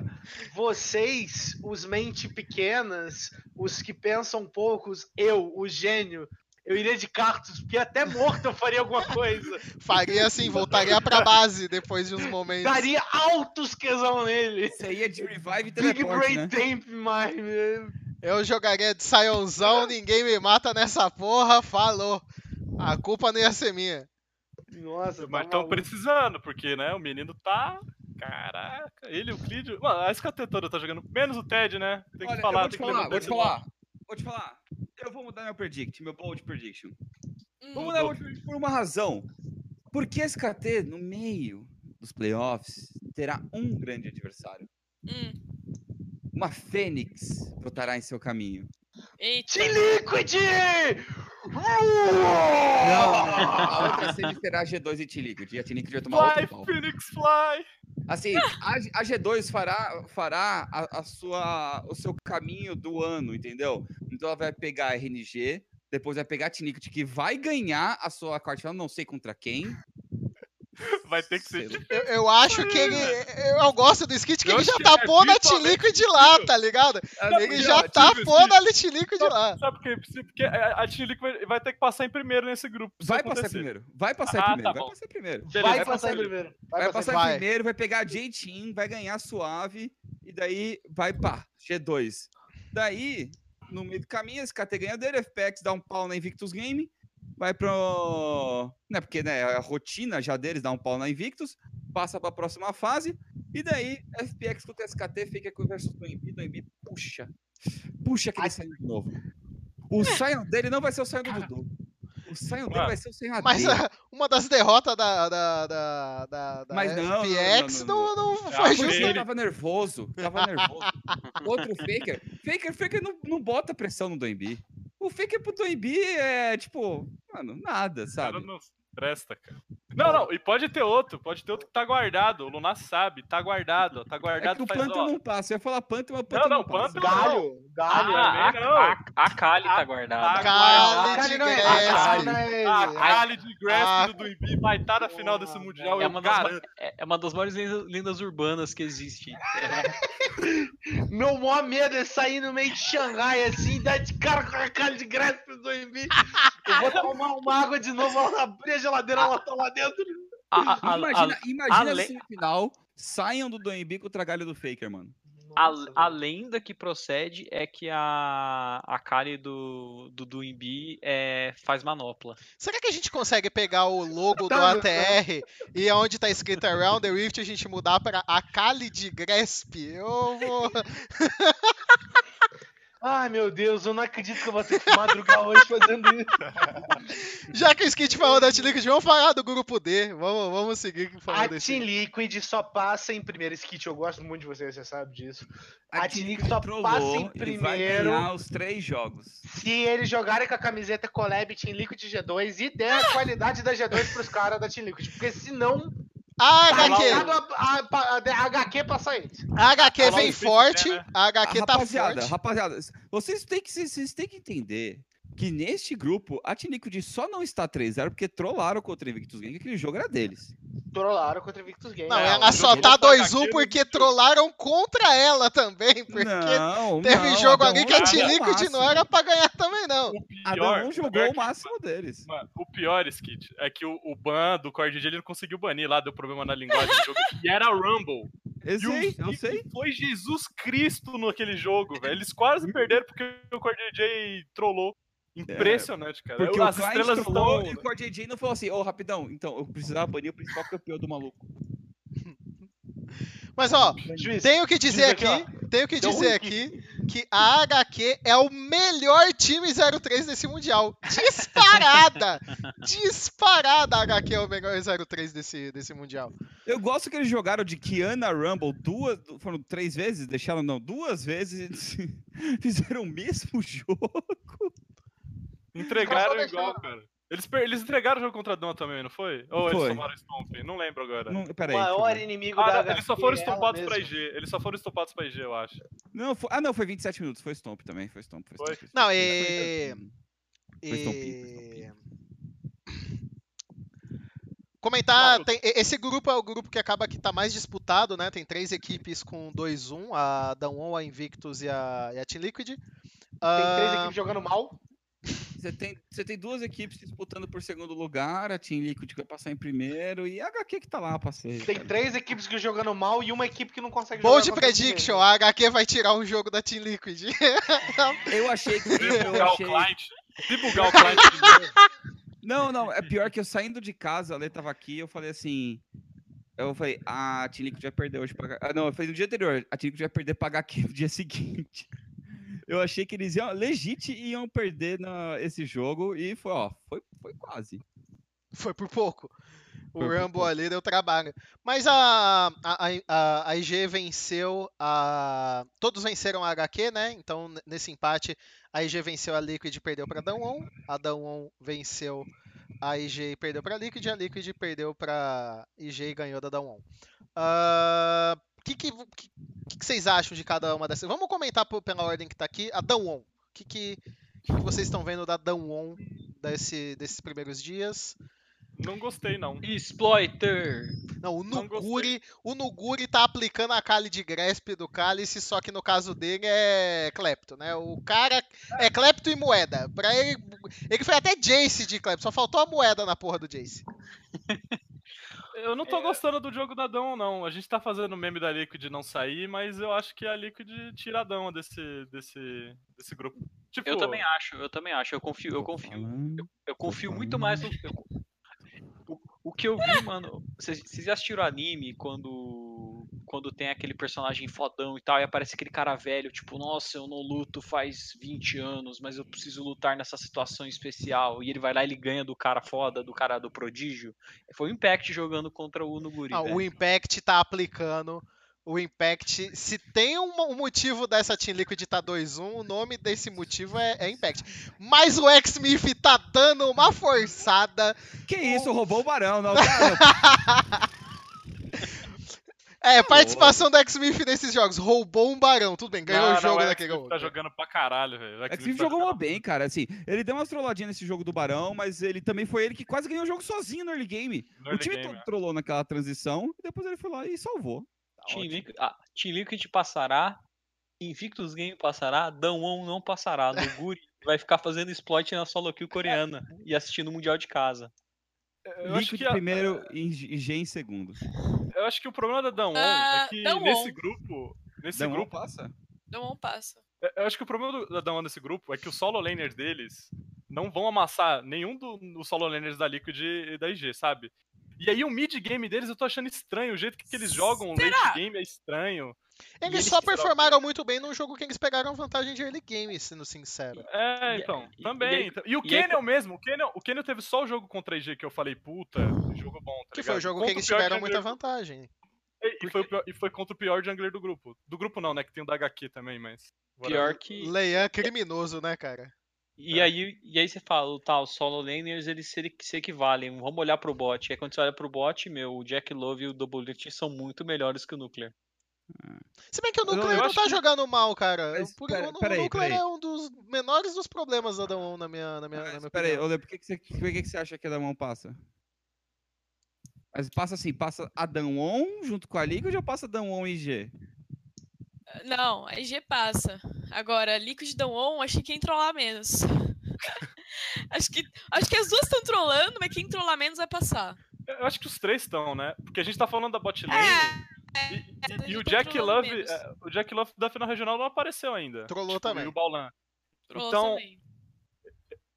Vocês, os mente pequenas, os que pensam poucos, eu, o gênio, eu iria de cartos, porque até morto eu faria alguma coisa. Faria assim, voltaria pra base depois de uns momentos. Daria altos quesão nele. Você ia de revive e Big Brain né? Temp, mine. Eu jogaria de Sionzão, <laughs> ninguém me mata nessa porra, falou. A culpa não ia ser minha. Nossa, Mas tá estão maluco. precisando, porque, né, o menino tá. Caraca, ele, o Clidio. Mano, a SKT toda tá jogando. Menos o Ted, né? Tem que Olha, falar, eu vou te tem que falar, vou te falar. Vou te falar. Eu vou mudar meu predict, meu bold prediction. Hum, Vou mudar meu bold prediction por uma razão. Porque a SKT, no meio dos playoffs, terá um grande adversário. hum. Uma Fênix brotará em seu caminho. Eita. T-Liquid! Não, não. A outra <laughs> semi será G2 e T-Liquid. E a T-Liquid vai tomar Fly, outro pau. Phoenix Fly! Assim, a, a G2 fará, fará a, a sua, o seu caminho do ano, entendeu? Então ela vai pegar a RNG, depois vai pegar a T-Liquid, que vai ganhar a sua quarta não sei contra quem. Vai ter que ser. Eu, eu acho que ele. Eu, eu gosto do Skit que ele Eu já achei tá pondo a visualmente T-Liquid lá, tá ligado? Ele Não, já não, tá tive- pondo a T-Liquid lá. Sabe por quê? Porque a a Liquid vai, vai ter que passar em primeiro nesse grupo. Vai isso passar acontecer. primeiro. Vai passar Ah, primeiro. tá vai passar primeiro. Beleza, Vai vai passar passar primeiro. Vai, passar Vai. primeiro, vai pegar a J-Team, vai ganhar suave, e daí vai pá, G2. Daí, no meio do caminho, esse KT ganha dele, FPX dá um pau na Invictus Game, vai pro. Né, porque né, a rotina já deles dá um pau na Invictus, passa pra próxima fase, e daí FPX contra SKT fica com versus do Embi, do Embi puxa. Puxa aquele Sion de novo. O Sion dele não vai ser o Sion do Dudu. O Sion dele vai ser o Sion. Mas ah, <laughs> uma das derrotas da, da, da, da, da Mas não, não, FPX não, não, não, Ah, foi justo, ele- tava nervoso, tava nervoso. <laughs> Outro Faker, Faker, Faker não, não bota pressão no Doembi. O Faker pro Doembi é, tipo, mano, nada, O cara sabe? não presta, cara. Não, não, e pode ter outro, pode ter outro que tá guardado. O Lunar sabe, tá guardado, ó, tá É guardado que o faz, Panther ó, não passa. Eu ia falar Panther, mas o Panther não, não, passa. Não. Galho, galho. Ah, a, também não. a, a Kali tá A- guardada. Kali Kali de não é Kali não é A esse. Kali de Grass do Duimbi vai estar na final desse Mundial, É eu uma, das, é é uma das maiores lendas, lendas urbanas que existe. <laughs> Meu maior medo é sair no meio de Xangai assim, dar de cara com a cara de graça do Embi. Eu vou tomar uma água de novo, ela abrir a geladeira, ela tá lá dentro. A, a, a, Imagina, imagina ale- no semifinal, saiam do Doembi com o tragalho do Faker, mano. a, Nossa, a velho. lenda que procede é que a, a Kali do, do Duimbi é, faz manopla. Será que a gente consegue pegar o logo do Tá, meu ATR e onde tá escrito Around the Rift a gente mudar pra Akali de Gresp? Eu vou. <laughs> Ai meu Deus, eu não acredito que eu vou ter que madrugar hoje fazendo isso. <laughs> Já que o Skit falou da T-Liquid, vamos falar do grupo D. Vamos, vamos seguir A falando desse. Team Liquid só passa em primeiro. Skit, eu gosto muito de você, você sabe disso. A Team T-Liquid só passa em ele vai primeiro. ganhar os três jogos. Se eles jogarem com a camiseta Collab Team Liquid G2 e der a qualidade da G2 pros caras da Team Liquid. Porque senão, A tá HQ, a, a, a, a HQ passa eles. a HQ vem forte, né? a HQ tá rapaziada, forte. rapaziada, vocês têm que, vocês têm que entender que neste grupo a Team Liquid só não está 3-0 porque trollaram contra o Invictus Gang, que aquele jogo era deles. Trollaram contra o Victus Game. Não, É, ela o só tá da 2-1 HQ porque trollaram contra ela também. Porque não, teve não, jogo ali que a o T-Liquid não era pra ganhar também, não. O pior, o jogou pior o que- máximo deles. Mano, o pior, Skit, é que o, o ban do Core DJ ele não conseguiu banir lá, deu problema na linguagem do jogo. E era Rumble. Eu E sei, o- eu sei. Foi Jesus Cristo naquele jogo, velho. Eles quase perderam porque o Core DJ trollou. Impressionante, cara. Porque As o estrelas estão. e o Core JJ não falou assim, ô, rapidão, então, eu precisava banir o principal campeão do maluco. Mas ó, Juiz, tenho que dizer aqui, aqui, tenho que Deu dizer aqui que a HQ é o melhor time 03 desse mundial. Disparada! <laughs> Disparada a HQ é o melhor 03 desse, desse mundial. Eu gosto que eles jogaram de Kiana Rumble duas, foram três vezes, deixaram não, duas vezes, <laughs> fizeram o mesmo <laughs> jogo. Entregaram igual, cara. Eles, eles entregaram o jogo contra a Dawn também, não foi? Ou eles Foi. tomaram Stomp? Não lembro agora. Não, o peraí, eu maior ver. inimigo Ah, da não, HQ. eles só foram é estompados pra. IG. Eles só foram estompados pra IG, eu acho. Não, foi, ah não, foi 27 minutos, foi Stomp também, foi Stomp. Foi Foi? Stomp, foi Não, Stomp, e- foi- Foi foi E... Comentar, Claro. tem- esse grupo é o grupo que acaba que tá mais disputado, né? Tem três equipes com 2-1, a Dawn, a Invictus e a, e a Team Liquid. Tem três Ah, equipes jogando mal. Você tem, você tem duas equipes disputando por segundo lugar, a Team Liquid vai passar em primeiro e a HQ que tá lá passeio. Tem três equipes que jogando mal e uma equipe que não consegue Bold jogar. si prediction, a HQ vai tirar um jogo da Team Liquid. <laughs> Eu achei que. Se bugar o client. O. <laughs> Não, não, é pior que eu saindo de casa, a Lê tava aqui, eu falei assim. Eu falei, ah, a Team Liquid vai perder hoje pra. Ah, não, eu falei no dia anterior, a Team Liquid vai perder pra HQ no dia seguinte. Eu achei que eles iam, legit, iam perder na, esse jogo e foi, ó, foi, foi quase. Foi por pouco. O Foi Rumble ali deu trabalho. Mas a, a, a, a IG venceu a. Todos venceram a HQ, né? Então, nesse empate, a IG venceu a Liquid e perdeu pra Dawon. A Dawon venceu a IG e perdeu pra Liquid. A Liquid perdeu pra IG e ganhou da Dawon. O que, que, que, que vocês acham de cada uma dessas? Vamos comentar por- pela ordem que tá aqui. A Dawon. O que, que, que vocês estão vendo da Dawon desse, desses primeiros dias? Não gostei, não. Exploiter! Não, o Não. Nuguri, o Nuguri tá aplicando a Kali de Grasp do Cálice, só que no caso dele é Clepto, né? O cara é Clepto e moeda. Pra ele, ele foi até Jace de Clepto, só faltou a moeda na porra do Jace. <laughs> Eu não tô gostando do jogo da Dão, não. A gente tá fazendo meme da Liquid não sair, mas eu acho que a Liquid tira a Dão desse, desse, desse grupo. Tipo, Eu também acho, eu também acho. Eu confio, eu confio. falando. Eu confio muito mais no. eu- o, o que eu vi, mano. Vocês vocês já assistiram anime quando. Quando tem aquele personagem fodão e tal, e aparece aquele cara velho, tipo, nossa, eu não luto faz 20 anos, mas eu preciso lutar nessa situação especial. E ele vai lá e ele ganha do cara foda, do cara do prodígio. Foi o Impact jogando contra o Nuguri. Ah, o Impact tá aplicando. O Impact, se tem um, um motivo dessa Team Liquid tá 2-1, o nome desse motivo é, é Impact. Mas o X-Smith tá dando uma forçada. Que isso, roubou o barão, não, cara. <laughs> É, participação do X-Smith nesses jogos. Roubou um barão, tudo bem, ganhou não, o jogo não, o daquele tá jogando pra caralho, velho. O É X-Smith ele tá jogou mal bem, cara. Assim, ele deu umas trolladinhas nesse jogo do Barão, mas ele também foi ele que quase ganhou o jogo sozinho no early game. no o early time game, é. trollou naquela transição e depois ele foi lá e salvou. Tá Team. Liquid, ah, Team Liquid passará, Invictus Game passará, Danwon não passará. Nuguri <laughs> vai ficar fazendo exploit na solo kill coreana e assistindo o Mundial de casa. Eu que a- primeiro e G em segundo. Eu acho que o problema da Dawn Ah, é que Dawn. nesse grupo. Nesse Damon grupo. passa? Não passa. Eu acho que o problema do- da Dawn nesse grupo é que os solo laners deles não vão amassar nenhum do- dos solo laners da Liquid e da IG, sabe? E aí o mid game deles eu tô achando estranho. O jeito que eles jogam o late game é estranho. Eles eles só que trocam. performaram muito bem num jogo que eles pegaram vantagem de early game, sendo sincero. É, E- então, e- também. e aí- então. E o e aí- Canyon mesmo, o Canyon, o Canyon teve só o jogo contra a IG que eu falei, puta, jogo bom, tá Que foi o ligado? jogo Contra que eles tiveram muita vantagem. E, e foi o pior- e foi contra o pior jungler do grupo. Do grupo não, né? Que tem o da HQ também, mas. Pior que. Leian criminoso, né, cara? E aí, e aí você fala, tá, os solo laners eles se, se equivalem. Vamos olhar pro bot. E aí quando você olha pro bot, meu, o Jack Love e o Double Lift são muito melhores que o Nuclear. Se bem que o Nuclear não tá que- jogando mal, cara. Mas Por- pera- o, o peraí, Nuclear peraí. é um dos menores dos problemas da Dawn, na minha, na minha, na minha Pera opinião. Olê, por que, que, você, por que, que você acha que a Damon passa? Mas passa assim, passa a Damon junto com a Liquid ou passa Damon e G? Não, a IG passa. Agora, Liquid Down On, acho que quem trollar menos. <laughs> acho, que, acho que as duas estão trollando, mas quem trollar menos vai passar. Eu acho que os três estão, né? Porque a gente tá falando da bot lane. É, e, é, e- e o Jack Love. menos. é, o Jack Love da final regional não apareceu ainda. Trollou Tipo, também. E o Baulan. trollou então, também.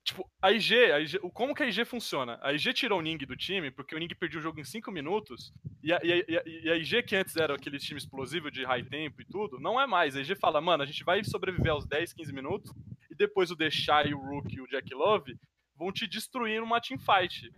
Tipo, a IG, a IG, o- como que a IG funciona? A IG tirou o Ning do time, porque o Ning perdeu o jogo em 5 minutos, e a, e, a, e a- e a IG, que antes era aquele time explosivo de high tempo e tudo, não é mais. A IG fala, mano, a gente vai sobreviver aos 10, 15 minutos, e depois o Deixar e o Rook e o Jack Love vão te destruir numa teamfight.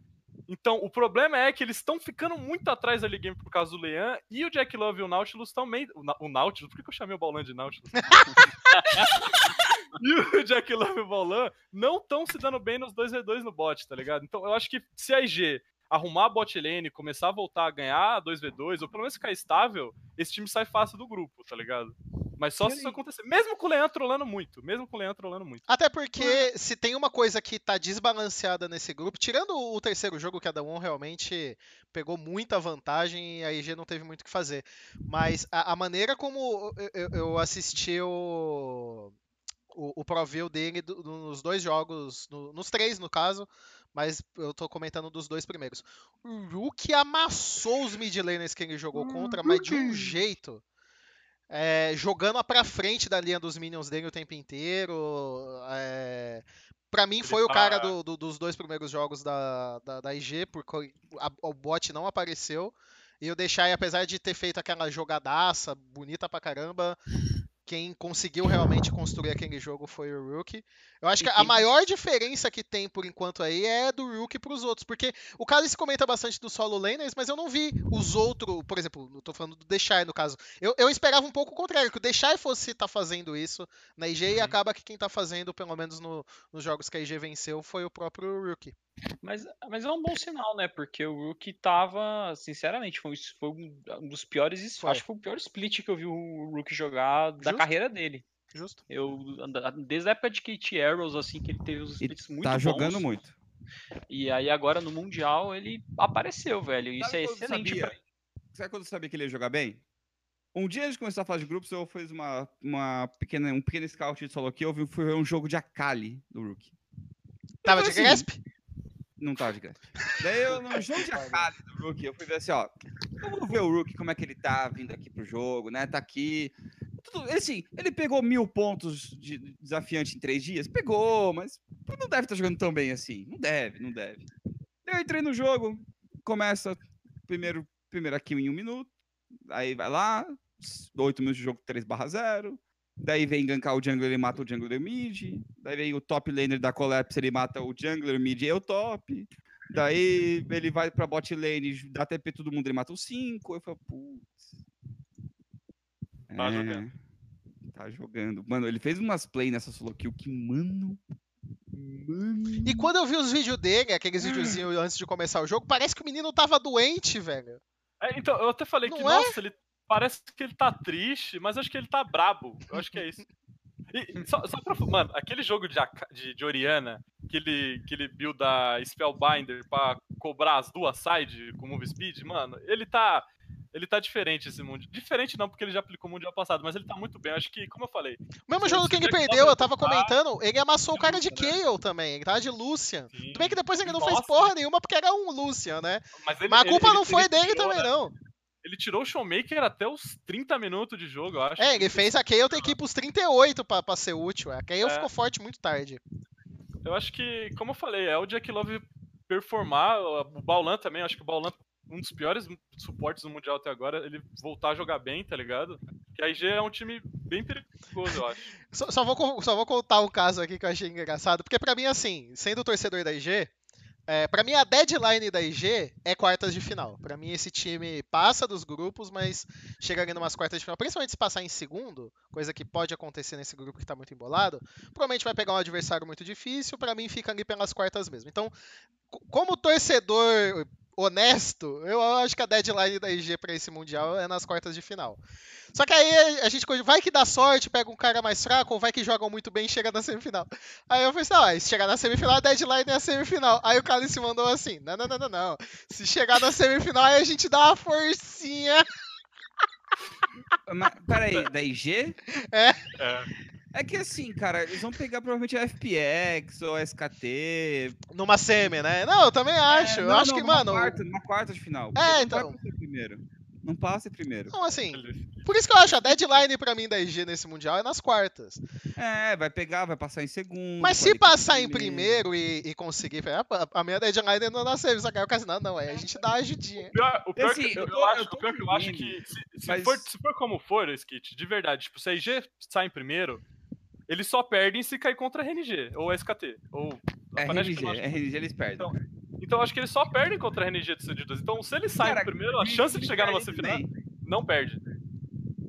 Então, o problema é que eles estão ficando muito atrás da game por causa do Lean, e o Jack Love e o Nautilus também. O, Na- o Nautilus? Por que que eu chamei o Baulan de Nautilus? <laughs> e o Jack Love e o Baulan não estão se dando bem nos 2v2 no bot, tá ligado? Então eu acho que se a IG arrumar a bot lane, começar a voltar a ganhar 2v2, ou pelo menos ficar estável, esse time sai fácil do grupo, tá ligado? Mas só E se isso acontecer. Mesmo com o Leandro trolando muito. Mesmo com o Leandro trolando muito. Até porque se tem uma coisa que tá desbalanceada nesse grupo, tirando o terceiro jogo que a Dawn realmente pegou muita vantagem e a IG não teve muito o que fazer. Mas a, a maneira como eu, eu- eu assisti o, o, o Pro View dele do- nos dois jogos, no- nos três no caso, mas eu tô comentando dos dois primeiros. O Rook amassou os mid laners que ele jogou contra, mas de um jeito. é, jogando pra frente da linha dos minions dele o tempo inteiro. É, pra mim foi o cara tá- do- do- dos dois primeiros jogos da, da, da IG, porque a- o bot não apareceu. E o Deixai, apesar de ter feito aquela jogadaça bonita pra caramba, quem conseguiu realmente construir aquele jogo foi o Rookie. Eu acho E que a maior diferença que tem por enquanto aí é do Rookie pros outros, porque o Cálice comenta bastante do solo laners, mas eu não vi os outros, por exemplo, eu tô falando do Deixai no caso. Eu, eu esperava um pouco o contrário, que o Deixai fosse estar fazendo isso na IG e Uhum. acaba que quem tá fazendo, pelo menos no- nos jogos que a IG venceu, foi o próprio Rookie. Mas, mas é um bom sinal, né? Porque o Rookie tava, sinceramente, foi, foi um dos piores. Foi. Acho que foi o pior split que eu vi o Rookie jogar da Justo. carreira dele. Justo? Eu, desde a época de KT Arrows, assim, que ele teve os E splits muito tá bons. jogando muito. E aí agora no Mundial ele apareceu, velho. Isso Sabe é excelente sabia? pra Sabe quando eu sabia que ele ia jogar bem? Um dia antes de começar a fase de grupos, eu fiz uma, uma pequena, um pequeno scout de solo aqui. Eu vi, ver um jogo de Akali do Rookie. Tava foi de assim, Grasp? Não tava de graça. Daí eu, no jogo de Akali do Rookie, eu fui ver assim, ó. Vamos ver o Rookie, como é que ele tá vindo aqui pro jogo, né? Tá aqui. Tudo, assim, ele pegou mil pontos de desafiante em três dias? Pegou, mas não deve estar jogando tão bem assim. Não deve, não deve. Daí eu entrei no jogo, começa primeiro, primeira kill em um minuto, aí vai lá, oito minutos de jogo 3 barra 0, daí vem gankar o jungler, ele mata o jungler mid, daí vem o top laner da Collapse, ele mata o jungler mid e o top, daí ele vai pra bot lane, dá TP todo mundo, ele mata o 5, eu falo, putz. Tá É, jogando. Tá jogando. Mano, ele fez umas play nessa solo kill que, mano... Mano... E quando eu vi os vídeos dele, aqueles videozinhos antes de começar o jogo, parece que o menino tava doente, velho. É, então, eu até falei que, Não é? nossa, ele parece que ele tá triste, mas acho que ele tá brabo. Eu acho que é isso. E, só, só pra. Mano, aquele jogo de, de, de Oriana, que ele, que ele build a Spellbinder pra cobrar as duas sides com Move Speed, mano, ele tá. Ele tá diferente esse mundo. Diferente não, porque ele já aplicou o mundial passado, mas ele tá muito bem. Eu Acho que, como eu falei. O mesmo jogo que ele perdeu, eu tava comentando, ele amassou o é cara de? Kayle também, ele tava de Lucian. sim, Tudo bem que depois ele não fez Nossa. porra nenhuma porque era um Lucian, né? Mas, ele- Mas a culpa ele- não ele foi dele também, né? não. Ele tirou o Showmaker até os 30 minutos de jogo, eu acho. É, ele fez a Kayle ter que ir pros 38 pra, pra ser útil. A Kayle É. ficou forte muito tarde. Eu acho que, como eu falei, é o Jack Love performar. O Baulan também, acho que o Baulan, um dos piores suportes do Mundial até agora, ele voltar a jogar bem, tá ligado? Que a IG é um time bem perigoso, eu acho. <laughs> Só, só vou, só vou contar um caso aqui que eu achei engraçado, porque pra mim, assim, sendo torcedor da IG, é, para mim a deadline da IG é quartas de final. Pra mim esse time passa dos grupos, mas chega ali numas quartas de final, principalmente se passar em segundo, coisa que pode acontecer nesse grupo que tá muito embolado, provavelmente vai pegar um adversário muito difícil, pra mim fica ali pelas quartas mesmo. Então, co- como torcedor honesto, eu acho que a deadline da IG pra esse mundial é nas quartas de final. Só que aí a gente vai que dá sorte, pega um cara mais fraco, ou vai que jogam muito bem e chega na semifinal. Aí eu pensei, ah, se chegar na semifinal, a deadline é a semifinal. Aí o cara se mandou assim: não, não, não, não, não. Se chegar na semifinal, aí a gente dá uma forcinha. Mas, peraí, da IG? É. É que assim, cara, eles vão pegar provavelmente a FPX ou a SKT. Numa semi, né? Não, eu também acho. É, eu não, acho não, que, numa mano. Quarta, numa quarta de final. É, não então. Ser primeiro. Não passa primeiro. Não, assim. Por isso que eu acho a deadline pra mim da IG nesse mundial é nas quartas. É, vai pegar, vai passar em segundo. Mas se passar em primeiro e, e conseguir. A, a minha deadline é na semi, só que o cara não, não, é, a gente dá uma ajudinha. O pior, o pior Assim, que, eu eu, eu acho, eu pior que eu acho entendendo, que, se, se mas- for, se for como for, Skit, de verdade, tipo, se a IG sai em primeiro, eles só perdem se cair contra a RNG, ou a SKT, ou a É RNG, eu acho. RNG eles perdem. Então, Então eu acho que eles só perdem contra a RNG do CD2. Então se eles saem Cara, primeiro, a chance de chegar numa semifinal, não perde.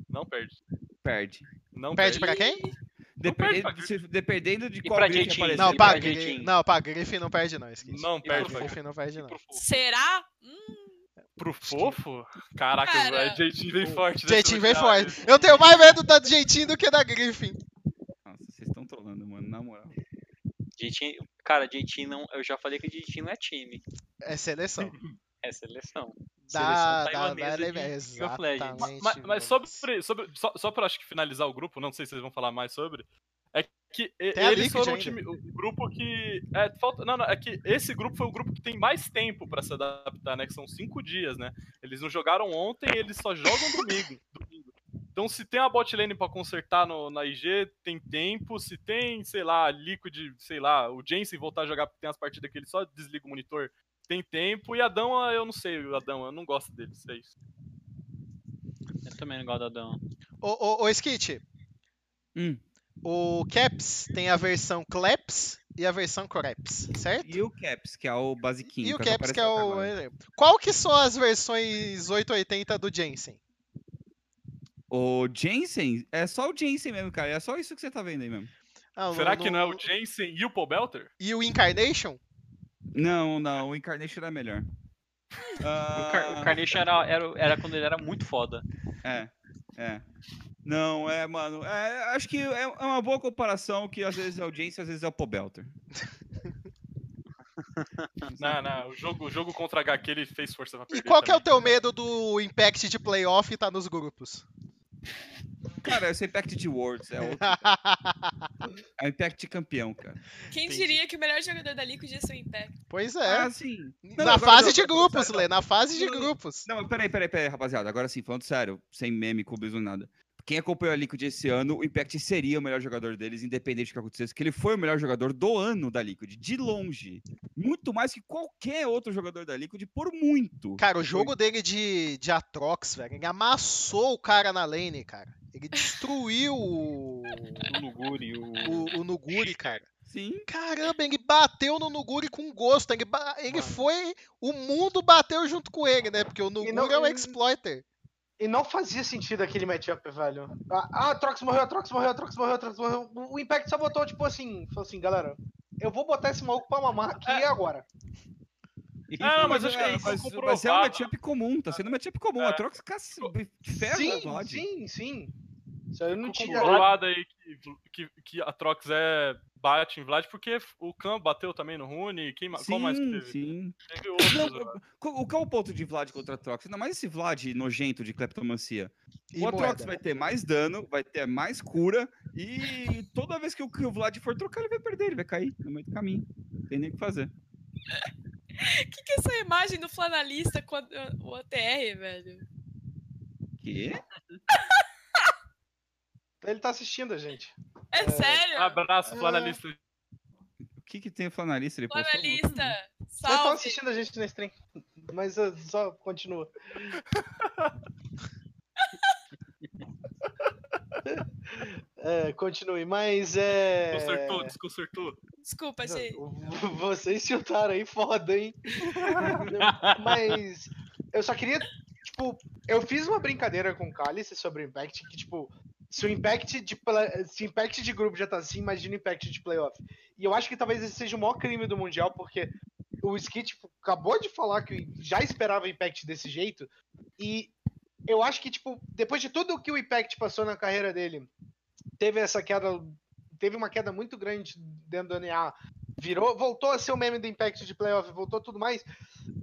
Não perde. Perde. Não Perde perde. pra quem? Dependendo, perde pra se- dependendo de E qual Jeitinho? aparecer. Não, pra, pra Gri- Jeitinho? não, pra Griffin não perde, não. Não perde. Griffin não perde, não. Será? Hum, Pro fofo? Caraca, Cara, o jeitinho vem forte. Jeitinho vem forte. Eu tenho mais medo da Jeitinho do que da Griffin. Nossa, vocês estão trolando, mano, na moral. Jeitinho, cara, Jeitinho não. Eu já falei que Jeitinho não é time. É seleção. <laughs> É seleção. Da, Seleção da, taiwanesa da, de exatamente. Mas, mas sobre, sobre só, só pra acho que finalizar o grupo, não sei se vocês vão falar mais sobre, é que Tem a eles foram o, time, o grupo que. É, falta, não, não, é que esse grupo foi o grupo que tem mais tempo pra se adaptar, né? Que são cinco dias, né? Eles não jogaram ontem, eles só jogam domingo. Então, se tem uma bot lane pra consertar no, na IG, tem tempo. Se tem, sei lá, Liquid, sei lá, o Jensen voltar a jogar porque tem as partidas que ele só desliga o monitor, tem tempo. E a Dama, eu não sei, o Adão, eu não gosto deles, é isso. Eu também não gosto da Adão. Ô, ô, ô Skit, Hum. o Caps tem a versão Claps e a versão Craps, certo? E o Caps, que é o basiquinho. E o Caps que é o. agora. Qual que são as versões 880 do Jensen? O Jensen, é só o Jensen mesmo, cara. É só isso que você tá vendo aí mesmo. Ah, Será no- que não é o Jensen e o Paul Belter? E o Incarnation? Não, não, o Incarnation era melhor. <laughs> O, Car- o Ah, Carnation era, era, era quando ele era muito foda. É, é. Não, é, mano. é, acho que é, é uma boa comparação que às vezes é o Jensen, às vezes é o Pobelter. Não, <laughs> não, o jogo, o jogo contra HQ ele fez força pra E perder. qual que é o teu medo do Impact de playoff e tá nos grupos? Cara, esse Impact de Worlds é, outro, <laughs> é o Impact de campeão, cara. Quem Entendi. diria que o melhor jogador da Liquid ia ser o Impact? pois é. Ah, sim. Não, na fase não, de grupos, Lê, na fase de Não, não, grupos. Não, peraí, peraí, peraí, rapaziada. Agora sim, falando sério, sem meme, clubismo, nada. Quem acompanhou a Liquid esse ano, o Impact seria o melhor jogador deles, independente do que acontecesse, que ele foi o melhor jogador do ano da Liquid, de longe. Muito mais que qualquer outro jogador da Liquid, por muito. Cara, o jogo dele de, de Atrox, velho, ele amassou o cara na lane, cara. Ele destruiu o, O Nuguri, o. o, o Nuguri, cara. Sim. Caramba, ele bateu no Nuguri com gosto. Ele, ba- ele foi. O mundo bateu junto com ele, né? Porque o Nuguri não- é o e- exploiter. E não fazia sentido aquele matchup, velho. Ah, ah, a Trox morreu, a Trox morreu, a Trox morreu, a Trox morreu. O Impact só botou, tipo assim, falou assim, galera, eu vou botar esse maluco pra mamar aqui É. e agora. Ah, mas acho que é, é isso, mas, mas é um matchup comum, tá sendo um matchup comum. A É. caça de ferro sim, na VOD. sim, sim. Isso aí eu não tinha. aí que, que, que a Trox é bate em Vlad, porque o Khan bateu também no Rune. Quem, ma- qual mais que Sim, teve? sim. Teve outros. O- qual é o ponto de Vlad contra Trox? Ainda mais esse Vlad nojento de kleptomancia. E o Atrox vai ter mais dano, vai ter mais cura, e toda vez que o, que o Vlad for trocar, ele vai perder, ele vai cair no meio do caminho. Não tem nem o que fazer. O <laughs> que, que é essa imagem do flanalista com a- o OTR, velho? Quê? <laughs> Ele tá assistindo a gente. É, sério? Abraço, Ah. flanalista. O que que tem o flanalista? Ele postou? Flanalista, Eles estão salve! assistindo a gente na stream. Mas uh, só continua. <laughs> É, continue, mas é. Desconcertou, desconcertou. Desculpa, gente. <laughs> Vocês chutaram aí foda, hein? <laughs> Mas eu só queria, tipo, eu fiz uma brincadeira com o Cálice sobre o Impact, que, tipo, se o Impact de, se o Impact de grupo já tá assim, imagina o Impact de playoff. E eu acho que talvez esse seja o maior crime do Mundial, porque o Skit tipo, acabou de falar que já esperava o Impact desse jeito, e eu acho que, tipo, depois de tudo que o Impact passou na carreira dele, teve essa queda, teve uma queda muito grande dentro do NA, virou, voltou a ser o meme do Impact de playoff, voltou tudo mais.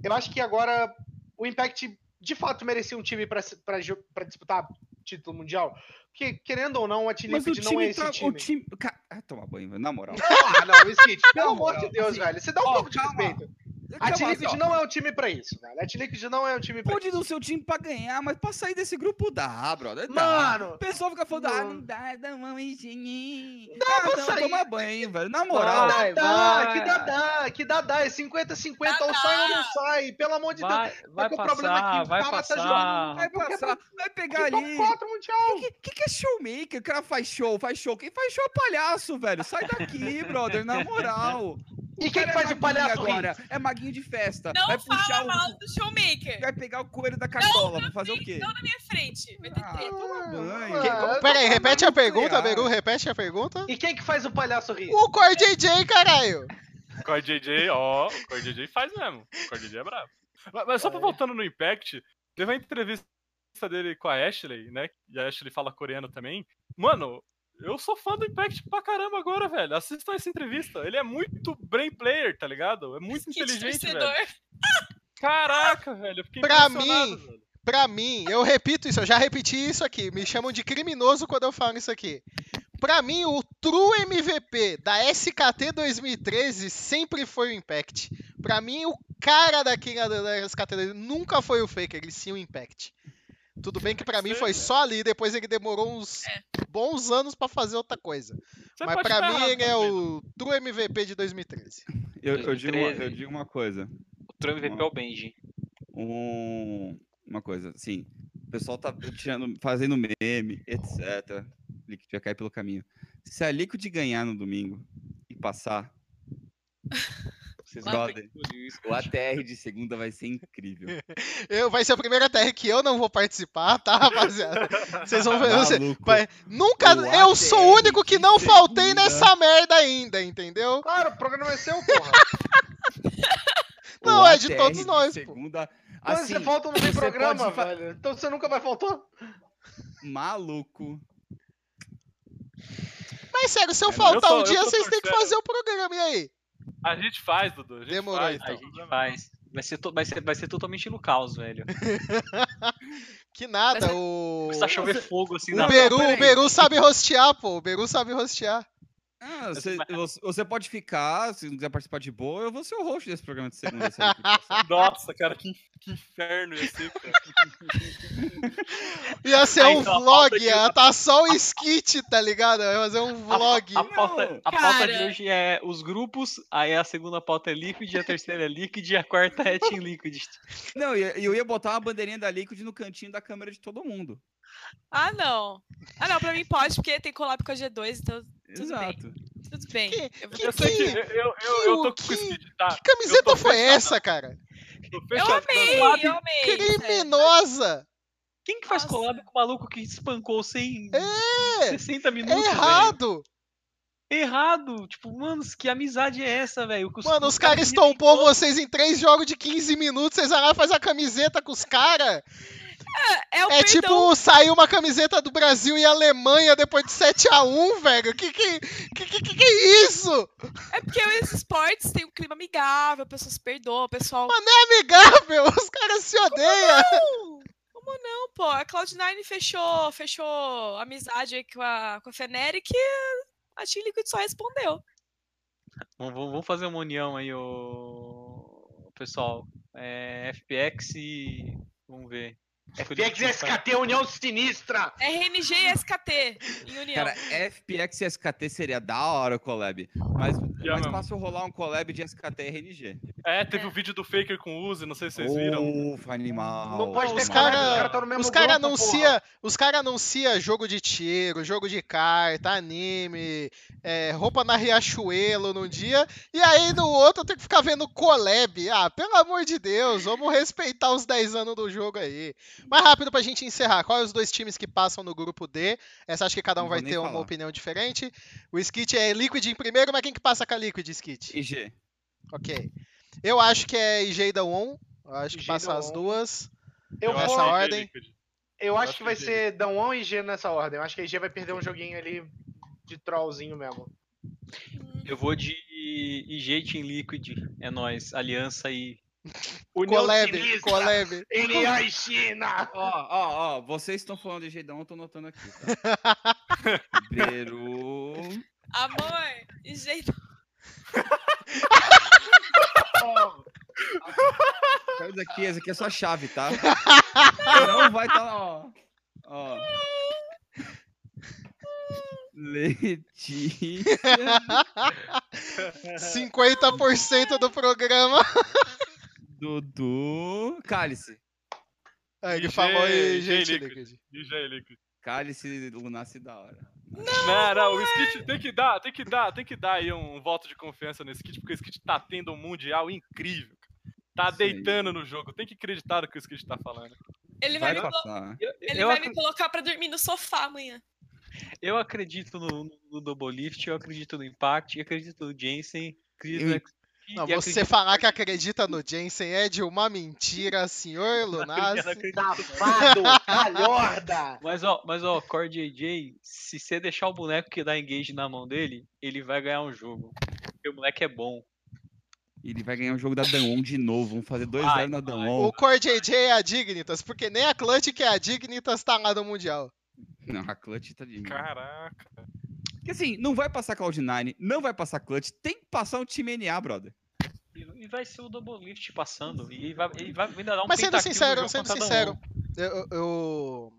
Eu acho que agora o Impact de fato merecia um time pra disputar título mundial. Porque, querendo ou não, a Team o Liquid não é time esse tá. time. O time... Ca- Ah, toma banho, na moral. Ah, não, Skit, pelo amor de Deus, assim, velho. Você dá um ó, pouco de calma. respeito. A Team Liquid não é o time pra isso, velho. A Team Liquid não é o time pra Pode isso. não ser o time pra ganhar, mas pra sair desse grupo dá, brother. Dá. Mano, O pessoal fica falando, ah, Não. dá, dá uma engenhinha. Dá Ah, pra não, sair. toma banho, velho. Na moral. Vai, dá, vai. que dá, dá, que dá, dá. É 50-50, ou sai ou não sai. Pelo amor de Deus. Vai, vai que o problema é que passar, o vai tá passar. jogando- Vai passar, vai pegar ali. 4 mundial. O que, que, que é showmaker? O cara faz show, faz show. Quem faz show é palhaço, velho. Sai daqui, brother, na moral. E quem que faz é o palhaço rir? agora? É maguinho de festa. Não vai puxar fala o. mal do showmaker. Vai pegar o coelho da cartola pra fazer o quê? Não na minha frente. Vai ter Ah, treta. toma banho. Ah, Pera aí, repete a pergunta. Beru, repete a pergunta. E quem que faz o palhaço rir? O Core JJ, caralho! Core JJ, ó, o Core JJ faz mesmo. O Core JJ é brabo. Mas, mas só pra É. voltando no Impact, teve uma entrevista dele com a Ashley, né? E a Ashley fala coreano também. Mano, eu sou fã do Impact pra caramba agora, velho. Assistam essa entrevista. Ele é muito brain player, tá ligado? É muito inteligente, velho. Caraca, velho. Eu fiquei Pra mim, velho. Pra mim, eu repito isso, eu já repeti isso aqui. Me chamam de criminoso quando eu falo isso aqui. Pra mim, o true MVP da SKT 2013 sempre foi o Impact. Pra mim, o cara daquele da SKT nunca foi o Faker, ele sim o Impact. Tudo bem que pra mim foi só ali, depois ele demorou uns bons anos pra fazer outra coisa. Você Mas estar mim ele é o true MVP de 2013. Eu, eu digo, uma, eu 2013. digo uma coisa. O Trump MVP é o Benji. um- uma coisa, assim, o pessoal tá tirando, fazendo meme, etc. Liquid vai cair pelo caminho. Se a Liquid ganhar no domingo e passar, <laughs> Vocês isso. o ATR <laughs> de segunda vai ser incrível. Eu, vai ser a primeira TR que eu não vou participar, tá, rapaziada? Vocês vão ver. você- vai- nunca. O eu sou o ATR único que não faltei segunda. nessa merda ainda, entendeu? Claro, o programa é seu, <laughs> porra. Não, O é de ATR todos nós. Segunda, Quando assim, você falta, não tem você programa, pode velho. Então você nunca vai faltar? maluco. Mas sério, se eu Eu faltar tô- um eu dia, vocês têm que fazer o programa, e aí? A gente faz, Dudu. A gente Demorou, faz, então. A gente faz. Vai ser, to- vai, ser, vai ser totalmente no caos, velho. <laughs> Que nada, o. Começar a chover fogo assim O na Beru, o Beru sabe rostear, pô. O Beru sabe rostear. Ah, você, você- você pode ficar, se não quiser participar de boa, eu vou ser o host desse programa de segunda. a. <laughs> Nossa, cara, que, que inferno ia ser, cara. <laughs> Ia ser Ah, um então a vlog, pauta de- ia tá só o skit, tá ligado? Ia fazer um vlog. A, pauta, Não, a pauta de hoje é os grupos, aí a segunda pauta é Liquid, a terceira é Liquid e a quarta é Team Liquid. Não, e eu, eu ia botar uma bandeirinha da Liquid no cantinho da câmera de todo mundo. Ah, não. Ah, não, pra mim pode, porque tem collab com a G2, então Tudo bem. Exato. tudo bem. Que- Eu que- Eu que eu, eu, eu, tô que- com esse skid, tá? Que camiseta foi fechado. essa, cara? Eu amei, Sabe? eu amei. Criminosa! Quem que faz Nossa. collab com o maluco que espancou sem É! 60 É minutos? velho? errado! Errado! Tipo, mano, que amizade é essa, velho? Que Mano, os os caras estompou vocês em três jogos de 15 minutos, vocês vão lá e faz a camiseta com os caras. É o É perdão. tipo sair uma camiseta do Brasil e Alemanha depois de 7x1, velho. Que que, que, que, que que é isso? É porque os esportes têm um clima amigável, a pessoa se perdoa, o pessoal. Amigável, <laughs> os caras se odeiam. Não! Como não, pô? A Cloud9 fechou, fechou amizade aí com a, com a Feneric e a Team Liquid só respondeu. Vamos fazer uma união aí, o pessoal. É, FPX e. Vamos ver. FX e SKT, União Sinistra! RNG e SKT em união. Cara, FPX e SKT seria da hora o collab. Mas é mais fácil rolar um collab de SKT e RNG. É, teve É. o vídeo do Faker com o Uzi, não sei se vocês viram. Ufa, animal. Não pode ter Os cara- mesmo Os caras anuncia, os cara anuncia jogo de tiro, jogo de carta, anime, é, roupa na Riachuelo num dia, e aí no outro eu tenho que ficar vendo collab. Ah, pelo amor de Deus, vamos respeitar os 10 anos do jogo aí. Mais rápido pra gente encerrar, quais os dois times que passam no grupo D? Essa acho que cada um Não vai ter uma falar. opinião diferente. O Skit é Liquid em primeiro, mas quem que passa com a Liquid, Skit? IG. Ok. Eu acho que é IG da On, eu acho que IG passa da as duas. Eu, Nessa vou, é ordem. Liquid. eu acho acho que vai que ser Dão e G nessa ordem. Eu acho que a IG vai perder um joguinho ali de trollzinho mesmo. Eu vou de IG e Team Liquid. É nóis. Aliança e. União Collab, Sinistra! collab. NA e China! Ó, ó, ó, vocês estão falando de Geidão, eu tô notando aqui, tá? <laughs> Beru. Amor, e jeito. Faz Isso aqui, essa aqui é sua chave, tá? Não vai estar, ó. Ó. Letícia. <laughs> 50% do programa. Dudu. Cálice. Ah, ele IG, falou e IG gente. Liquid. DJ Liquid. Cálice Lunace da hora. Não, não, o Skit tem que dar, tem que dar, tem que dar aí um voto de confiança nesse Skit, porque o Skit tá tendo um mundial incrível. Tá Isso aí. deitando no jogo. Tem que acreditar no que o Skit tá falando. Ele vai, Vai me, colo-. Eu, ele eu vai me colocar pra dormir no sofá amanhã. eu acredito no, no, no Double Lift, eu acredito no Impact, eu acredito no Jensen, acredito Eu- no Não, e você falar que acredita no Jensen é de uma mentira, senhor <laughs> Lunassi. Safado! Calhorda! <laughs> Mas ó, mas ó, Core JJ, se você deixar o boneco que dá engage na mão dele, ele vai ganhar um jogo. Porque o moleque é bom. Ele vai ganhar o jogo da Danon de novo. Vamos fazer 2-0 Vai, na vai. Danon. O Core JJ é a Dignitas, porque nem a Clutch que é a Dignitas tá lá no Mundial. Não, a Clutch tá de mim. Caraca. Porque assim, não vai passar Cloud9, não vai passar Clutch, tem que passar um time NA, brother. E vai ser o Double Lift passando. E vai, e vai ainda dar um Mas sendo sincero, sendo sincero, Dawn. eu, eu,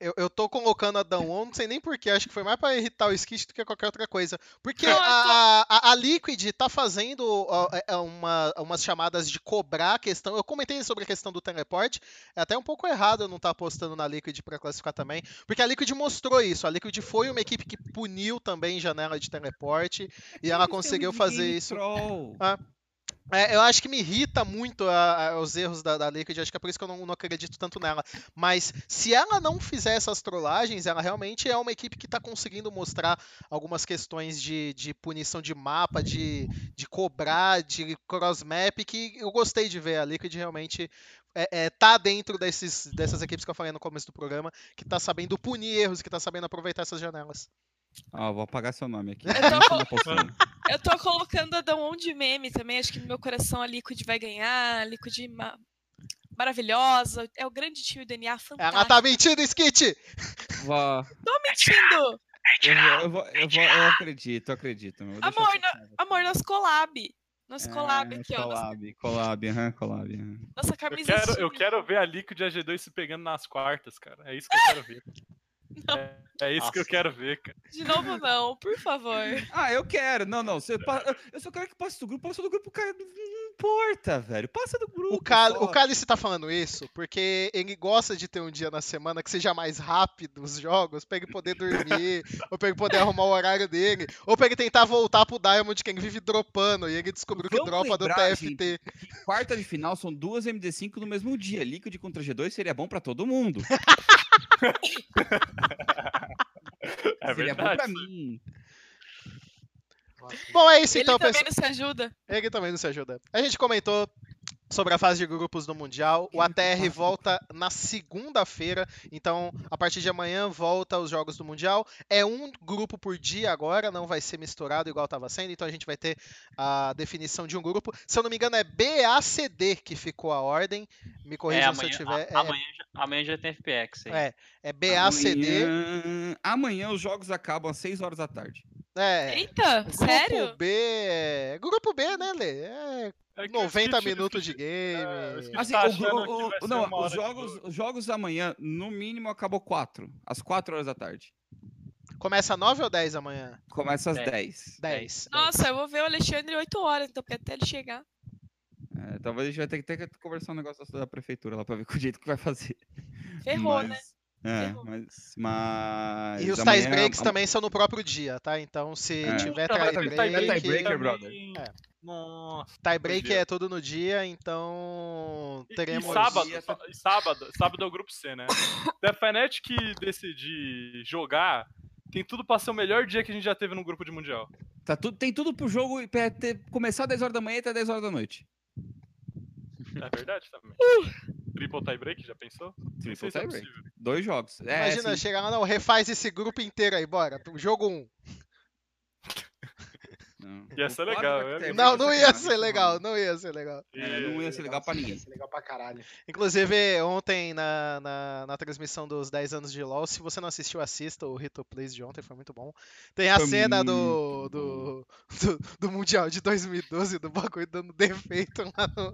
eu, eu tô colocando a Down não sei nem porquê, acho que foi mais pra irritar o Skit do que qualquer outra coisa. Porque Não, eu tô- a, a, a Liquid tá fazendo é, é uma, umas chamadas de cobrar a questão. Eu comentei sobre a questão do teleporte, é até um pouco errado eu não estar apostando na Liquid pra classificar também, porque a Liquid mostrou isso. A Liquid foi uma equipe que puniu também janela de teleporte e ela conseguiu fazer isso. troll. É, eu acho que me irrita muito a- a- os erros da, da Liquid, acho que é por isso que eu não, não acredito tanto nela. Mas se ela não fizer essas trollagens, ela realmente é uma equipe que está conseguindo mostrar algumas questões de, de punição de mapa, de, de cobrar, de cross-map, que eu gostei de ver. A Liquid realmente é, é, tá dentro desses, dessas equipes que eu falei no começo do programa, que tá sabendo punir erros, que tá sabendo aproveitar essas janelas. Ó, vou apagar seu nome aqui. Eu tô Eu tô colocando a Dawn de meme também. Acho que no meu coração a Liquid vai ganhar. A Liquid ma- maravilhosa. É o grande time do DNA, fantástico. Ela tá mentindo, Skit! Vó, Tô mentindo! eu, vou, eu, vou, eu, vou, eu acredito, eu acredito. eu Amor, sincero. Amor, nosso collab. Nosso collab É, aqui, ó. Nossa, Collab, collab, aham, collab. aham. nossa Eu camisa quero, eu quero ver a Liquid e a G2 se pegando nas quartas, cara. É isso que eu quero ver. <laughs> É, <laughs> é isso que eu Nossa. quero ver, cara. De novo, não, por favor. <laughs> Ah, eu quero. Não, não. Você pa- eu- só quero que passe do grupo. Passa do grupo, cara. Não importa, velho. Passa do grupo. O, Cal, o Cálice tá falando isso porque ele gosta de ter um dia na semana que seja mais rápido os jogos, pra ele poder dormir, <laughs> ou pra ele poder arrumar o horário dele, ou pra ele tentar voltar pro Diamond que ele vive dropando, e ele descobriu que Vamos dropa do lembrar, TFT. gente, que quarta de final são duas MD5 no mesmo dia. Liquid contra G2 seria bom pra todo mundo. <laughs> É seria bom verdade. pra mim. Bom, é isso Ele então, também pessoal. não se ajuda. Ele também nos ajuda. A gente comentou sobre a fase de grupos do Mundial. O ATR volta na segunda-feira, então a partir de amanhã volta os jogos do Mundial. É um grupo por dia agora, não vai ser misturado igual estava sendo, então a gente vai ter a definição de um grupo. Se eu não me engano, é BACD que ficou a ordem. Me É, corrijam amanhã, se eu tiver. a- É, amanhã, já, amanhã já tem FPX aí. é, é BACD. Amanhã... amanhã os jogos acabam às 6 horas da tarde. É. Eita, Grupo sério? B. é- Grupo B, né, Lê? É É que o 90 Skit- minutos de Skit- game. é, Assim, tá o- o- o- não, os jogos, jogo. os jogos amanhã, no mínimo, acabou 4. Às 4 horas da tarde. Começa 9 ou 10 amanhã? Começa às Dez. 10. 10. Nossa, eu vou ver o Alexandre 8 horas, então, até ele chegar. É, talvez a gente vai ter que, ter que conversar um negócio da prefeitura lá pra ver <laughs> com o jeito que vai fazer. Ferrou, mas, né? É, Ferrou. mas, mas. E os ties breaks am- também são no próprio dia, tá? Então se É. tiver tie tie break, breaker, também. brother. É. Nossa. tie break dia. é tudo no dia, então teremos. E sábado, e sábado, sábado é o grupo C, né? <laughs> Se a Fnatic que decidir jogar, tem tudo pra ser o melhor dia que a gente já teve no grupo de Mundial. Tá tudo, tem tudo pro jogo e pra ter, começar às 10 horas da manhã e até 10 horas da noite. É verdade também. Triple tie break, já pensou? Triple é tie break. possível. Dois jogos. É, Imagina, assim, chegar lá, não, refaz esse grupo inteiro aí, bora. Jogo 1. <laughs> não. Ia ser legal, é ter- Não, não ser ia sacanagem, ser legal, não ia ser legal. É, não ia ser legal pra ninguém. Ia ser legal pra caralho. Inclusive, ontem na, na, na transmissão dos 10 anos de LoL, se você não assistiu, assista o Rito Plays de ontem, foi muito bom. Tem a Foi cena do, do, do, do Mundial de 2012, do bagulho dando defeito lá no,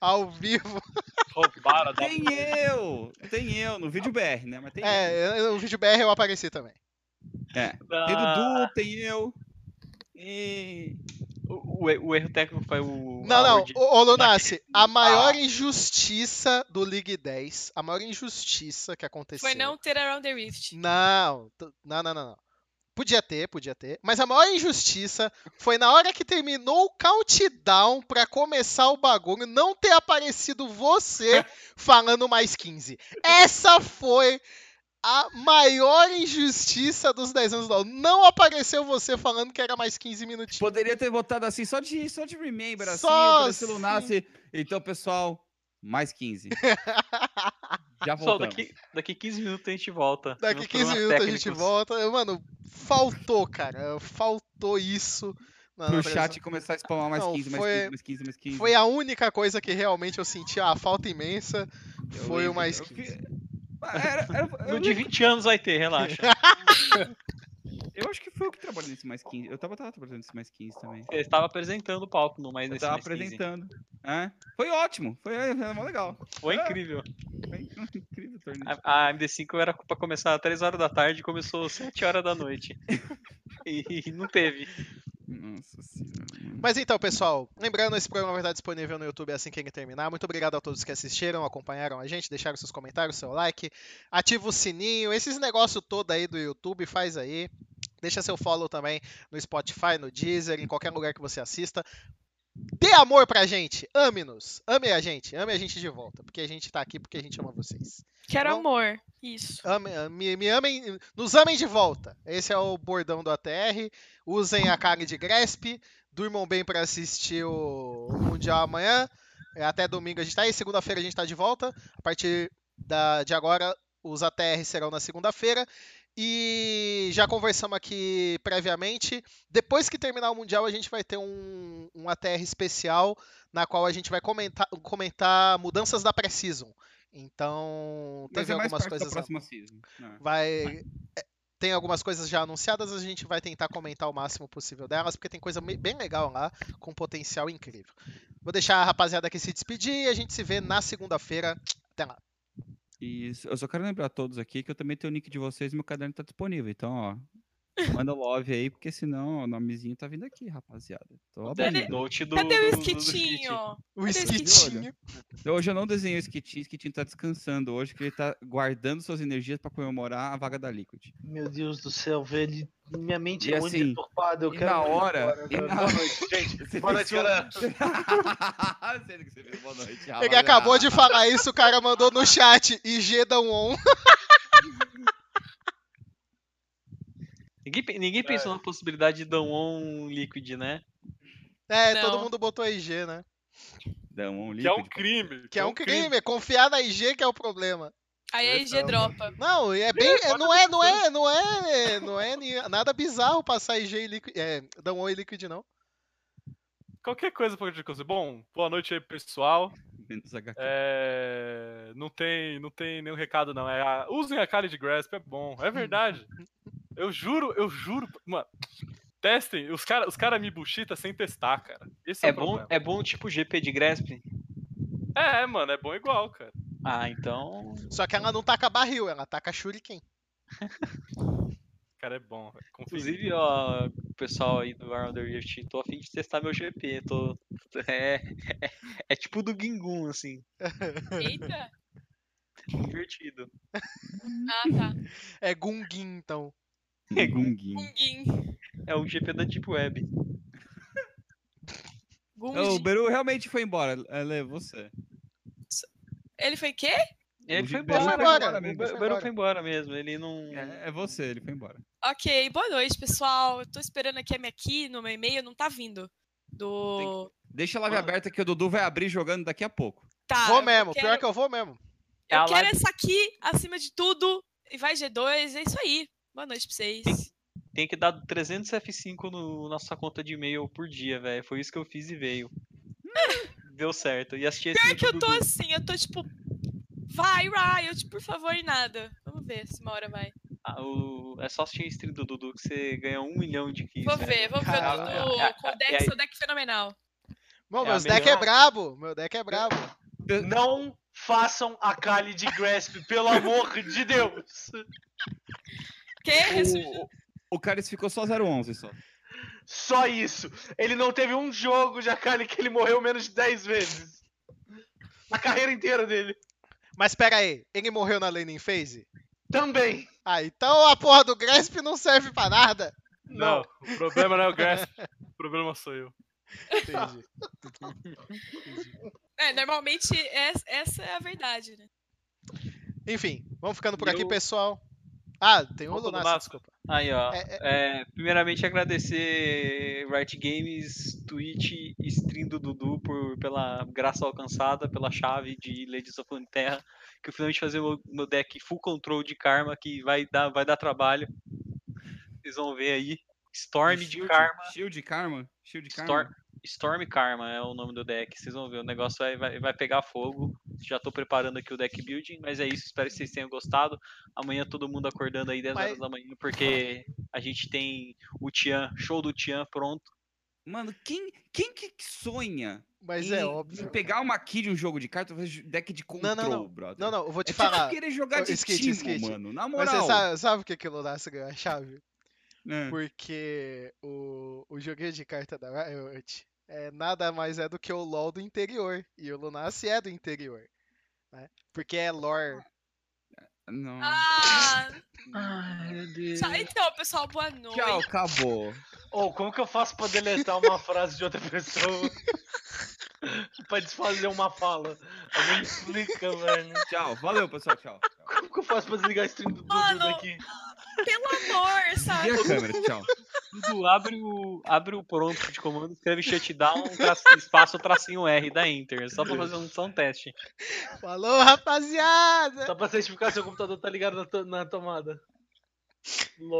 ao vivo. <laughs> Roubaram da Tem eu! Tem eu, no vídeo BR, né? Mas tem. É, eu- no vídeo BR eu apareci também. É. Tem Dudu, tem eu. E. O, o o erro técnico foi o. Não, não, ô, ô Lunassi, a maior Ah. injustiça do League 10, a maior injustiça que aconteceu. Foi não ter Around the Rift. Não, não, não, não, não. Podia ter, podia ter. Mas a maior injustiça foi na hora que terminou o countdown pra começar o bagulho, não ter aparecido você <laughs> falando mais 15. Essa foi a maior injustiça dos 10 anos do. Não apareceu você falando que era mais 15 minutinhos. Poderia ter votado assim, só de, só de remember, assim, Só assim. o Nasce. Então, pessoal, mais 15. <laughs> Já Pessoal, daqui, daqui 15 minutos a gente volta. Daqui Tivemos 15 problemas minutos a gente volta. Mano, faltou, cara. Faltou isso. na- Pro chat começar a spamar mais Não, 15, mais foi- 15, mais 15, mais 15. Foi a única coisa que realmente eu senti a falta imensa. Eu Foi o lembro, mais eu 15. fi- Era, era, eu No de 20 anos vai ter, relaxa. <laughs> Eu acho que foi eu que trabalhei nesse mais 15. Eu tava, tava trabalhando nesse mais 15 também. Você estava apresentando o palco no mais Eu nesse tava mais 15. apresentando. É. Foi ótimo. Foi, foi mó legal. Foi incrível. Foi incrível o torneio. A, a MD5 era pra começar às 3 horas da tarde e começou às 7 horas da noite. <laughs> E não teve. Nossa senhora. Mas então, pessoal, lembrando, esse programa vai estar disponível no YouTube assim que ele terminar. Muito obrigado a todos que assistiram, acompanharam a gente, deixaram seus comentários, seu like, ativa o sininho, esses negócios todo aí do YouTube, faz aí. Deixa seu follow também no Spotify, no Deezer, em qualquer lugar que você assista. Dê amor pra gente, ame-nos, ame a gente, ame a gente de volta, porque a gente tá aqui porque a gente ama vocês. Quero Bom. amor. Isso. Ame- me, me amem, nos amem de volta. Esse é o bordão do ATR. Usem a carne de Gresp. Durmam bem para assistir o, o Mundial amanhã. É, Até domingo a gente tá aí. Segunda-feira a gente tá de volta. A partir da- de agora, os ATR serão na segunda-feira. E já conversamos aqui previamente. Depois que terminar o Mundial, a gente vai ter um, um ATR especial na qual a gente vai comentar, comentar mudanças da pré-season. Então, teve é algumas da coisas. próxima season. né? vai é, tem algumas coisas já anunciadas, a gente vai tentar comentar o máximo possível delas, porque tem coisa bem legal lá, com potencial incrível. Vou deixar a rapaziada aqui se despedir e a gente se vê na segunda-feira. Até lá. E eu só quero lembrar a todos aqui que eu também tenho o nick de vocês e meu caderno tá disponível. Então, ó, manda love aí, porque senão o nomezinho tá vindo aqui, rapaziada. Tô Death abrindo. Note do. Cadê o do- do- do esquitinho? O o esquitinho. Hoje eu não desenhei o Skitinho, o Skitinho tá descansando hoje, que ele tá guardando suas energias pra comemorar a vaga da Liquid. Meu Deus do céu, velho. Minha mente E é muito assim, deturpada. Eu e quero na hora, embora, e na- Boa noite, gente. Boa noite, galera. <laughs> Eu boa noite, Ele acabou de falar isso, o cara mandou no chat. IG dão on. <laughs> Ninguém, ninguém pensou na possibilidade de dar um Liquid, né? É, Não. todo mundo botou IG, né? Dá um Que é um crime. Que é um crime, é confiar na IG que é o problema. Aí a IG dropa. Não, é bem. é- não é, não é, não é, não é ni- nada bizarro passar IG e Liquid. É, dão on e Liquid, não. Qualquer coisa pode acontecer. Bom, boa noite aí, pessoal. Menos HQ. É, Não, tem, não tem nenhum recado, não. É a- Usem a cara de Grasp, é bom. É verdade. <laughs> Eu juro, eu juro. Mano, testem. Os caras os cara me buchita sem testar, cara. Esse é, É o bom, problema. é bom tipo GP de Grasp? É, é, mano, é bom igual, cara. Ah, então. Só que ela não taca barril, ela taca shuriken. <laughs> Cara, é bom. velho. Inclusive, ó, o pessoal aí do Around Rift, tô a fim de testar meu GP. Tô... <laughs> É, é, é tipo do Gingun, assim. Eita. <laughs> Divertido. Ah, tá. É Gungin, então. Gunguinho. Gunguin. É o GP da Deep Web. O. Beru realmente foi embora. Ela é você. Ele foi quê? Ele foi embora. foi embora, O Beru foi embora mesmo. Ele não. É, é você, ele foi embora. Ok, boa noite, pessoal. Eu tô esperando aqui a minha key no meu e-mail, não tá vindo. Do. Deixa a live Ah. aberta que o Dudu vai abrir jogando daqui a pouco. Tá. vou mesmo, quero- pior que eu vou mesmo. É Eu a quero live- essa aqui acima de tudo. E vai G2, é isso aí. Boa noite pra vocês. Tem que dar 300 F5 no nossa conta de e-mail por dia, velho. Foi isso que eu fiz e veio. <laughs> Deu certo. E assisti esse Pior que eu tô assim, eu tô tipo. Vai, Riot, por favor, e nada. Vamos ver se uma hora vai. Ah, o- É só assistir a stream do Dudu que você ganha um milhão de kills. Vou ver, vou ver o. Dudu É, com o é, deck, é, seu deck fenomenal. Bom, É a meus deck é melhor- brabo. Meu deck é brabo. Não façam a Kali de Grasp, pelo amor de Deus. Que? Ressurgiu? O, o Caris ficou só 011 só. Só isso. Ele não teve um jogo de Akali que ele morreu menos de 10 vezes. Na carreira inteira dele. Mas pera aí, ele morreu na laning phase? Também. Ah, então a porra do Grasp não serve pra nada. Não, o problema não é o Grasp. o problema sou eu. Entendi. <laughs> É, normalmente es- essa é a verdade, né? Enfim, vamos ficando por E aqui, eu- pessoal. Ah, tem o Volta do Lunácio, Nasco. desculpa. Aí, ó. É, É, primeiramente agradecer Riot Games, Twitch stream do Dudu por, pela graça alcançada, pela chave de Legends of Terra, que eu finalmente fazer o meu deck full control de karma, que vai dar, vai dar trabalho. Vocês vão ver aí. Storm de Shield, Karma. Shield Karma. Shield Storm, Karma. Storm Karma é o nome do deck. Vocês vão ver, o negócio vai, vai, vai pegar fogo. Já tô preparando aqui o deck building, mas é isso. Espero que vocês tenham gostado. Amanhã todo mundo acordando aí 10 Mas- horas da manhã, porque A gente tem o Tian, show do Tian pronto. Mano, quem, quem que sonha Mas em, é óbvio. pegar uma key de um jogo de cartas, fazer deck de control, Não, não, não. brother? Não, não, eu vou te é falar. tipo querer jogar Ô, de skate, timo, skate. mano. Na Mas moral. você sabe, sabe o que aquilo nasce ganhou a chave? É. Porque o, o joguinho de carta da Riot é, nada mais é do que o LoL do interior. E o Lunacy é do interior. Né? Porque é lore. Não. Ah, Ai, meu Deus. então, pessoal, boa noite. Tchau, acabou. Ô, como que eu faço pra deletar uma frase de outra pessoa? <laughs> pra desfazer uma fala? Alguém explica, velho. Tchau. Valeu, pessoal. Tchau. Como que eu faço pra desligar a stream do Dudu Mano. daqui? Pelo amor, sabe? Desliga a câmera. Tchau. Dudu, abre o, abre o prompt de comando, escreve shutdown, tra espaço, tracinho R, da Enter. Só pra fazer um, só um teste. Falou, rapaziada! Só pra certificar se o computador tá ligado na, to- na tomada. Lore.